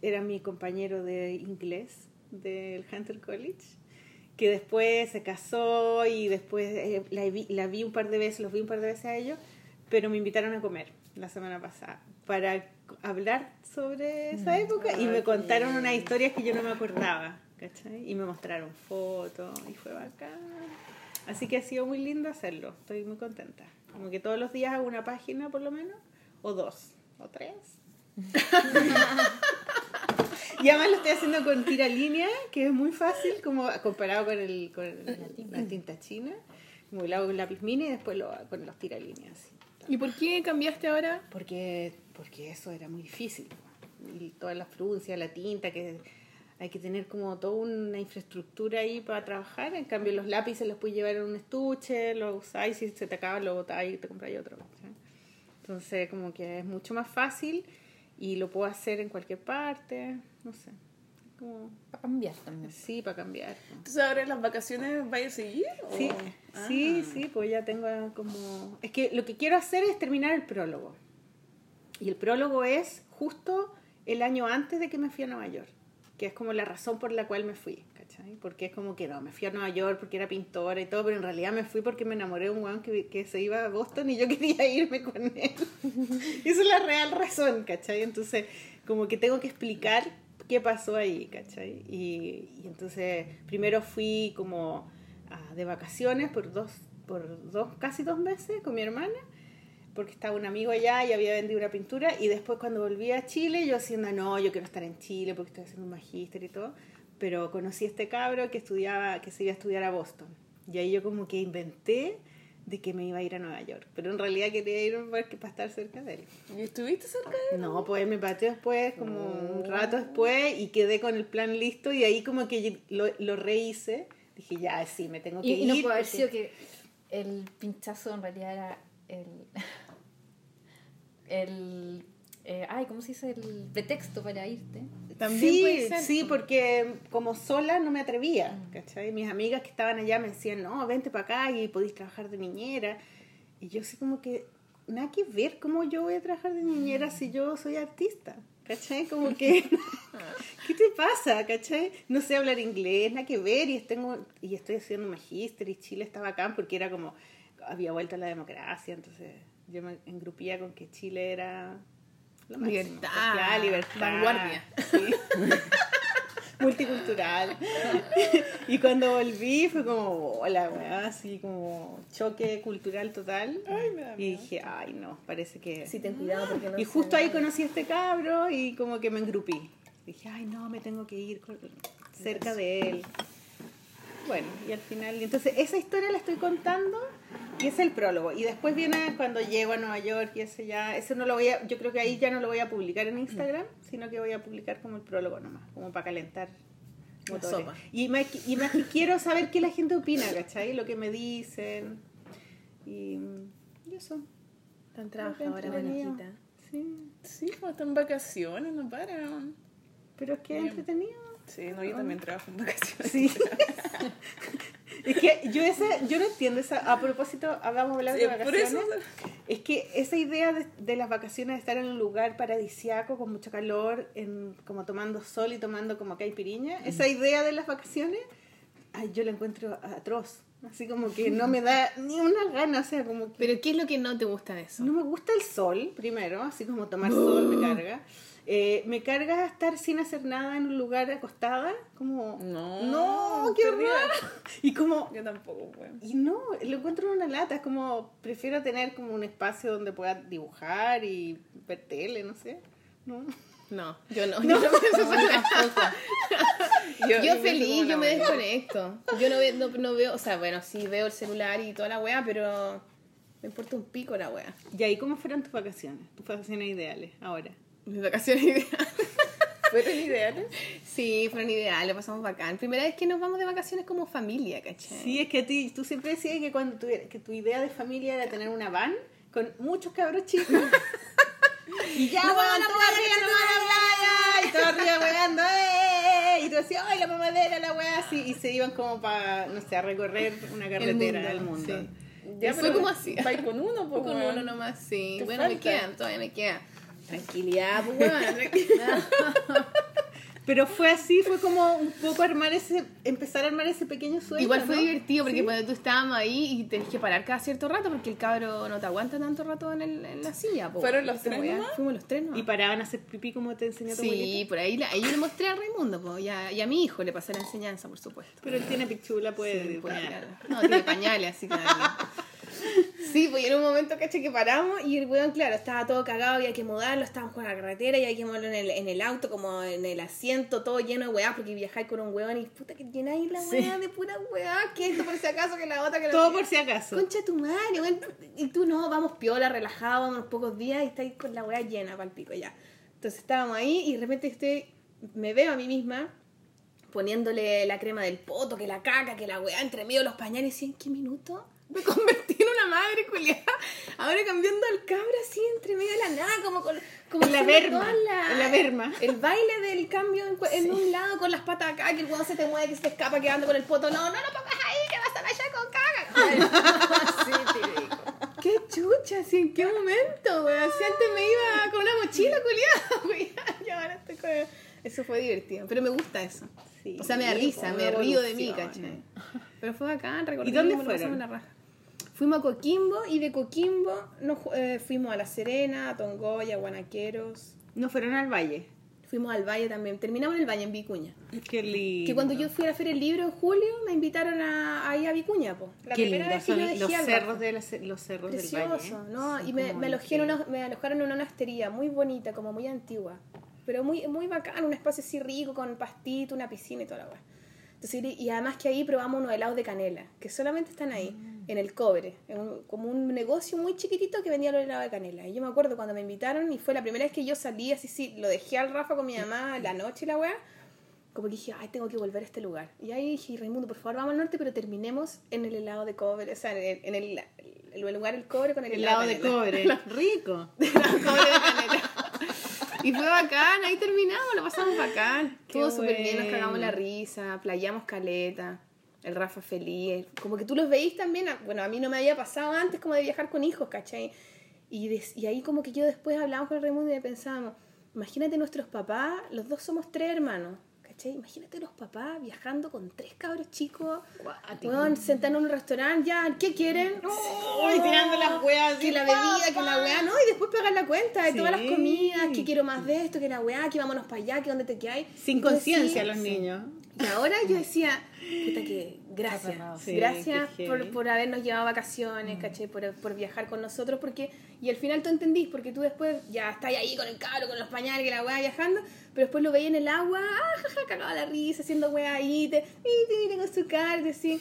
era mi compañero de inglés del Hunter College, que después se casó y después eh, la, vi, la vi un par de veces, los vi un par de veces a ellos, pero me invitaron a comer la semana pasada para hablar sobre esa época y me contaron unas historias que yo no me acordaba, ¿cachai? Y me mostraron fotos y fue bacán. Así que ha sido muy lindo hacerlo, estoy muy contenta. Como que todos los días hago una página por lo menos, o dos, o tres. [LAUGHS] y además lo estoy haciendo con tira línea, que es muy fácil como comparado con, el, con la, tinta. china. Como lo hago con lápiz mini y después lo con los tira líneas. ¿Y por qué cambiaste ahora? Porque, porque eso era muy difícil. Y todas las fruncias, la tinta, que hay que tener como toda una infraestructura ahí para trabajar. En cambio, los lápices los puedes llevar en un estuche, los usáis, si se te acaba, lo botáis y te compráis otro. ¿sí? Entonces, como que es mucho más fácil y lo puedo hacer en cualquier parte, no sé. Como, Para cambiar también. sí, para cambiar. Entonces ahora en las vacaciones vaya a seguir? o- Sí, Ah. sí, sí, pues ya tengo como... Es que lo que quiero hacer es terminar el prólogo. Y el prólogo es justo el año antes de que me fui a Nueva York, que es como la razón por la cual me fui, ¿cachai? Porque es como que no, me fui a Nueva York porque era pintora y todo, pero en realidad me fui porque me enamoré de un weón que, que se iba a Boston y yo [LAUGHS] quería irme con él. [LAUGHS] Esa es la real razón, ¿cachai? Entonces, como que tengo que explicar qué pasó ahí, ¿cachai? Y, entonces, primero fui como ah, de vacaciones por dos, por dos, casi dos meses con mi hermana, porque estaba un amigo allá y había vendido una pintura, y después cuando volví a Chile, yo haciendo, no, yo quiero estar en Chile porque estoy haciendo un magíster y todo, pero conocí a este cabro que estudiaba, que se iba a estudiar a Boston, y ahí yo como que inventé de que me iba a ir a Nueva York, pero en realidad quería ir para estar cerca de él. ¿Y estuviste cerca de él? No, pues me pateó después, como un rato después, y quedé con el plan listo, y ahí como que lo, lo rehice. Dije, ya, sí, me tengo que Y, ir. y no puede haber sido que el pinchazo en realidad era el. [LAUGHS] el eh, ay, ¿cómo se dice? El pretexto para irte. También sí, puede ser, sí, po. porque como sola no me atrevía, ¿cachai? Mis amigas que estaban allá me decían, no, vente para acá y podéis trabajar de niñera. Y yo así como que, nada que ver cómo yo voy a trabajar de niñera si yo soy artista, ¿cachai? Como que, [LAUGHS] ¿qué te pasa, cachai? No sé hablar inglés, nada que ver, y, tengo, y estoy haciendo magíster y Chile estaba acá porque era como, había vuelto a la democracia, entonces yo me engrupía con que Chile era... Libertad, Ah, libertad. vanguardia. Sí. [LAUGHS] Multicultural. y cuando volví fue como, hola, weá, así como choque cultural total. y dije, ay, no, parece que... Sí, ten cuidado porque no y justo ahí conocí a este cabro y como que me engrupí. Dije, ay, no, me tengo que ir cerca de él. Bueno, y al final, y entonces esa historia la estoy contando y es el prólogo. Y después viene cuando llego a Nueva York y ese ya, ese no lo voy a, yo creo que ahí ya no lo voy a publicar en Instagram, sino que voy a publicar como el prólogo nomás, como para calentar motores. Y, me, y más que quiero saber qué la gente opina, ¿cachai? Lo que me dicen. Y, y eso. Tan trabajadora. Mariquita. Sí. Sí, pues están en vacaciones, no paran. Pero es que es entretenido. Sí, no, yo también trabajo en vacaciones. Sí. [LAUGHS] Es que yo esa, yo no entiendo esa, a propósito, a hablar de Sí, por vacaciones. eso- Es que esa idea de, de las vacaciones, de estar en un lugar paradisiaco con mucho calor, en, como tomando sol y tomando como caipiriña, esa idea de las vacaciones, ay, yo la encuentro atroz. Así como que no me da ni una gana, o sea, como que Pero ¿qué es lo que no te gusta de eso? no me gusta el sol, primero, así como tomar sol me carga. Eh, me carga estar sin hacer nada en un lugar acostada, como... No, no, qué horror. [LAUGHS] Y como... Yo tampoco. Y no, lo encuentro en una lata, es como, prefiero tener como un espacio donde pueda dibujar y ver tele, no sé. No. No, yo no. [LAUGHS] Yo, no pienso hacer [LAUGHS] Yo, pienso feliz, yo me desconecto. Yo no, ve- no, no veo, o sea, bueno, sí veo el celular y toda la weá, pero me importa un pico la weá. ¿Y ahí cómo fueron tus vacaciones? Tus vacaciones ideales, ahora. Mis vacaciones [LAUGHS] ideales. ¿Fueron ideales? Sí, fueron ideales, pasamos bacán. Primera vez que nos vamos de vacaciones como familia, ¿cachai? Sí, es que a ti, tú siempre decías que cuando tu, que tu idea de familia era tener una van con muchos cabros chicos. y ya, [LAUGHS] ¡Nos vamos a weón, todos arriba, nos vamos a. Y todos arriba weando, ¡eh! Y tú decías, ¡ay, la mamadera, la weá! Así, y se iban como para, no sé, a recorrer una carretera del mundo. sí. Ya, fue como así. vais con uno, pues, Con uno nomás, sí. Bueno, me falta. quedan, todavía me queda. Tranquilidad, pues. [LAUGHS] Pero fue así, fue como un poco armar ese, empezar a armar ese pequeño sueño. Igual fue ¿no? divertido porque Sí. cuando tú estábamos ahí y tenés que parar cada cierto rato porque el cabro no te aguanta tanto rato en, el, en la silla. po. ¿Fueron los tres nomás? Fuimos los tres, ¿no? Y paraban a hacer pipí como te enseñó tu Sí, abuelita. por ahí, la- ahí yo le mostré a Raimundo po, y, a, y a mi hijo le pasé la enseñanza, por supuesto. Pero él tiene pichula, puede. Sí, puede puede. tirar. No, tiene pañales, así que- [LAUGHS] Sí, pues en un momento, caché, que paramos y el weón, claro, estaba todo cagado, había que mudarlo, estábamos con la carretera y hay que mudarlo en el, en el auto, como en el asiento, todo lleno de weá, porque viajáis con un weón y puta que llenáis la weá de pura weá, que esto por si acaso, que la otra, que la Todo por si acaso. Concha tu madre, weón. Y tú no, vamos piola, relajados, vamos unos pocos días y estáis con la weá llena pa'l pico ya. Entonces estábamos ahí y de repente estoy, me veo a mí misma poniéndole la crema del poto, que la caca, que la weá entre medio los pañales y ¿en qué minuto? Me convertí en una madre culiada. Ahora cambiando al cabra así entre medio de la nada, como con como la toda la- en la berma. El baile del cambio en, un lado con las patas acá, que el weón se te mueve, que se te escapa quedando con el poto. No, no lo pongas ahí, que vas a rayar con caga. [LAUGHS] sí, te digo. Qué chucha, ¿sí? ¿En qué momento, weón? Si antes me iba con una mochila culiada, [LAUGHS] weón. Y ahora estoy con... Eso fue divertido, pero me gusta eso. Sí, o sea, me da risa, me río de mí, evolución. ¿cachai? Pero fue bacán, recordé ¿Y dónde fueron? la raja. Fuimos a Coquimbo y de Coquimbo nos, eh, fuimos a La Serena, a Tongoya, a Guanaqueros. No fueron al valle. Fuimos al valle también. Terminamos en el valle, en Vicuña. Qué lindo. Que cuando yo fui a la Feria del Libro en julio, me invitaron a, ahí a Vicuña, po. La Qué primera lindo vez que son yo dejé los cerros, Rafa. de la, los cerros del Precioso, valle. ¿no? Son Y me, me, alojé en una- me alojaron en una hostería muy bonita, como muy antigua. Pero muy, muy bacán, un espacio así rico, con pastito, una piscina y toda la weá. Entonces, y además que ahí probamos unos helados de canela, que solamente están ahí, en el cobre, en un- como un negocio muy chiquitito que vendía los helados de canela. Y yo me acuerdo cuando me invitaron y fue la primera vez que yo salí, así, sí, lo dejé al Rafa con mi mamá la noche y la weá. Como que dije, ay, tengo que volver a este lugar. Y ahí dije, Raimundo, por favor, vamos al norte, pero terminemos en el helado de cobre, o sea, en el, en el, el lugar del cobre con el El helado helado de canela. cobre. [LAUGHS] Rico. [LAUGHS] Cobre de canela. [LAUGHS] Y fue bacán, ahí terminamos, lo pasamos bacán. Qué Todo súper bien, nos cagamos la risa, playamos caleta, el Rafa feliz. Como que tú los veís también, a- bueno, a mí no me había pasado antes como de viajar con hijos, ¿cachai? Y, y ahí como que yo después hablábamos con el Raimundo y pensábamos, imagínate nuestros papás, los dos somos tres hermanos, ¿cachai? Imagínate los papás viajando con tres cabros chicos, weón, sentados en un restaurante, ya, ¿qué quieren? Uy, tirando las weas. que la bebida, que la weá, no, y después pagar la cuenta de todas las comidas, que quiero más de esto, que la weá, que vámonos para allá, que dónde te quedáis. Sin Y conciencia los niños. Y ahora yo decía, puta que gracias, Sí, gracias por, por habernos llevado vacaciones, caché, por, por viajar con nosotros, porque, y al final tú entendís, porque tú después ya estás ahí con el cabro, con los pañales, que la weá viajando, pero después lo veías en el agua, ah, jaja, la risa, haciendo weá ahí, te, y te con su cara, así,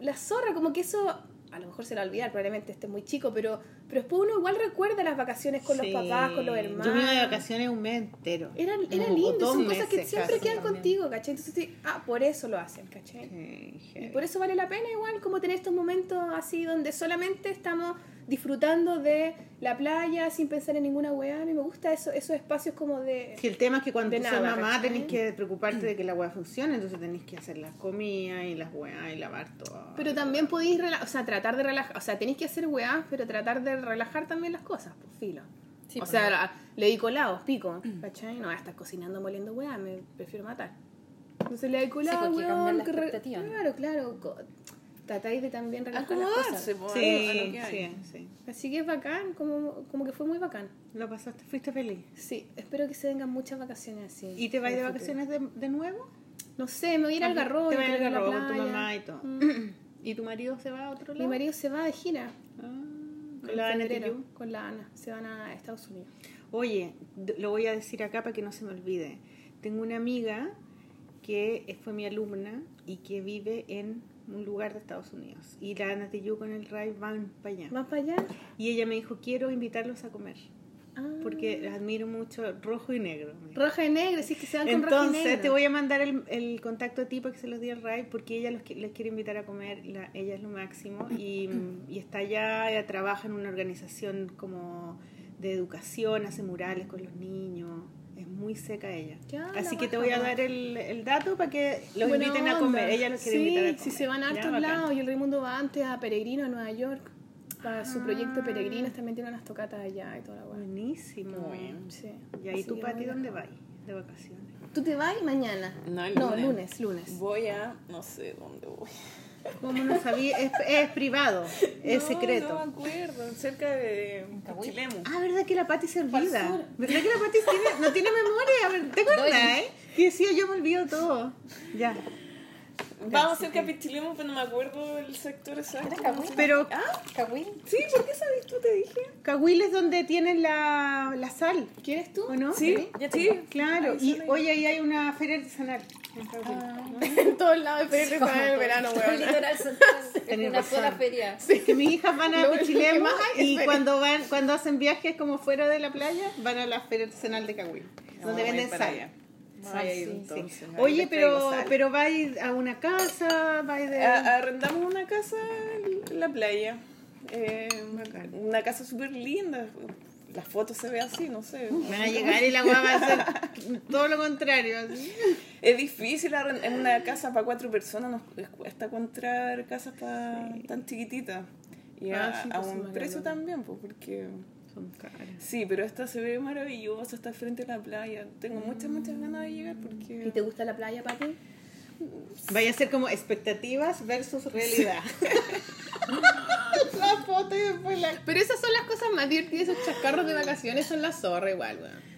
la zorra, como que eso, a lo mejor se la va a olvidar, probablemente esté muy chico, pero, pero después uno igual recuerda las vacaciones con Sí. los papás, con los hermanos. Yo me iba de vacaciones un mes entero. Era, era lindo, son cosas que siempre quedan también. contigo, ¿cachai? Entonces, sí, ah, por eso lo hacen, ¿cachai? Sí, Y por eso vale la pena igual como tener estos momentos así donde solamente estamos disfrutando de la playa sin pensar en ninguna weá. A mí me gusta eso, esos espacios como de... Si el tema es que cuando tú nada, mamá ¿cachai? tenés que preocuparte de que la weá funcione, entonces tenés que hacer las comidas y las weas y lavar todo. Pero también podéis, o sea, tratar de relajar, o sea, tenéis que hacer weá, pero tratar de relajar también las cosas, pues filo. Sí, o pues, sea, le di colados, pico, ¿cachai? No voy a estar cocinando moliendo weá, me prefiero matar. Entonces le di colado, porque cambian weón. Claro, claro. co- Tratáis de también relajar las cosas. a a Sí, sí, sí. Así que es bacán, como, como que fue muy bacán. Lo pasaste, fuiste feliz. Sí, espero que se vengan muchas vacaciones así. ¿Y te en de vacaciones de, de nuevo? No sé, me voy a ir al garrobo. Te ir al Garrobo con tu mamá y todo. Mm. ¿Y tu marido se va a otro lado? Mi marido se va de gira. Ah, con la Ana. Con la Ana. Se van a Estados Unidos. Oye, lo voy a decir acá para que no se me olvide. Tengo una amiga que fue mi alumna y que vive en un lugar de Estados Unidos. Y la Ana Tijoux con el Ray van para allá. ¿Más para allá? Y ella me dijo, quiero invitarlos a comer. Ah. Porque admiro mucho rojo y negro. Roja y negra, sí, que se van con roja y Entonces negra. te voy a mandar el, el contacto a ti para que se los dé al Ray porque ella los, les quiere invitar a comer, la- ella es lo máximo y, y está allá, ella trabaja en una organización como de educación, hace murales con los niños, es muy seca ella. Ya, Así que te voy a dar el, el dato para que los Buena inviten a onda. comer, ella los quiere sí, invitar a comer. si se van a hartos lados. Y el Raimundo va antes a Peregrino, a Nueva York. Para su Ah. proyecto Peregrinos también tiene unas tocatas allá y toda la weá. Buenísimo. Sí. Y ahí Así tú, Pati. ¿dónde vas? De vacaciones. ¿Tú te vas mañana? No, el no lunes. lunes, lunes. Voy a, no sé dónde voy. ¿Cómo no sabía? Es, es privado, es No, secreto. No me acuerdo, cerca de. Chilemu. Ah, ¿verdad que la Pati se olvida? ¿Verdad que la Pati tiene- no tiene memoria? A ver, ¿Te acuerdas, eh? Que decía yo me olvido todo. Ya. Vamos cerca de Chilemu, pero no me acuerdo el sector exacto. ¿Era Cahuil? Pero ¿Ah? Cahuil. Sí, ¿por qué sabes tú? Te dije. Cahuil es donde tienen la, la sal, ¿Quieres tú? ¿o no? Sí, Ya sí. Claro, Ahí y hoy ahí hay una feria artesanal. en Cahuil. [LAUGHS] en todos lados de Peregrino en el verano, weón. [LAUGHS] Es Tenés una razón. sola feria. Que mis hijas van a hay es y feria. cuando van cuando hacen viajes como fuera de la playa, van a la feria artesanal de Cahuil, donde a venden sal. allá. A sí, entonces. Sí. ahí Oye, pero pero va a a una casa, va a ir de... A- arrendamos una casa en la playa. Eh, una casa súper linda. Las fotos se ve así, no sé. Van a llegar y la guava va a hacer todo lo contrario. así. Es difícil en una casa para cuatro personas, nos cuesta encontrar casas pa- tan chiquititas. Y a, Ah, sí, a pues, un precio también, pues, porque... Sí, pero esta se ve maravillosa, está frente a la playa. Tengo muchas, muchas ganas de llegar porque... ¿Y te gusta la playa, Pati? Vaya a ser como expectativas versus realidad. [LAUGHS] la foto y después la... Pero esas son las cosas más divertidas, esos chascarros de vacaciones son la zorra igual, weón.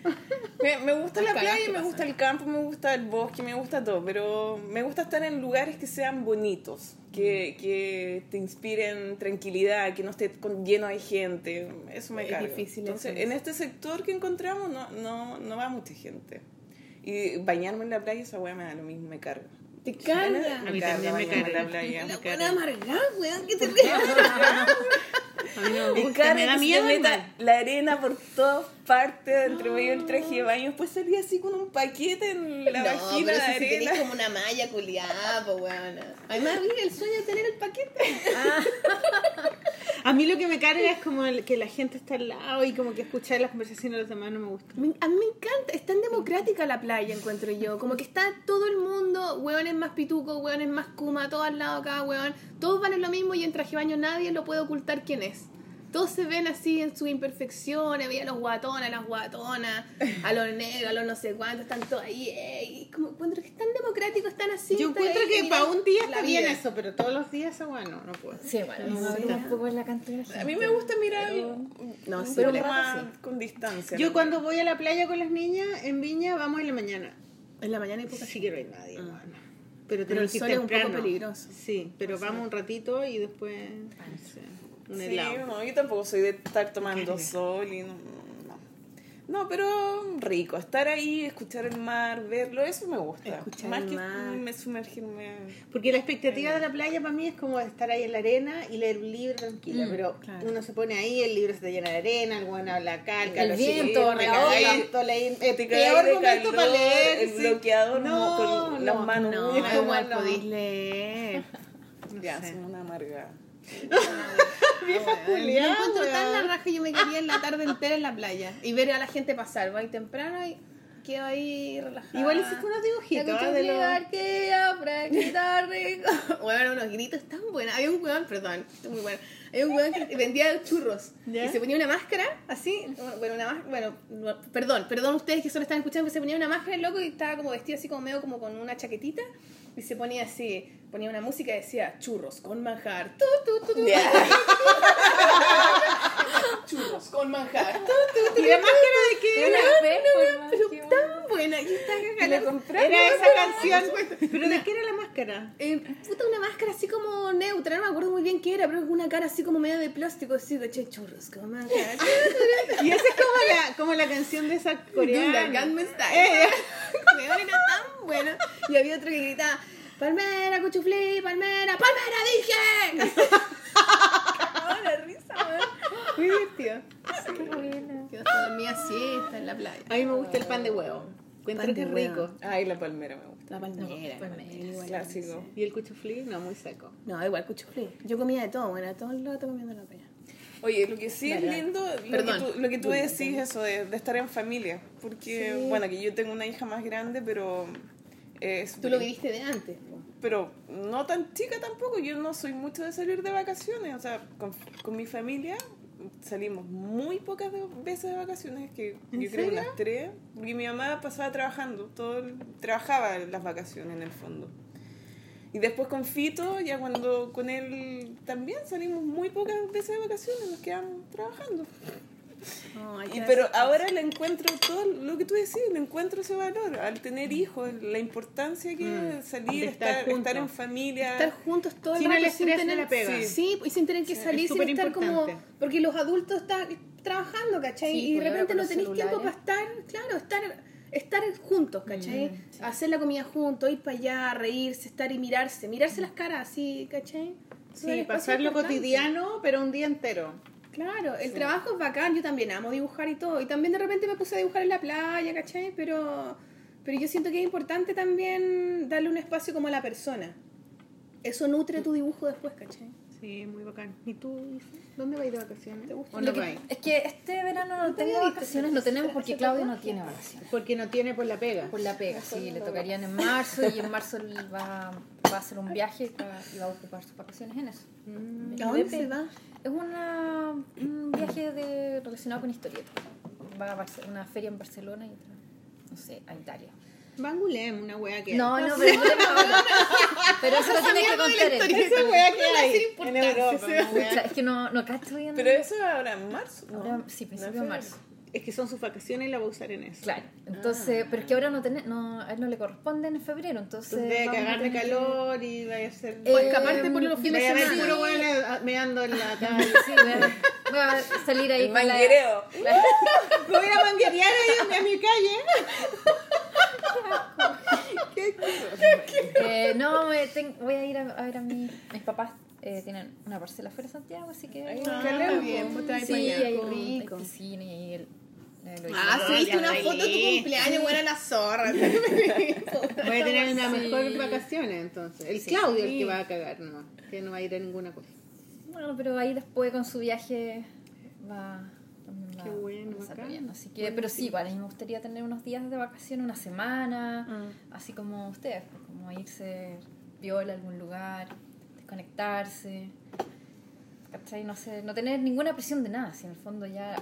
Me, me gusta la playa, me pasan. gusta el campo, me gusta el bosque, me gusta todo, pero me gusta estar en lugares que sean bonitos, que, que te inspiren tranquilidad, que no esté con- lleno de gente. Eso me Es carga. difícil Entonces, eso. en este sector que encontramos no, no, no va mucha gente. Y bañarme en la playa, esa weá me da lo mismo, me carga. Te carga. A mí también me carga. la playa. La me carga. amargada, weón, que te. [LAUGHS] A mí no me gusta, me da miedo. la arena por todas partes entre medio del traje de baño. Después salí así con un paquete en la no, vagina pero de si tenés arena. como una malla culiada, weón. A mí me el sueño de tener el paquete. [LAUGHS] A mí lo que me carga es como el- que la gente está al lado y como que escuchar las conversaciones de los demás no me gusta. Me- a mí me encanta, es tan democrática la playa, encuentro yo. Como que está todo el mundo, hueones más pituco, hueones más kuma, todo al lado cada hueón. Todos van en lo mismo y en traje de baño nadie lo puede ocultar quién es. Todos se ven así en sus imperfecciones, veía a los guatones, a las guatonas, a los [LAUGHS] negros, a los no sé cuántos, están todos ahí. eh, y como encuentro que es tan democrático, están así. Yo encuentro que para un día está bien vida. eso, pero todos los días eso bueno, no puedo. Sí, bueno, No, no, sí. tampoco es la cantidad de gente. A mí me gusta mirar No, sí, pero un rato más sí. con distancia. Yo cuando voy a la playa con las niñas en Viña vamos en la mañana. En la mañana hay poca Sí que no hay nadie, Ah. bueno. Pero, Pero el tenemos que ir sol es un poco peligroso. Sí, pero vamos un ratito y después no sé, un Sí, helado. no, yo tampoco soy de estar tomando [LAUGHS] sol y no, no. No, pero rico, estar ahí, escuchar el mar, verlo, eso me gusta. Escuchar Más el que mar. me sumergirme. Porque la expectativa de la playa para mí es como estar ahí en la arena y leer un libro tranquila, Mm, pero claro. uno se pone ahí, el libro se te llena de arena, el bueno habla acá, el, viento, el cagáis peor momento para leer. el sí. bloqueador no, con las no, manos No, muy igual [LAUGHS] no. podéis leer. Ya, sé. son una amarga. [LAUGHS] Vieja Yo culiao, encuentro tan la raja yo me quería en la tarde entera en la playa y ver a la gente pasar. Voy temprano y quedo ahí relajada. Igual hiciste unos dibujitos de los... que aprendí rico. Bueno, unos gritos tan buenos. Había un weón, perdón, esto es muy bueno. Había un weón que vendía churros ¿Ya? y se ponía una máscara así. Bueno, una máscara. Bueno, no, perdón, perdón ustedes que solo están escuchando que se ponía una máscara el loco y estaba como vestido así como medio como con una chaquetita y se ponía así. Ponía una música y decía churros con manjar. Tu, tu, tu, tu. [LAUGHS] churros con manjar. [LAUGHS] ¿Y la máscara de qué era? Pero tan buena. Y está cagada. Era esa canción. ¿Pero de qué era la máscara? Eh, puta, una máscara así como neutra, no me acuerdo muy bien qué era, pero una cara así como media de plástico, así, caché, churros, como máscara. [LAUGHS] Y esa es como la, como la canción de esa coreana. Gangnam [LAUGHS] Eh, Style. Weón, era tan bueno. Y había otro que gritaba, palmera, cuchuflí, palmera, palmera, dije. Cagaba la risa, weón. Muy divertido. Yo hasta dormía siesta en la playa. A mí me gusta el pan de huevo. Encuentro que es rico. Ay, la palmera me gusta. La palmera. No, palmera, igual. Clásico. ¿Y el cuchuflí? No, muy seco. No, igual cuchuflí. Yo comía de todo, bueno, todo el rato comiendo la playa. Oye, lo que sí es lindo, lo que tú, lo que tú decís, eso de, de estar en familia. Porque, bueno, que yo tengo una hija más grande, pero. Es, Tú lo viviste de antes. Pero no tan chica tampoco. Yo no soy mucho de salir de vacaciones. O sea, con, con mi familia salimos muy pocas veces de vacaciones, que ¿En yo creo unas tres. Porque mi mamá pasaba trabajando, todo trabajaba las vacaciones en el fondo. Y después con Fito, ya cuando con él también salimos muy pocas veces de vacaciones, nos quedamos trabajando. Y, pero ahora le encuentro todo lo que tú decís, le encuentro ese valor. Al tener hijos, la importancia que es salir, de estar estar, en familia. estar juntos todo el Sin rato de la pega. sí. sí, y sin tener que Sí, salir es sin estar como porque los adultos están trabajando ¿cachai? Sí, y de pues, repente no tenéis tiempo para estar claro estar estar juntos ¿cachai? hacer la comida juntos ir para allá reírse estar y mirarse mirarse las caras así ¿cachai? Sí, pasar lo cotidiano, pero un día entero. Claro, el trabajo es bacán, yo también amo dibujar y todo. Y también de repente me puse a dibujar en la playa, ¿cachai? Pero, pero yo siento que es importante también darle un espacio como a la persona. Eso nutre tu dibujo después, ¿cachai? Sí, muy bacán. ¿Y tú? ¿Dónde vais de vacaciones? ¿Te gusta? ¿O Lo no que- vais? es que este verano no tengo vacaciones, no tenemos porque Claudio no tiene vacaciones. Porque no tiene por la pega. Por la pega, sí, le tocarían en marzo y en [LAUGHS] marzo él va, va a hacer un viaje y va, a ocupar sus vacaciones en eso. ¿A dónde se va? Es una, un viaje de, relacionado con historieta. Va a una feria en Barcelona y otra, no sé, a Italia. Bangulem, una wea que No, no, pero, [LAUGHS] pero eso lo tiene que contar. Esa wea que hay en Europa. es que no, no cacho bien. Pero eso ahora en marzo. sí, principio de marzo. Es que son sus vacaciones y la va a usar en eso. Claro, entonces, pero es que ahora no, tiene, no a él no le corresponden en febrero, entonces. Debe a cagar de calor y vaya a ser... Eh, O escaparte por los fines a de semana. puro weón meando en la calle. [LAUGHS] Sí, voy a, voy a salir ahí El con la, manguereo. [LAUGHS] Me voy a ir a manguerear ahí a mi calle. Eh, no, me ten- voy a ir a, a ver a mi, mis papás. eh, tienen una parcela fuera de Santiago, así que. Ay, Ah, está bien, pues sí, hay, Rico. rico. hay piscina y ahí el. Ah, subiste una foto de tu cumpleaños, buena la zorra. [LAUGHS] Voy a tener una Sí. mejor vacaciones entonces. El Sí. Claudio el que va a cagar, no. Que no va a ir a ninguna cosa. Bueno, pero ahí después con su viaje va. Qué bueno, bien. Así que, pero sí, igual a mí me gustaría tener unos días de vacaciones, una semana, así como ustedes, pues, como irse viola a algún lugar, desconectarse, ¿cachai? No sé, no tener ninguna presión de nada, si en el fondo ya.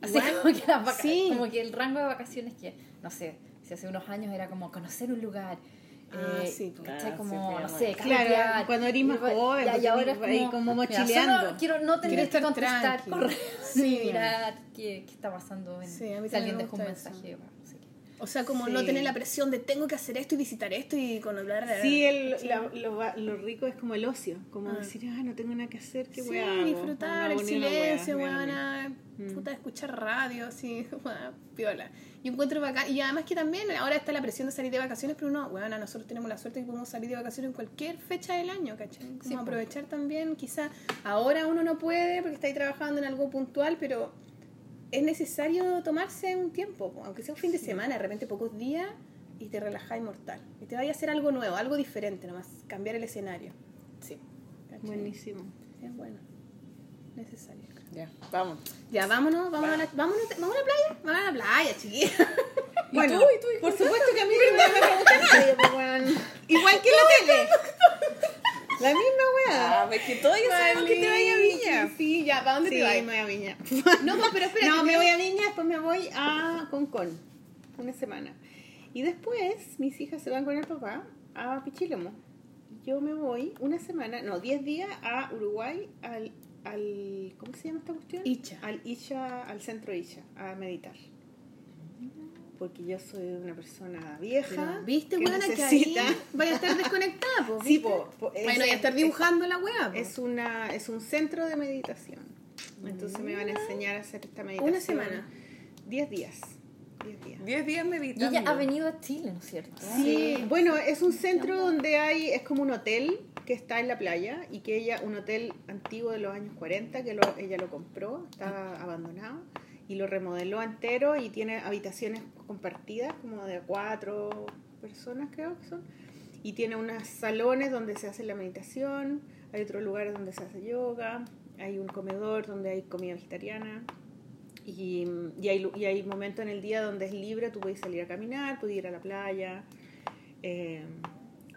Así Igual, como que, las vaca- sí. como que el rango de vacaciones que, no sé, si hace unos años era como conocer un lugar. Ah, eh, sí, ¿cachai? ah, como, sí, no sé, Claro, carretear. cuando eres más joven, ya, pues y ahora tenés- ahí es como mochileando. solo quiero no tener Quiero que estar contestar, correr [LAUGHS] [LAUGHS] Sí. y mirar qué, qué está pasando en, Sí, a mí si alguien dejó un mensaje. bueno. O sea, como Sí. no tener la presión de tengo que hacer esto y visitar esto y con hablar Sí, el, la- lo, lo rico es como el ocio. Como Ah. decir, ah, no tengo nada que hacer, qué Sí, weá disfrutar el weá, silencio, weona, Mm. puta, escuchar radio, así, [LAUGHS] weona, piola. Y encuentro bacán, y además que también ahora está la presión de salir de vacaciones, pero no, weona, nosotros tenemos la suerte de que podemos salir de vacaciones en cualquier fecha del año, ¿cachai? Como aprovechar también, quizá ahora uno no puede porque está ahí trabajando en algo puntual, pero es necesario tomarse un tiempo, po, aunque sea un fin de semana, de repente pocos días, y te relajáis mortal. Y te vaya a hacer algo nuevo, algo diferente nomás, cambiar el escenario. Sí. ¿cachai? Buenísimo. Es bueno. Necesario. Ya, vamos. Ya, vámonos, vámonos, a la, vámonos, vámonos a la playa. Vamos a la playa, chiquilla. [LAUGHS] Bueno, tú? ¿Y tú? ¿Y por supuesto que a mí no [LAUGHS] me pregunta nadie. Igual que la tele. La misma weá. Ah, es que todos ya sabemos que te vaya a Viña. Sí, ya, ¿para dónde Sí, te vas? me voy a Viña. [LAUGHS] No, pero espérate. No, me voy a Viña, después me voy a Concón. Una semana. Y después mis hijas se van con el papá a Pichilemu. Yo me voy una semana, no, 10 días a Uruguay, al, al. ¿Cómo se llama esta cuestión? Icha. Al Isha, al centro Isha, a meditar. Porque yo soy una persona vieja. Pero, ¿Viste, que weona, que ahí vaya a estar desconectada, Sí, po, po, es- Bueno, y a estar es- dibujando la weá. Es, una, es un centro de meditación. Entonces me van a enseñar a hacer esta meditación. Una semana. 10 días. 10 días. Diez días Y meditando. ella ha venido a Chile, ¿no es cierto? Sí, bueno, es un centro donde hay, es como un hotel que está en la playa y que ella, un hotel antiguo de los años 40, que lo- ella lo compró, está abandonado y lo remodeló entero y tiene habitaciones compartidas como de cuatro personas creo que son y tiene unos salones donde se hace la meditación, hay otros lugares donde se hace yoga, hay un comedor donde hay comida vegetariana. Y, y hay, y hay momentos en el día donde es libre, tú puedes salir a caminar, puedes ir a la playa. eh,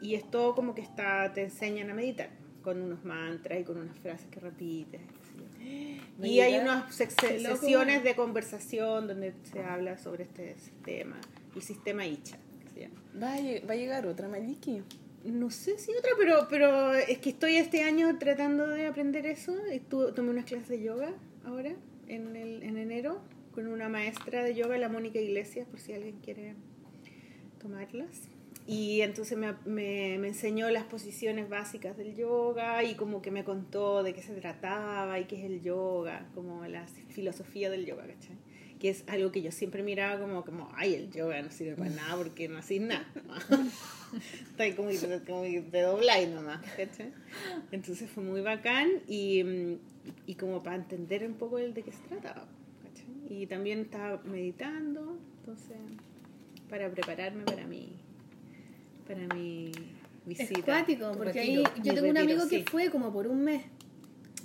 y es todo como que está, te enseñan a meditar, con unos mantras y con unas frases que repites. [GASPS] Y hay unas sesiones de conversación donde se habla sobre este sistema, el sistema Icha. ¿Va a, va a llegar otra Maliki? No sé si otra, pero, pero es que estoy este año tratando de aprender eso. Estuve, tomé unas clases de yoga ahora, en, el, en enero, con una maestra de yoga, la Mónica Iglesias, por si alguien quiere tomarlas. Y entonces me, me, me enseñó las posiciones básicas del yoga y como que me contó de qué se trataba y qué es el yoga, como la filosofía del yoga, ¿cachai? Que es algo que yo siempre miraba como, como ay, el yoga no sirve para nada porque no haces nada. [LAUGHS] Ahí como, como que te nomás, ¿cachai? Entonces fue muy bacán y, y como para entender un poco el de qué se trataba, ¿cachai? Y también estaba meditando, entonces, para prepararme para mi, para mi Es visita. cuático, Tu porque ahí yo tengo un amigo que fue como por un mes,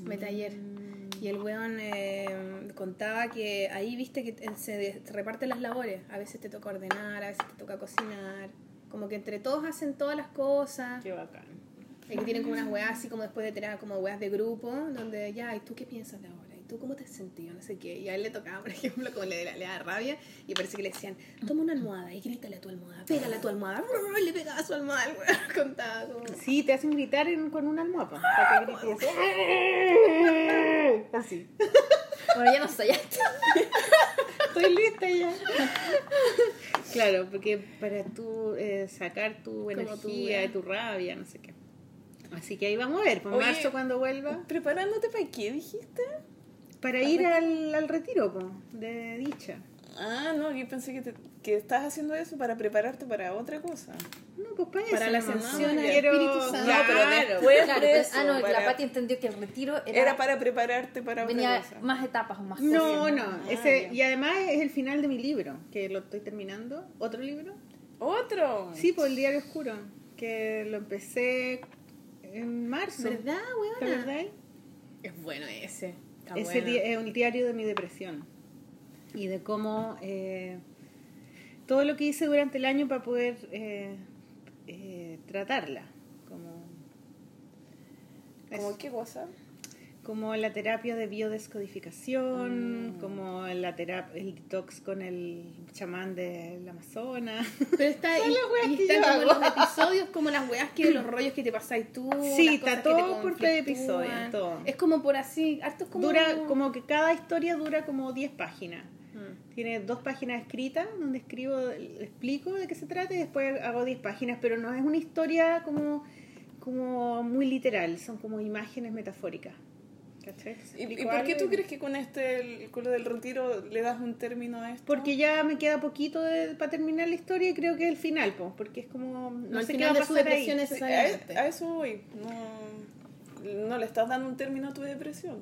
me taller. Mm. Y el weón eh, contaba que ahí viste que se reparten las labores. A veces te toca ordenar, a veces te toca cocinar. Como que entre todos hacen todas las cosas. Qué bacán. Y que tienen como unas weas así como después de tener como weas de grupo, donde ya, ¿y tú qué piensas de ahora? ¿Y tú cómo te has sentido? No sé qué. Y a él le tocaba, por ejemplo, como le, le da rabia, y parece que le decían, toma una almohada y grítale a tu almohada, pégale a tu almohada. [LAUGHS] Y le pegaba a su almohada, el weón [LAUGHS] contaba como... Sí, te hacen gritar en- con una almohada, para que grites así. [LAUGHS] Así. Bueno, ya no ensayaste. Estoy lista ya. Claro, porque para tú eh, sacar tu tu energía y tu rabia, no sé qué. Así que ahí vamos a ver, por Oye. marzo cuando vuelva, ¿Preparándote para qué dijiste? Para ir al, al retiro po, de dicha. Ah, no, yo pensé que, te- que estás haciendo eso para prepararte para otra cosa. No, pues para eso. Para la nomás. ascensión al Quiero- Espíritu Santo. Ya, pero después Claro, de eso, ah, no, para- la Pati entendió que el retiro era, era para prepararte para venía otra cosa. más etapas o más No, cosas. no, Ah, ese, ya. y además es el final de mi libro, que lo estoy terminando. ¿Otro libro? ¿Otro? Sí, por el Diario Oscuro, que lo empecé en marzo. ¿Verdad, ¿Te weón? acordás? Es bueno ese. Está es un diario de mi depresión y de cómo eh, todo lo que hice durante el año para poder eh, eh, tratarla, como, ¿Cómo qué cosa? Como la terapia de biodescodificación, Mm. como la terapia, el detox con el chamán del Amazonas. Pero está [LAUGHS] weas Y que están como los episodios, como las weas que los rollos que te pasáis tú. Sí, las está cosas que te todo por conflictúan. episodio, todo. Es como por así, harto es como. Dura como que cada historia dura como 10 páginas. Mm. Tiene dos páginas escritas donde escribo, explico de qué se trata y después hago 10 páginas, pero no es una historia como, como muy literal, son como imágenes metafóricas. ¿Y, por qué tú crees que con este, el- con lo del retiro, le das un término a esto? Porque ya me queda poquito de- para terminar la historia y creo que es el final, po, porque es como... No, No, sé qué va a de su pasar depresión ahí. Sí, a, necesariamente. a eso voy. No, no le estás dando un término a tu depresión.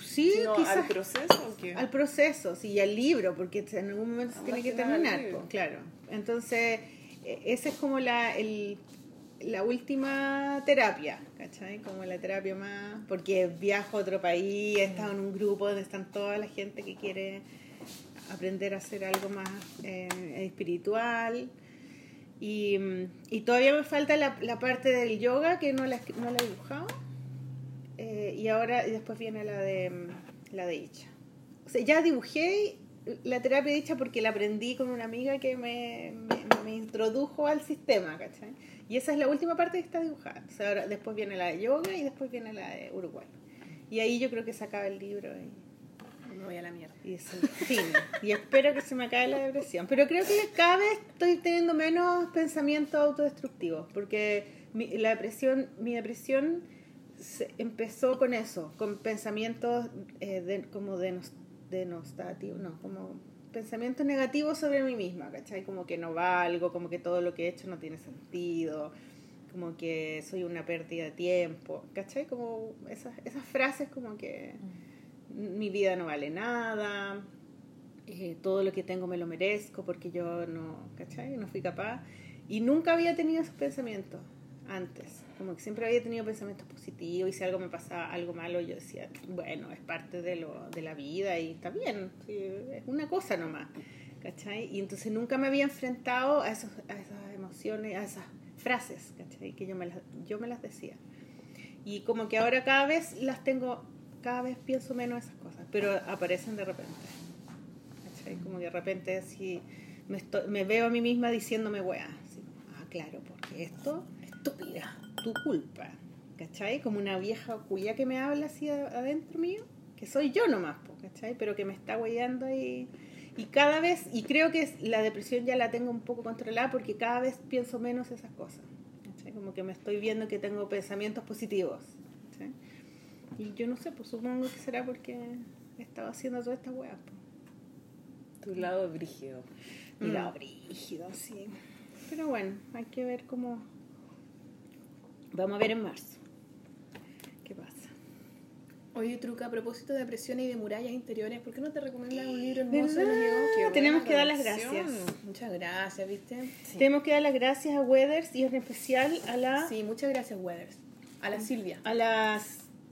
Sí, sino quizás al proceso o qué? al proceso, sí, y al libro, porque en algún momento se Ah, tiene que terminar, po, claro. Entonces, e- ese es como la, el, la última terapia, ¿cachai? Como la terapia más... Porque viajo a otro país, he estado en un grupo donde están toda la gente que quiere aprender a hacer algo más eh, espiritual. Y, todavía me falta la, parte del yoga que no la, no la he dibujado. Eh, y ahora, y después viene la de, la de Icha. O sea, ya dibujé la terapia de Icha porque la aprendí con una amiga que me, me, me introdujo al sistema, ¿cachai? Y esa es la última parte que está dibujada. O sea, ahora, después viene la de yoga y después viene la de Uruguay. Y ahí yo creo que se acaba el libro. Y, Me voy a la mierda. y es el fin. y espero que se me acabe la depresión. Pero creo que cada vez estoy teniendo menos pensamientos autodestructivos. Porque mi, la depresión, mi depresión se- empezó con eso, con pensamientos eh, de- como denos- denostativos, no, como pensamientos negativos sobre mí misma, ¿cachai? Como que no valgo, como que todo lo que he hecho no tiene sentido, como que soy una pérdida de tiempo, ¿cachai? Como esas, esas frases como que mi vida no vale nada, eh, todo lo que tengo me lo merezco porque yo no, ¿cachai? No fui capaz. Y nunca había tenido esos pensamientos antes. Como que siempre había tenido pensamientos positivos y si algo me pasaba, algo malo, yo decía, bueno, es parte de, lo, de la vida y está bien, es una cosa nomás, ¿cachai? Y entonces nunca me había enfrentado a, esos, a esas emociones, a esas frases, ¿cachai? Que yo me las, yo me las decía. Y como que ahora cada vez las tengo, cada vez pienso menos esas cosas, pero aparecen de repente. ¿cachai? Como que de repente si me, estoy- me veo a mí misma diciéndome, weá, así, ah, claro, porque esto, estúpida, tu culpa, ¿cachai? Como una vieja cuya que me habla así adentro mío, que soy yo nomás, ¿cachai? Pero que me está weyando y, y cada vez, y creo que la depresión ya la tengo un poco controlada porque cada vez pienso menos esas cosas, ¿cachai? Como que me estoy viendo que tengo pensamientos positivos, ¿cachai? Y yo no sé, pues supongo que será porque he estado haciendo toda esta weá, po. Tu lado brígido. Mi Mm. lado brígido, sí. Pero bueno, hay que ver cómo. Vamos a ver en marzo. ¿Qué pasa? Oye, Truca, a propósito de depresión y de murallas interiores, ¿por qué no te recomiendas un libro hermoso nos ¿Verdad? Tenemos que dar las gracias. Muchas gracias, ¿viste? Tenemos que dar las gracias a Weathers y en especial a la. Sí, muchas gracias, Weathers. A la Silvia. A la.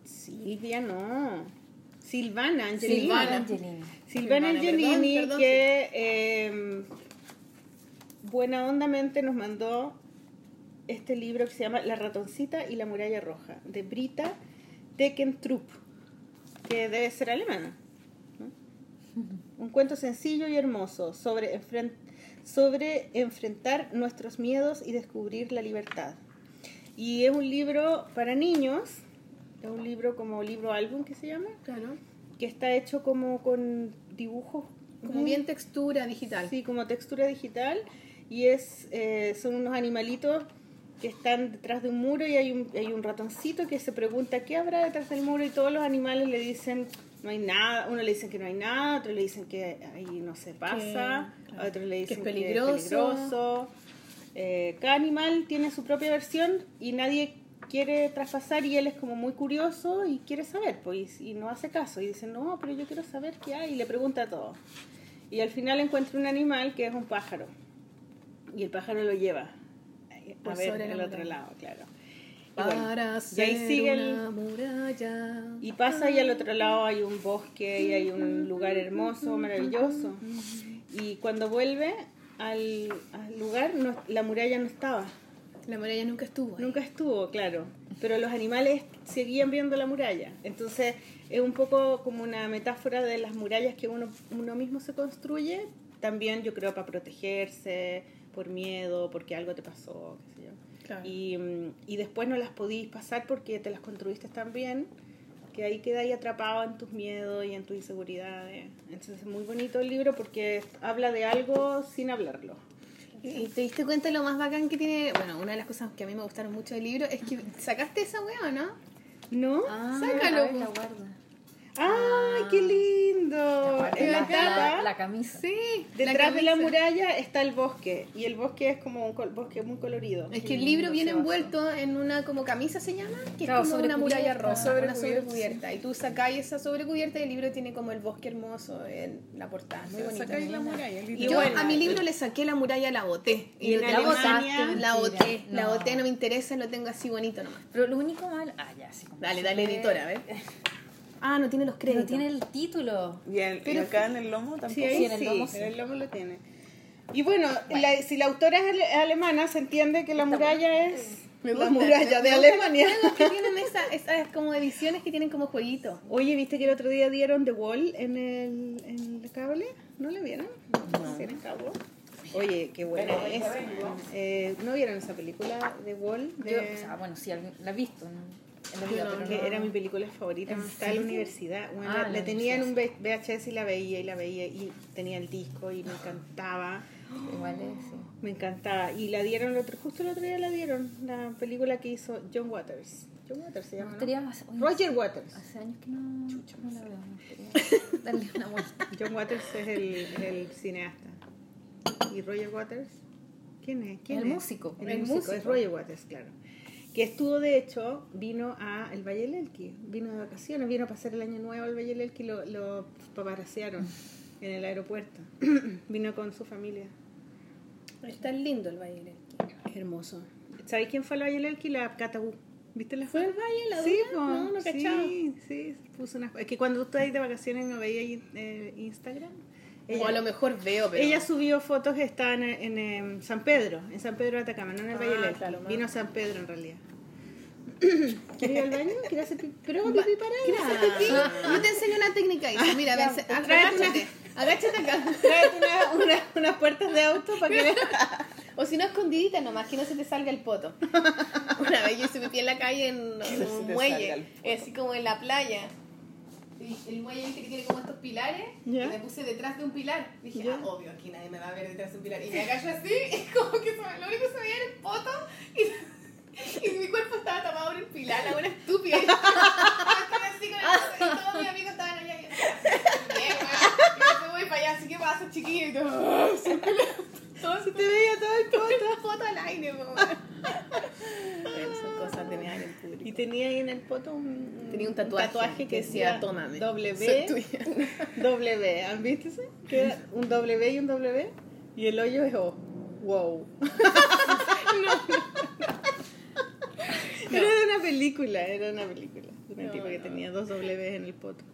Silvia, no. Silvana Angelini. Silvana. Angelina. Silvana Silvana, Angelini, perdón, perdón, que eh, buena hondamente nos mandó este libro que se llama La ratoncita y la muralla roja, de Brita Teckentrup, que debe ser alemana. ¿no? Un cuento sencillo y hermoso sobre, enfren- sobre enfrentar nuestros miedos y descubrir la libertad. Y es un libro para niños, es un libro como libro álbum que se llama, Claro. que está hecho como con dibujos Como bien textura digital. sí como textura digital y es eh, son unos animalitos que están detrás de un muro y hay un, hay un ratoncito que se pregunta qué habrá detrás del muro y todos los animales le dicen no hay nada, uno le dicen que no hay nada, otro le dicen que ahí no se pasa, Que- claro, otro le que es dicen que es peligroso. peligroso. Eh, cada animal tiene su propia versión y nadie quiere traspasar y él es como muy curioso y quiere saber, pues, y, no hace caso y dice, no, pero yo quiero saber qué hay y le pregunta todo. Y al final encuentra un animal que es un pájaro y el pájaro lo lleva a Por ver el otro lado, claro. Y bueno, y ahí sigue el- muralla. y pasa y al otro lado hay un bosque y hay un lugar hermoso, maravilloso. Y cuando vuelve al, al lugar, no- la muralla no estaba. La muralla nunca estuvo. ahí. Nunca estuvo, claro. Pero los animales seguían viendo la muralla. Entonces es un poco como una metáfora de las murallas que uno, uno mismo se construye. También yo creo para protegerse, por miedo, porque algo te pasó, qué sé yo. Claro. Y, mm, y después no las podís pasar porque te las construiste tan bien que ahí queda ahí atrapado en tus miedos y en tus inseguridades. Entonces es muy bonito el libro porque habla de algo sin hablarlo. ¿Y te diste cuenta de lo más bacán que tiene? Bueno, una de las cosas que a mí me gustaron mucho del libro es que sacaste esa weá, ¿no? ¿No? Ah, Sácalo, a ver, la guarda. ¡Ay, qué lindo! La, En la la- tapa, la camisa. Sí, detrás de la muralla está el bosque. Y el bosque es como un col- bosque muy colorido. Es que el libro viene envuelto en una como camisa se llama, que Claro, es como una muralla rosa, una Sobrecubierta, sobrecubierta. Y tú sacáis esa sobrecubierta y el libro tiene como el bosque hermoso en la portada. Muy bonito. Sacáis la muralla, Y yo bueno, a mi libro le saqué la muralla, la boté. Y en lo la Alemania- la boté, la No. boté, no me interesa, lo tengo así bonito nomás. Pero lo único malo. Ah, ya, sí. Dale, dale, editora, a ver. [LAUGHS] Ah, no tiene los créditos. tiene el título. Y, el- y Pero- acá en el lomo tampoco. Sí, Sí, en el sí, lomo sí. en el lomo lo tiene. Y bueno, la- si la autora es ale- alemana, se entiende que la muralla es Me la muralla de Alemania. que [LAUGHS] tienen esa- esas como ediciones que tienen como jueguitos. Oye, ¿viste que el otro día dieron The Wall en el, en el cable? ¿No le vieron? No. ¿Tienen cable? Oye, qué buena es. Eh, ¿No vieron esa película The Wall? De- Yo, o sea, bueno, sí, la he visto en, en la vida, No, pero no- era mi película favorita. ¿En Estaba en la universidad. Bueno, Ah, la, la tenía en un VHS y la veía y la veía y tenía el disco y me encantaba. [GASPS] Igual es, sí. Me encantaba. Y la dieron, el otro, justo el otro día la dieron, la película que hizo John Waters. John Waters se llama. ¿no? Roger Waters. Hace años que no, no la veo. [LAUGHS] Darle una vuelta. John Waters es el, el cineasta. ¿Y Roger Waters? ¿Quién es? ¿Quién El es? músico. El, El músico. músico. Es Roger Waters, claro. Que estuvo, de hecho, vino a el Valle del Elqui. Vino de vacaciones, vino a pasar el año nuevo al Valle del Elqui y lo, lo paparasearon [LAUGHS] en el aeropuerto. [CLEARS THROAT] vino con su familia. Está lindo el Valle del Elqui. Es hermoso. ¿Sabes quién fue al Valle del Elqui? La Catabú. ¿Viste la ¿Fue el Valle, la Sí, Dura? po, No, no cachaba. sí, sí, puso unas... Es que cuando tú estás ahí de vacaciones no veías eh, Instagram. O a lo mejor veo, pero... Ella subió fotos que estaban en, en, em, San Pedro, en San Pedro de Atacama, no en el Valle del Ah, Elqui. claro. Vino a San Pedro en realidad. [COUGHS] ¿Quieres ir al baño? ¿Quieres hacer pipí? Pero pipí para ¿Quieres pipí? Yo te enseño una técnica, Isa. Mira, Ya, ven, una- agáchate. Agáchate acá. Tráete una- una- unas puertas de auto para que [LAUGHS] veas. O si no, escondidita nomás, que no se te salga el poto. [LAUGHS] Una vez yo hice pipí en la calle en un muelle, así como en la playa. El muelle viste que tiene como estos pilares, y me puse detrás de un pilar. Dije, ah, obvio, aquí nadie me va a ver detrás de un pilar. Y me agallo así, [LAUGHS] y como que me- lo único que se veía era el poto, y, y mi cuerpo estaba tapado por el pilar, la buena estúpida. [LAUGHS] Y, así con el- y todos mis amigos estaban allá. Y yo, después voy para allá, así que pasa, chiquillo. Y todo, [LAUGHS] todo Se te veía todo el poto. [LAUGHS] foto al aire, po, weón. Son cosas de mirar en público. Y tenía ahí en el poto un, Tenía un tatuaje que que decía, "Tómame, W, soy tuya". [LAUGHS] W. ¿Han visto eso? Que era [LAUGHS] un W y un W. Y el hoyo es O. Wow. Era de una película, era una película. De un No, tipo que no. tenía dos W en el poto.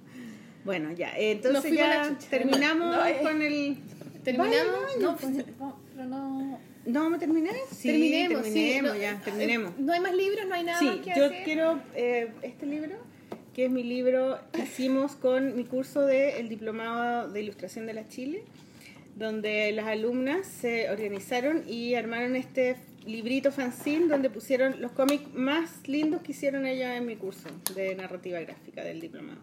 Bueno, ya. eh, Entonces ya terminamos No, eh. con el... ¿Terminamos? No, pues, no, no. ¿No a terminar? Sí, terminemos, terminemos, sí. ya, No, terminemos. eh, No hay más libros, no hay nada Sí, más que yo hacer. quiero eh, este libro, que es mi libro que hicimos con mi curso de el Diplomado de Ilustración de la Chile, donde las alumnas se organizaron y armaron este librito fanzine donde pusieron los cómics más lindos que hicieron ellas en mi curso de narrativa gráfica del diplomado.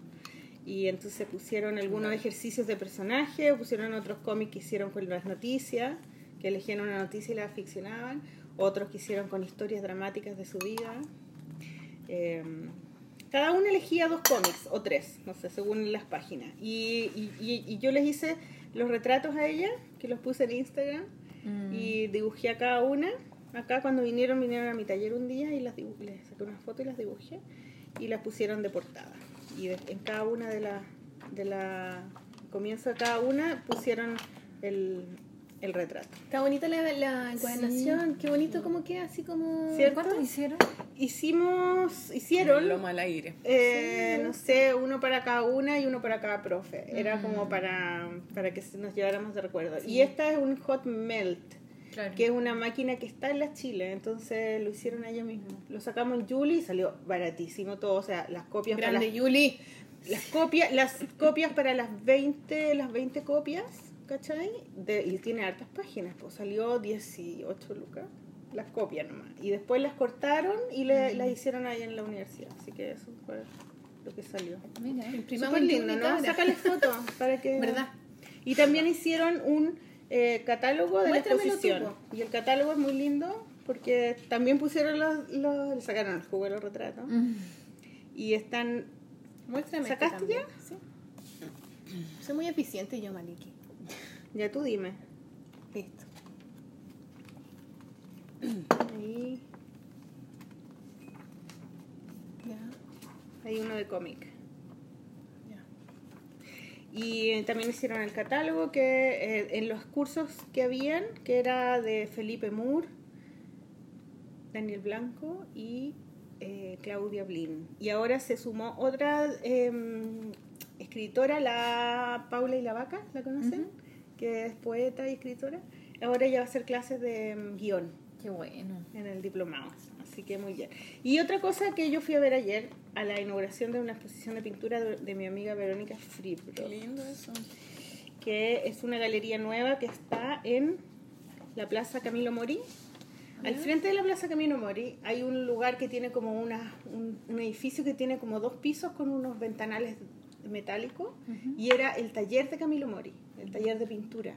Y entonces pusieron algunos ejercicios de personaje, pusieron otros cómics que hicieron con las noticias, que elegían una noticia y la ficcionaban, otros que hicieron con historias dramáticas de su vida. Eh, cada uno elegía dos cómics o tres, no sé, según las páginas. Y, y- yo les hice los retratos a ellas, que los puse en Instagram, Mm. y dibujé a cada una. Acá cuando vinieron, vinieron a mi taller un día y las les saqué una foto y las dibujé y las pusieron de portada. Y de- en cada una de las, de la comienzo de cada una pusieron el, el retrato. Está bonita la, la encuadernación, qué bonito como queda, así como... ¿Cierto? ¿Cuántos hicieron? Hicimos, hicieron, Lomo al aire. eh, no sé, uno para cada una y uno para cada profe. Era como para, para que se- nos lleváramos de recuerdo. Y esta es un hot melt. Claro. que es una máquina que está en la Chile, entonces lo hicieron ellos mismos. Lo sacamos en Julie y salió baratísimo todo, o sea, las copias para Grande las, Yuli. las copias, las copias para las 20, las 20 copias, ¿cachai? De, y tiene hartas páginas, pues salió 18 lucas las copias nomás. Y después las cortaron y le, las hicieron ahí en la universidad, así que eso fue lo que salió. Mira. Imprimamos en lindo, ¿no? Sácale fotos [LAUGHS] para que... ¿Verdad? Y también hicieron un eh, catálogo de la Muéstramelo tú, exposición. Y el catálogo es muy lindo porque también pusieron los, los le sacaron el jugo de los retratos. Mm. Y están Muéstrame. este ¿Sacaste también. Sí. Soy muy eficiente yo, Maliki. Ya tú dime. Listo. Ahí Ya. hay uno de cómic. Ya. Y eh, también hicieron el catálogo que eh, en los cursos que habían, que era de Felipe Moore, Daniel Blanco y eh, Claudia Blin. Y ahora se sumó otra em, escritora, la Paula y la Vaca, ¿la conocen? Que es poeta y escritora. Ahora ella va a hacer clases de em, guion Qué bueno. en el diplomado. Así que muy bien. Y otra cosa que yo fui a ver ayer, a la inauguración de una exposición de pintura de, de mi amiga Verónica Fribro, Qué lindo eso. que es una galería nueva que está en la Plaza Camilo Mori. Al frente de la Plaza Camilo Mori hay un lugar que tiene como una, un, un edificio que tiene como dos pisos con unos ventanales metálicos y era el taller de Camilo Mori, el taller de pintura.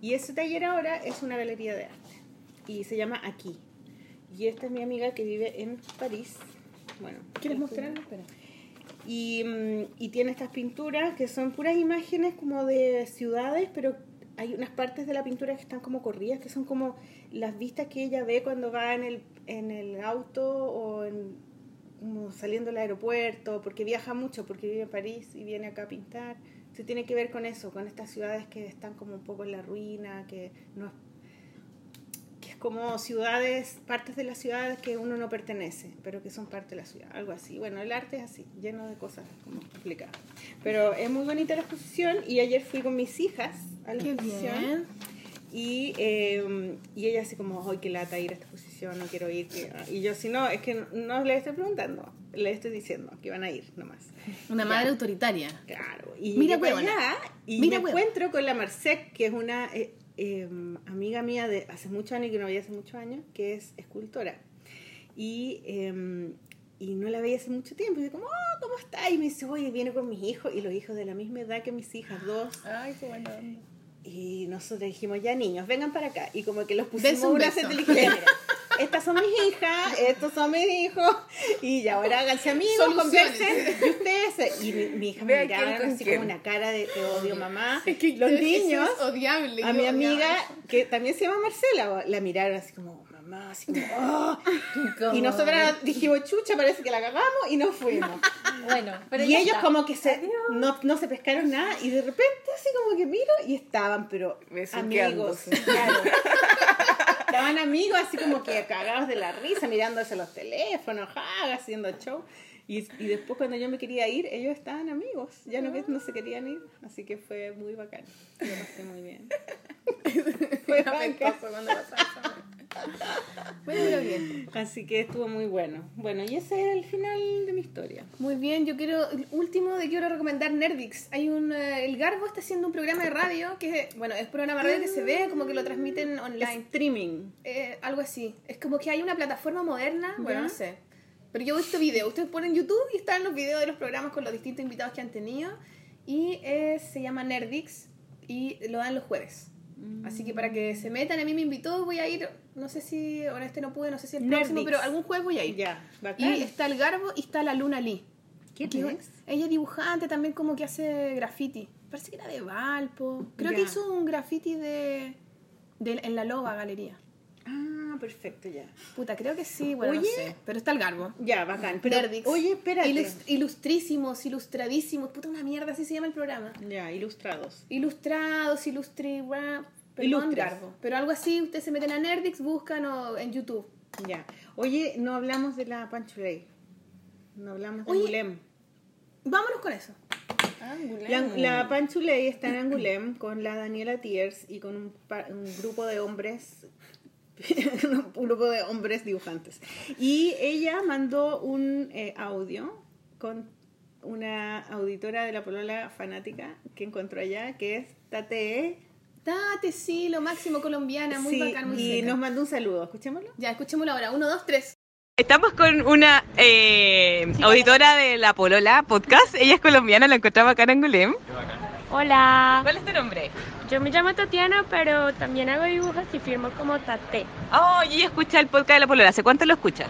Y ese taller ahora es una galería de arte y se llama Aquí. Y esta es mi amiga que vive en París. Bueno, ¿Quieres la fui- mostrarlo? Espera. y, mm, y tiene estas pinturas que son puras imágenes como de ciudades, pero hay unas partes de la pintura que están como corridas, que son como las vistas que ella ve cuando va en el, en el auto o en, como saliendo del aeropuerto, porque viaja mucho, porque vive en París y viene acá a pintar. Se tiene que ver con eso, con estas ciudades que están como un poco en la ruina, que no es que es como ciudades, partes de las ciudades que uno no pertenece, pero que son parte de la ciudad, algo así. Bueno, el arte es así, lleno de cosas como complicadas. Pero es muy bonita la exposición y ayer fui con mis hijas a la Qué exposición bien. y, eh, y ella así como, hoy qué lata ir a esta exposición, no quiero ir. que-". Y yo, si no, es que no, no le estoy preguntando, le estoy diciendo que van a ir nomás. Una madre autoritaria. Claro, y Mira, allá y Mira, me encuentro con la Marcet, que es una eh, eh, amiga mía de hace muchos años, que no veía hace muchos años, que es escultora. Y, eh, y no la veía hace mucho tiempo. Y yo como, oh, ¿cómo está? Y me dice, oye, viene con mis hijos, y los hijos de la misma edad que mis hijas, dos. Ay, qué buena onda. Y nosotros dijimos, ya niños, vengan para acá. Y como que los pusimos un una beso. [LAUGHS] set y le dije, "Mira, estas son mis hijas, estos son mis hijos, y ya ahora háganse amigos, conversen, y ustedes. Y mi, mi hija me miraba así como una cara de te odio mamá. Es que los niños, es odiable. a mi amiga, que también se llama Marcela, la miraron así como, mamá, así como, "Oh". Y nosotras dijimos, chucha, parece que la cagamos, y nos fuimos. [LAUGHS] Bueno, pero y ellos está. como que se no, no se pescaron nada y de repente así como que miro y estaban pero amigos claro. [LAUGHS] estaban amigos así como que cagados de la risa mirándose los teléfonos ja, haciendo show y, y después cuando yo me quería ir ellos estaban amigos ya no, no se querían ir así que fue muy bacán lo pasé muy bien [LAUGHS] fue bacán. cuando pasaba. Bueno, pero bien. así que estuvo muy bueno bueno y ese es el final de mi historia Muy bien, yo quiero, el último de quiero recomendar Nerdix. Hay un, eh, el Garbo está haciendo un programa de radio que es, bueno, es programa de radio que se ve, como que lo transmiten online. streaming Eh, algo así. Es como que hay una plataforma moderna, bueno, no sé. Pero yo he visto videos. Ustedes ponen YouTube y están los videos de los programas con los distintos invitados que han tenido. Y eh, se llama Nerdix y lo dan los jueves. Así que para que se metan, a mí me invitó, voy a ir, no sé si, ahora este no pude, no sé si el próximo, pero algún jueves voy a ir. ya bacán Y está el Garbo y está la Luna Lee. ¿Quién Que es? Ella es dibujante también como que hace graffiti. Parece que era de Valpo. Creo Ya. que hizo un graffiti de, de- en la Loba Galería. Ah perfecto ya Puta, creo que sí, bueno, Oye. no sé. Pero está el Garbo. Ya, bacán. Pero, Nerdix. oye, espérate. Ilus- ilustrísimos, ilustradísimos. Puta, una mierda, así se llama el programa. Ya, ilustrados. Ilustrados, ilustri... Perdón. Garbo. Pero algo así, ustedes se meten a Nerdix, buscan o en YouTube. Ya. Oye, no hablamos de la Panchuley. No hablamos de Oye. Angulem. Vámonos con eso. La, la Panchuley está en [CLEARS THROAT] Angulem con la Daniela Tiers y con un, un grupo de hombres. [LAUGHS] un grupo de hombres dibujantes. Y ella mandó un eh, audio con una auditora de la Polola fanática que encontró allá, que es Tate. Date, sí, lo máximo colombiana, muy Sí, bacán, muy y seca. nos mandó un saludo. Escuchémoslo. Ya, escuchémoslo ahora. Uno, dos, tres. Estamos con una eh, auditora de La Polola Podcast. Ella es colombiana, la encontramos acá en Angulem. Hola, ¿Cuál es tu nombre? Yo me llamo Tatiana, pero también hago dibujos y firmo como Tate. Oh, y escucha el podcast de La Polola. ¿Hace cuánto lo escucha?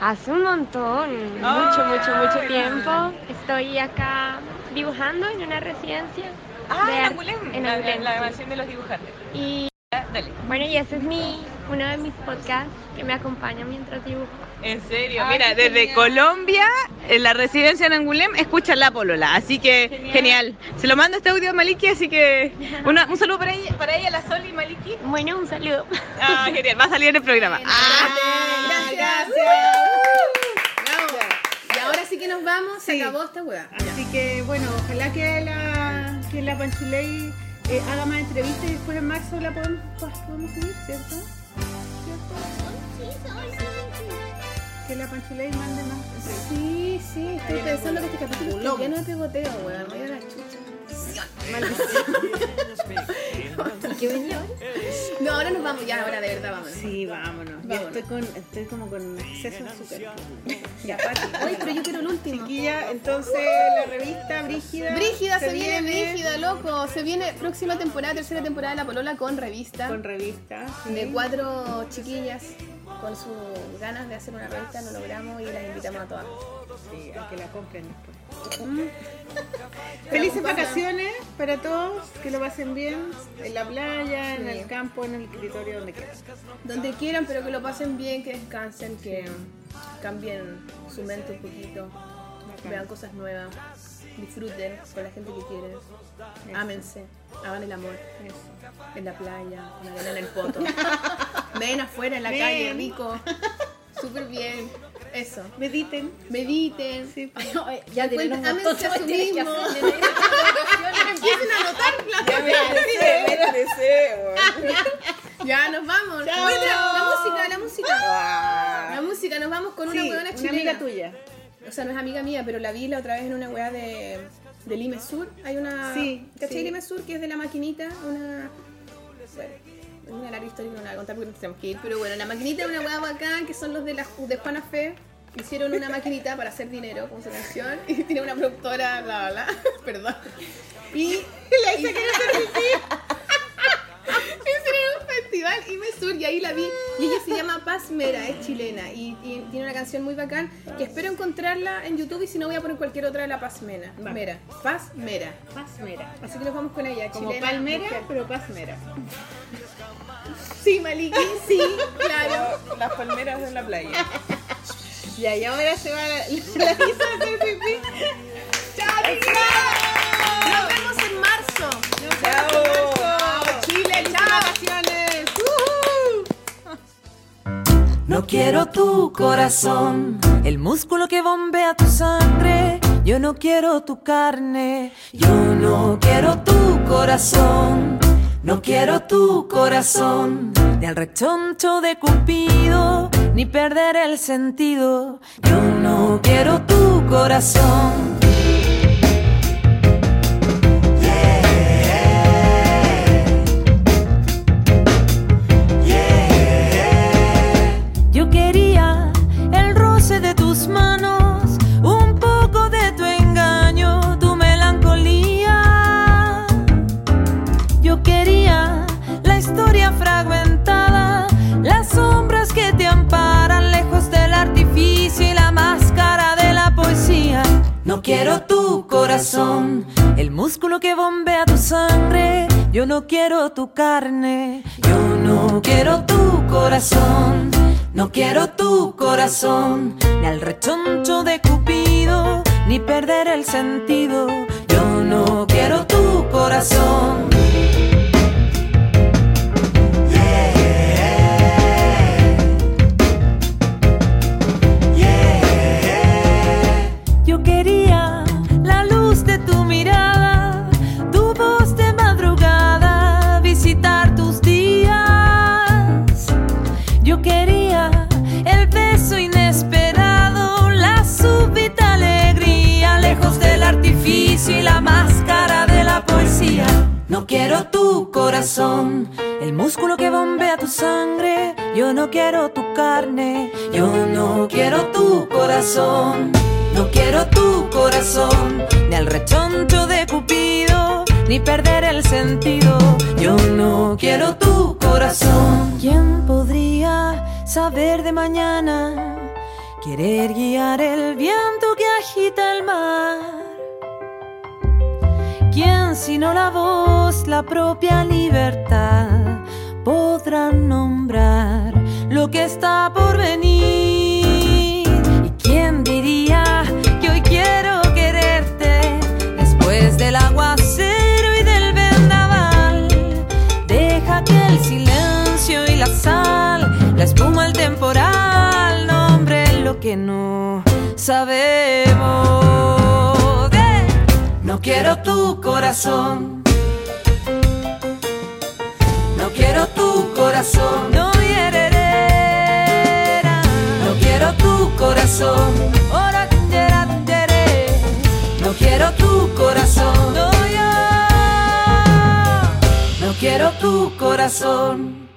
Hace un montón, mucho, mucho, mucho tiempo. Estoy acá dibujando en una residencia. Ah, de en Angulem, en la, la mansión de los dibujantes. Y Dale. bueno, y ese es mi, uno de mis podcasts que me acompaña mientras dibujo. En serio, Ay, mira, desde genial. Colombia, en la residencia en Angulem, escuchan la polola, así que genial. Se lo mando este audio a Maliki, así que [LAUGHS] una- un saludo para ella, para ella, la Sol y Maliki. Bueno, un saludo. Ah, genial, va a salir en el programa. Ah, Gracias. Bravo. Y ahora sí que nos vamos, se Sí. acabó esta hueá. Así que bueno, ojalá que la, que la Panchuley eh, haga más entrevistas y después en marzo la podemos, podemos subir, ¿cierto? Que la Panchuley mande más. Sí, sí, estoy pensando que este capítulo está lleno de pegoteo, weón. Me dio la chucha. [LAUGHS] ¿Y qué venía? No, ahora nos vamos ya, ahora de verdad vámonos. Sí, vámonos. Estoy, con, estoy como con exceso de azúcar. Ya, Pati. Oye, pero yo quiero el último. Chiquilla, entonces la revista Brígida. Brígida, se, viene, Brígida, loco. Se viene próxima temporada, tercera temporada de La Polola con revista. Con revista. sí. de cuatro chiquillas con sus ganas de hacer una revista, lo logramos y las invitamos a todas. Sí, a que la compren después. Mm. [LAUGHS] Felices vacaciones para todos, que lo pasen bien en la playa, en el campo, en el escritorio, donde quieran. Donde quieran, pero que lo pasen bien, que descansen, que cambien su mente un poquito, vean cosas nuevas, disfruten con la gente que quieren, ámense, hagan el amor en la playa, en el poto. [LAUGHS] Ven afuera en la Ven. calle, rico, [LAUGHS] súper bien. Eso. Mediten. Mediten. Ya Cuenten- tenemos ámense a su mismo. [LAUGHS] Empiecen a anotar Ya me estresé, me estresé, weón. Ya, nos vamos. La, música, la música. Ah. La música, nos vamos con una huevona una chilena. amiga tuya. O sea, no es amiga mía, pero la vi la otra vez en una hueá de, de Lime Sur. Hay una. Sí, ¿Cachai. Lime Sur? Que es de la maquinita. Una. Una larga historia que no la voy a contar porque nos tenemos que ir. Pero bueno, la maquinita es una hueá bacán que son los de, la, de Juana Fe. Hicieron una maquinita para hacer dinero con su canción. Y tiene una productora, bla, bla, bla. [LAUGHS] Perdón. Y. la hice que [LAUGHS] Hicieron un festival y me sur y ahí la vi. Y ella se llama Paz Mera, es chilena y, y tiene una canción muy bacán que espero encontrarla en YouTube y si no voy a poner cualquier otra de la Paz Mera. Mera. Paz Mera. Pasmera. Así que nos vamos con ella, Como chilena. palmera, mujer. pero pasmera. Sí, Maliki, sí, claro. Las palmeras de la playa. Ya, y ahora se va la, la Lisa a hacer pipí. Nos vemos en marzo. Chao. Chile, vacaciones. No quiero tu corazón, el músculo que bombea tu sangre. Yo no quiero tu carne, yo no quiero tu corazón. No quiero tu corazón, ni al rechoncho de Cupido, ni perder el sentido. Yo no quiero tu corazón. Quiero tu corazón, el músculo que bombea tu sangre. Yo no quiero tu carne, yo no quiero tu corazón. No quiero tu corazón, ni al rechoncho de Cupido, ni perder el sentido. Yo no quiero tu corazón. Poesía. No quiero tu corazón, el músculo que bombea tu sangre. Yo no quiero tu carne, yo no quiero tu corazón. No quiero tu corazón, ni al rechoncho de Cupido, ni perder el sentido. Yo no quiero tu corazón. ¿Quién podría saber de mañana querer guiar el viento que agita el mar. ¿Quién sino la voz, la propia libertad, podrá nombrar lo que está por venir? ¿Y quién diría que hoy quiero quererte después del aguacero y del vendaval? Deja que el silencio y la sal, la espuma, el temporal, nombren lo que no sabemos. No quiero tu corazón. No quiero tu corazón. No. No quiero tu corazón. No quiero tu corazón. No quiero tu corazón.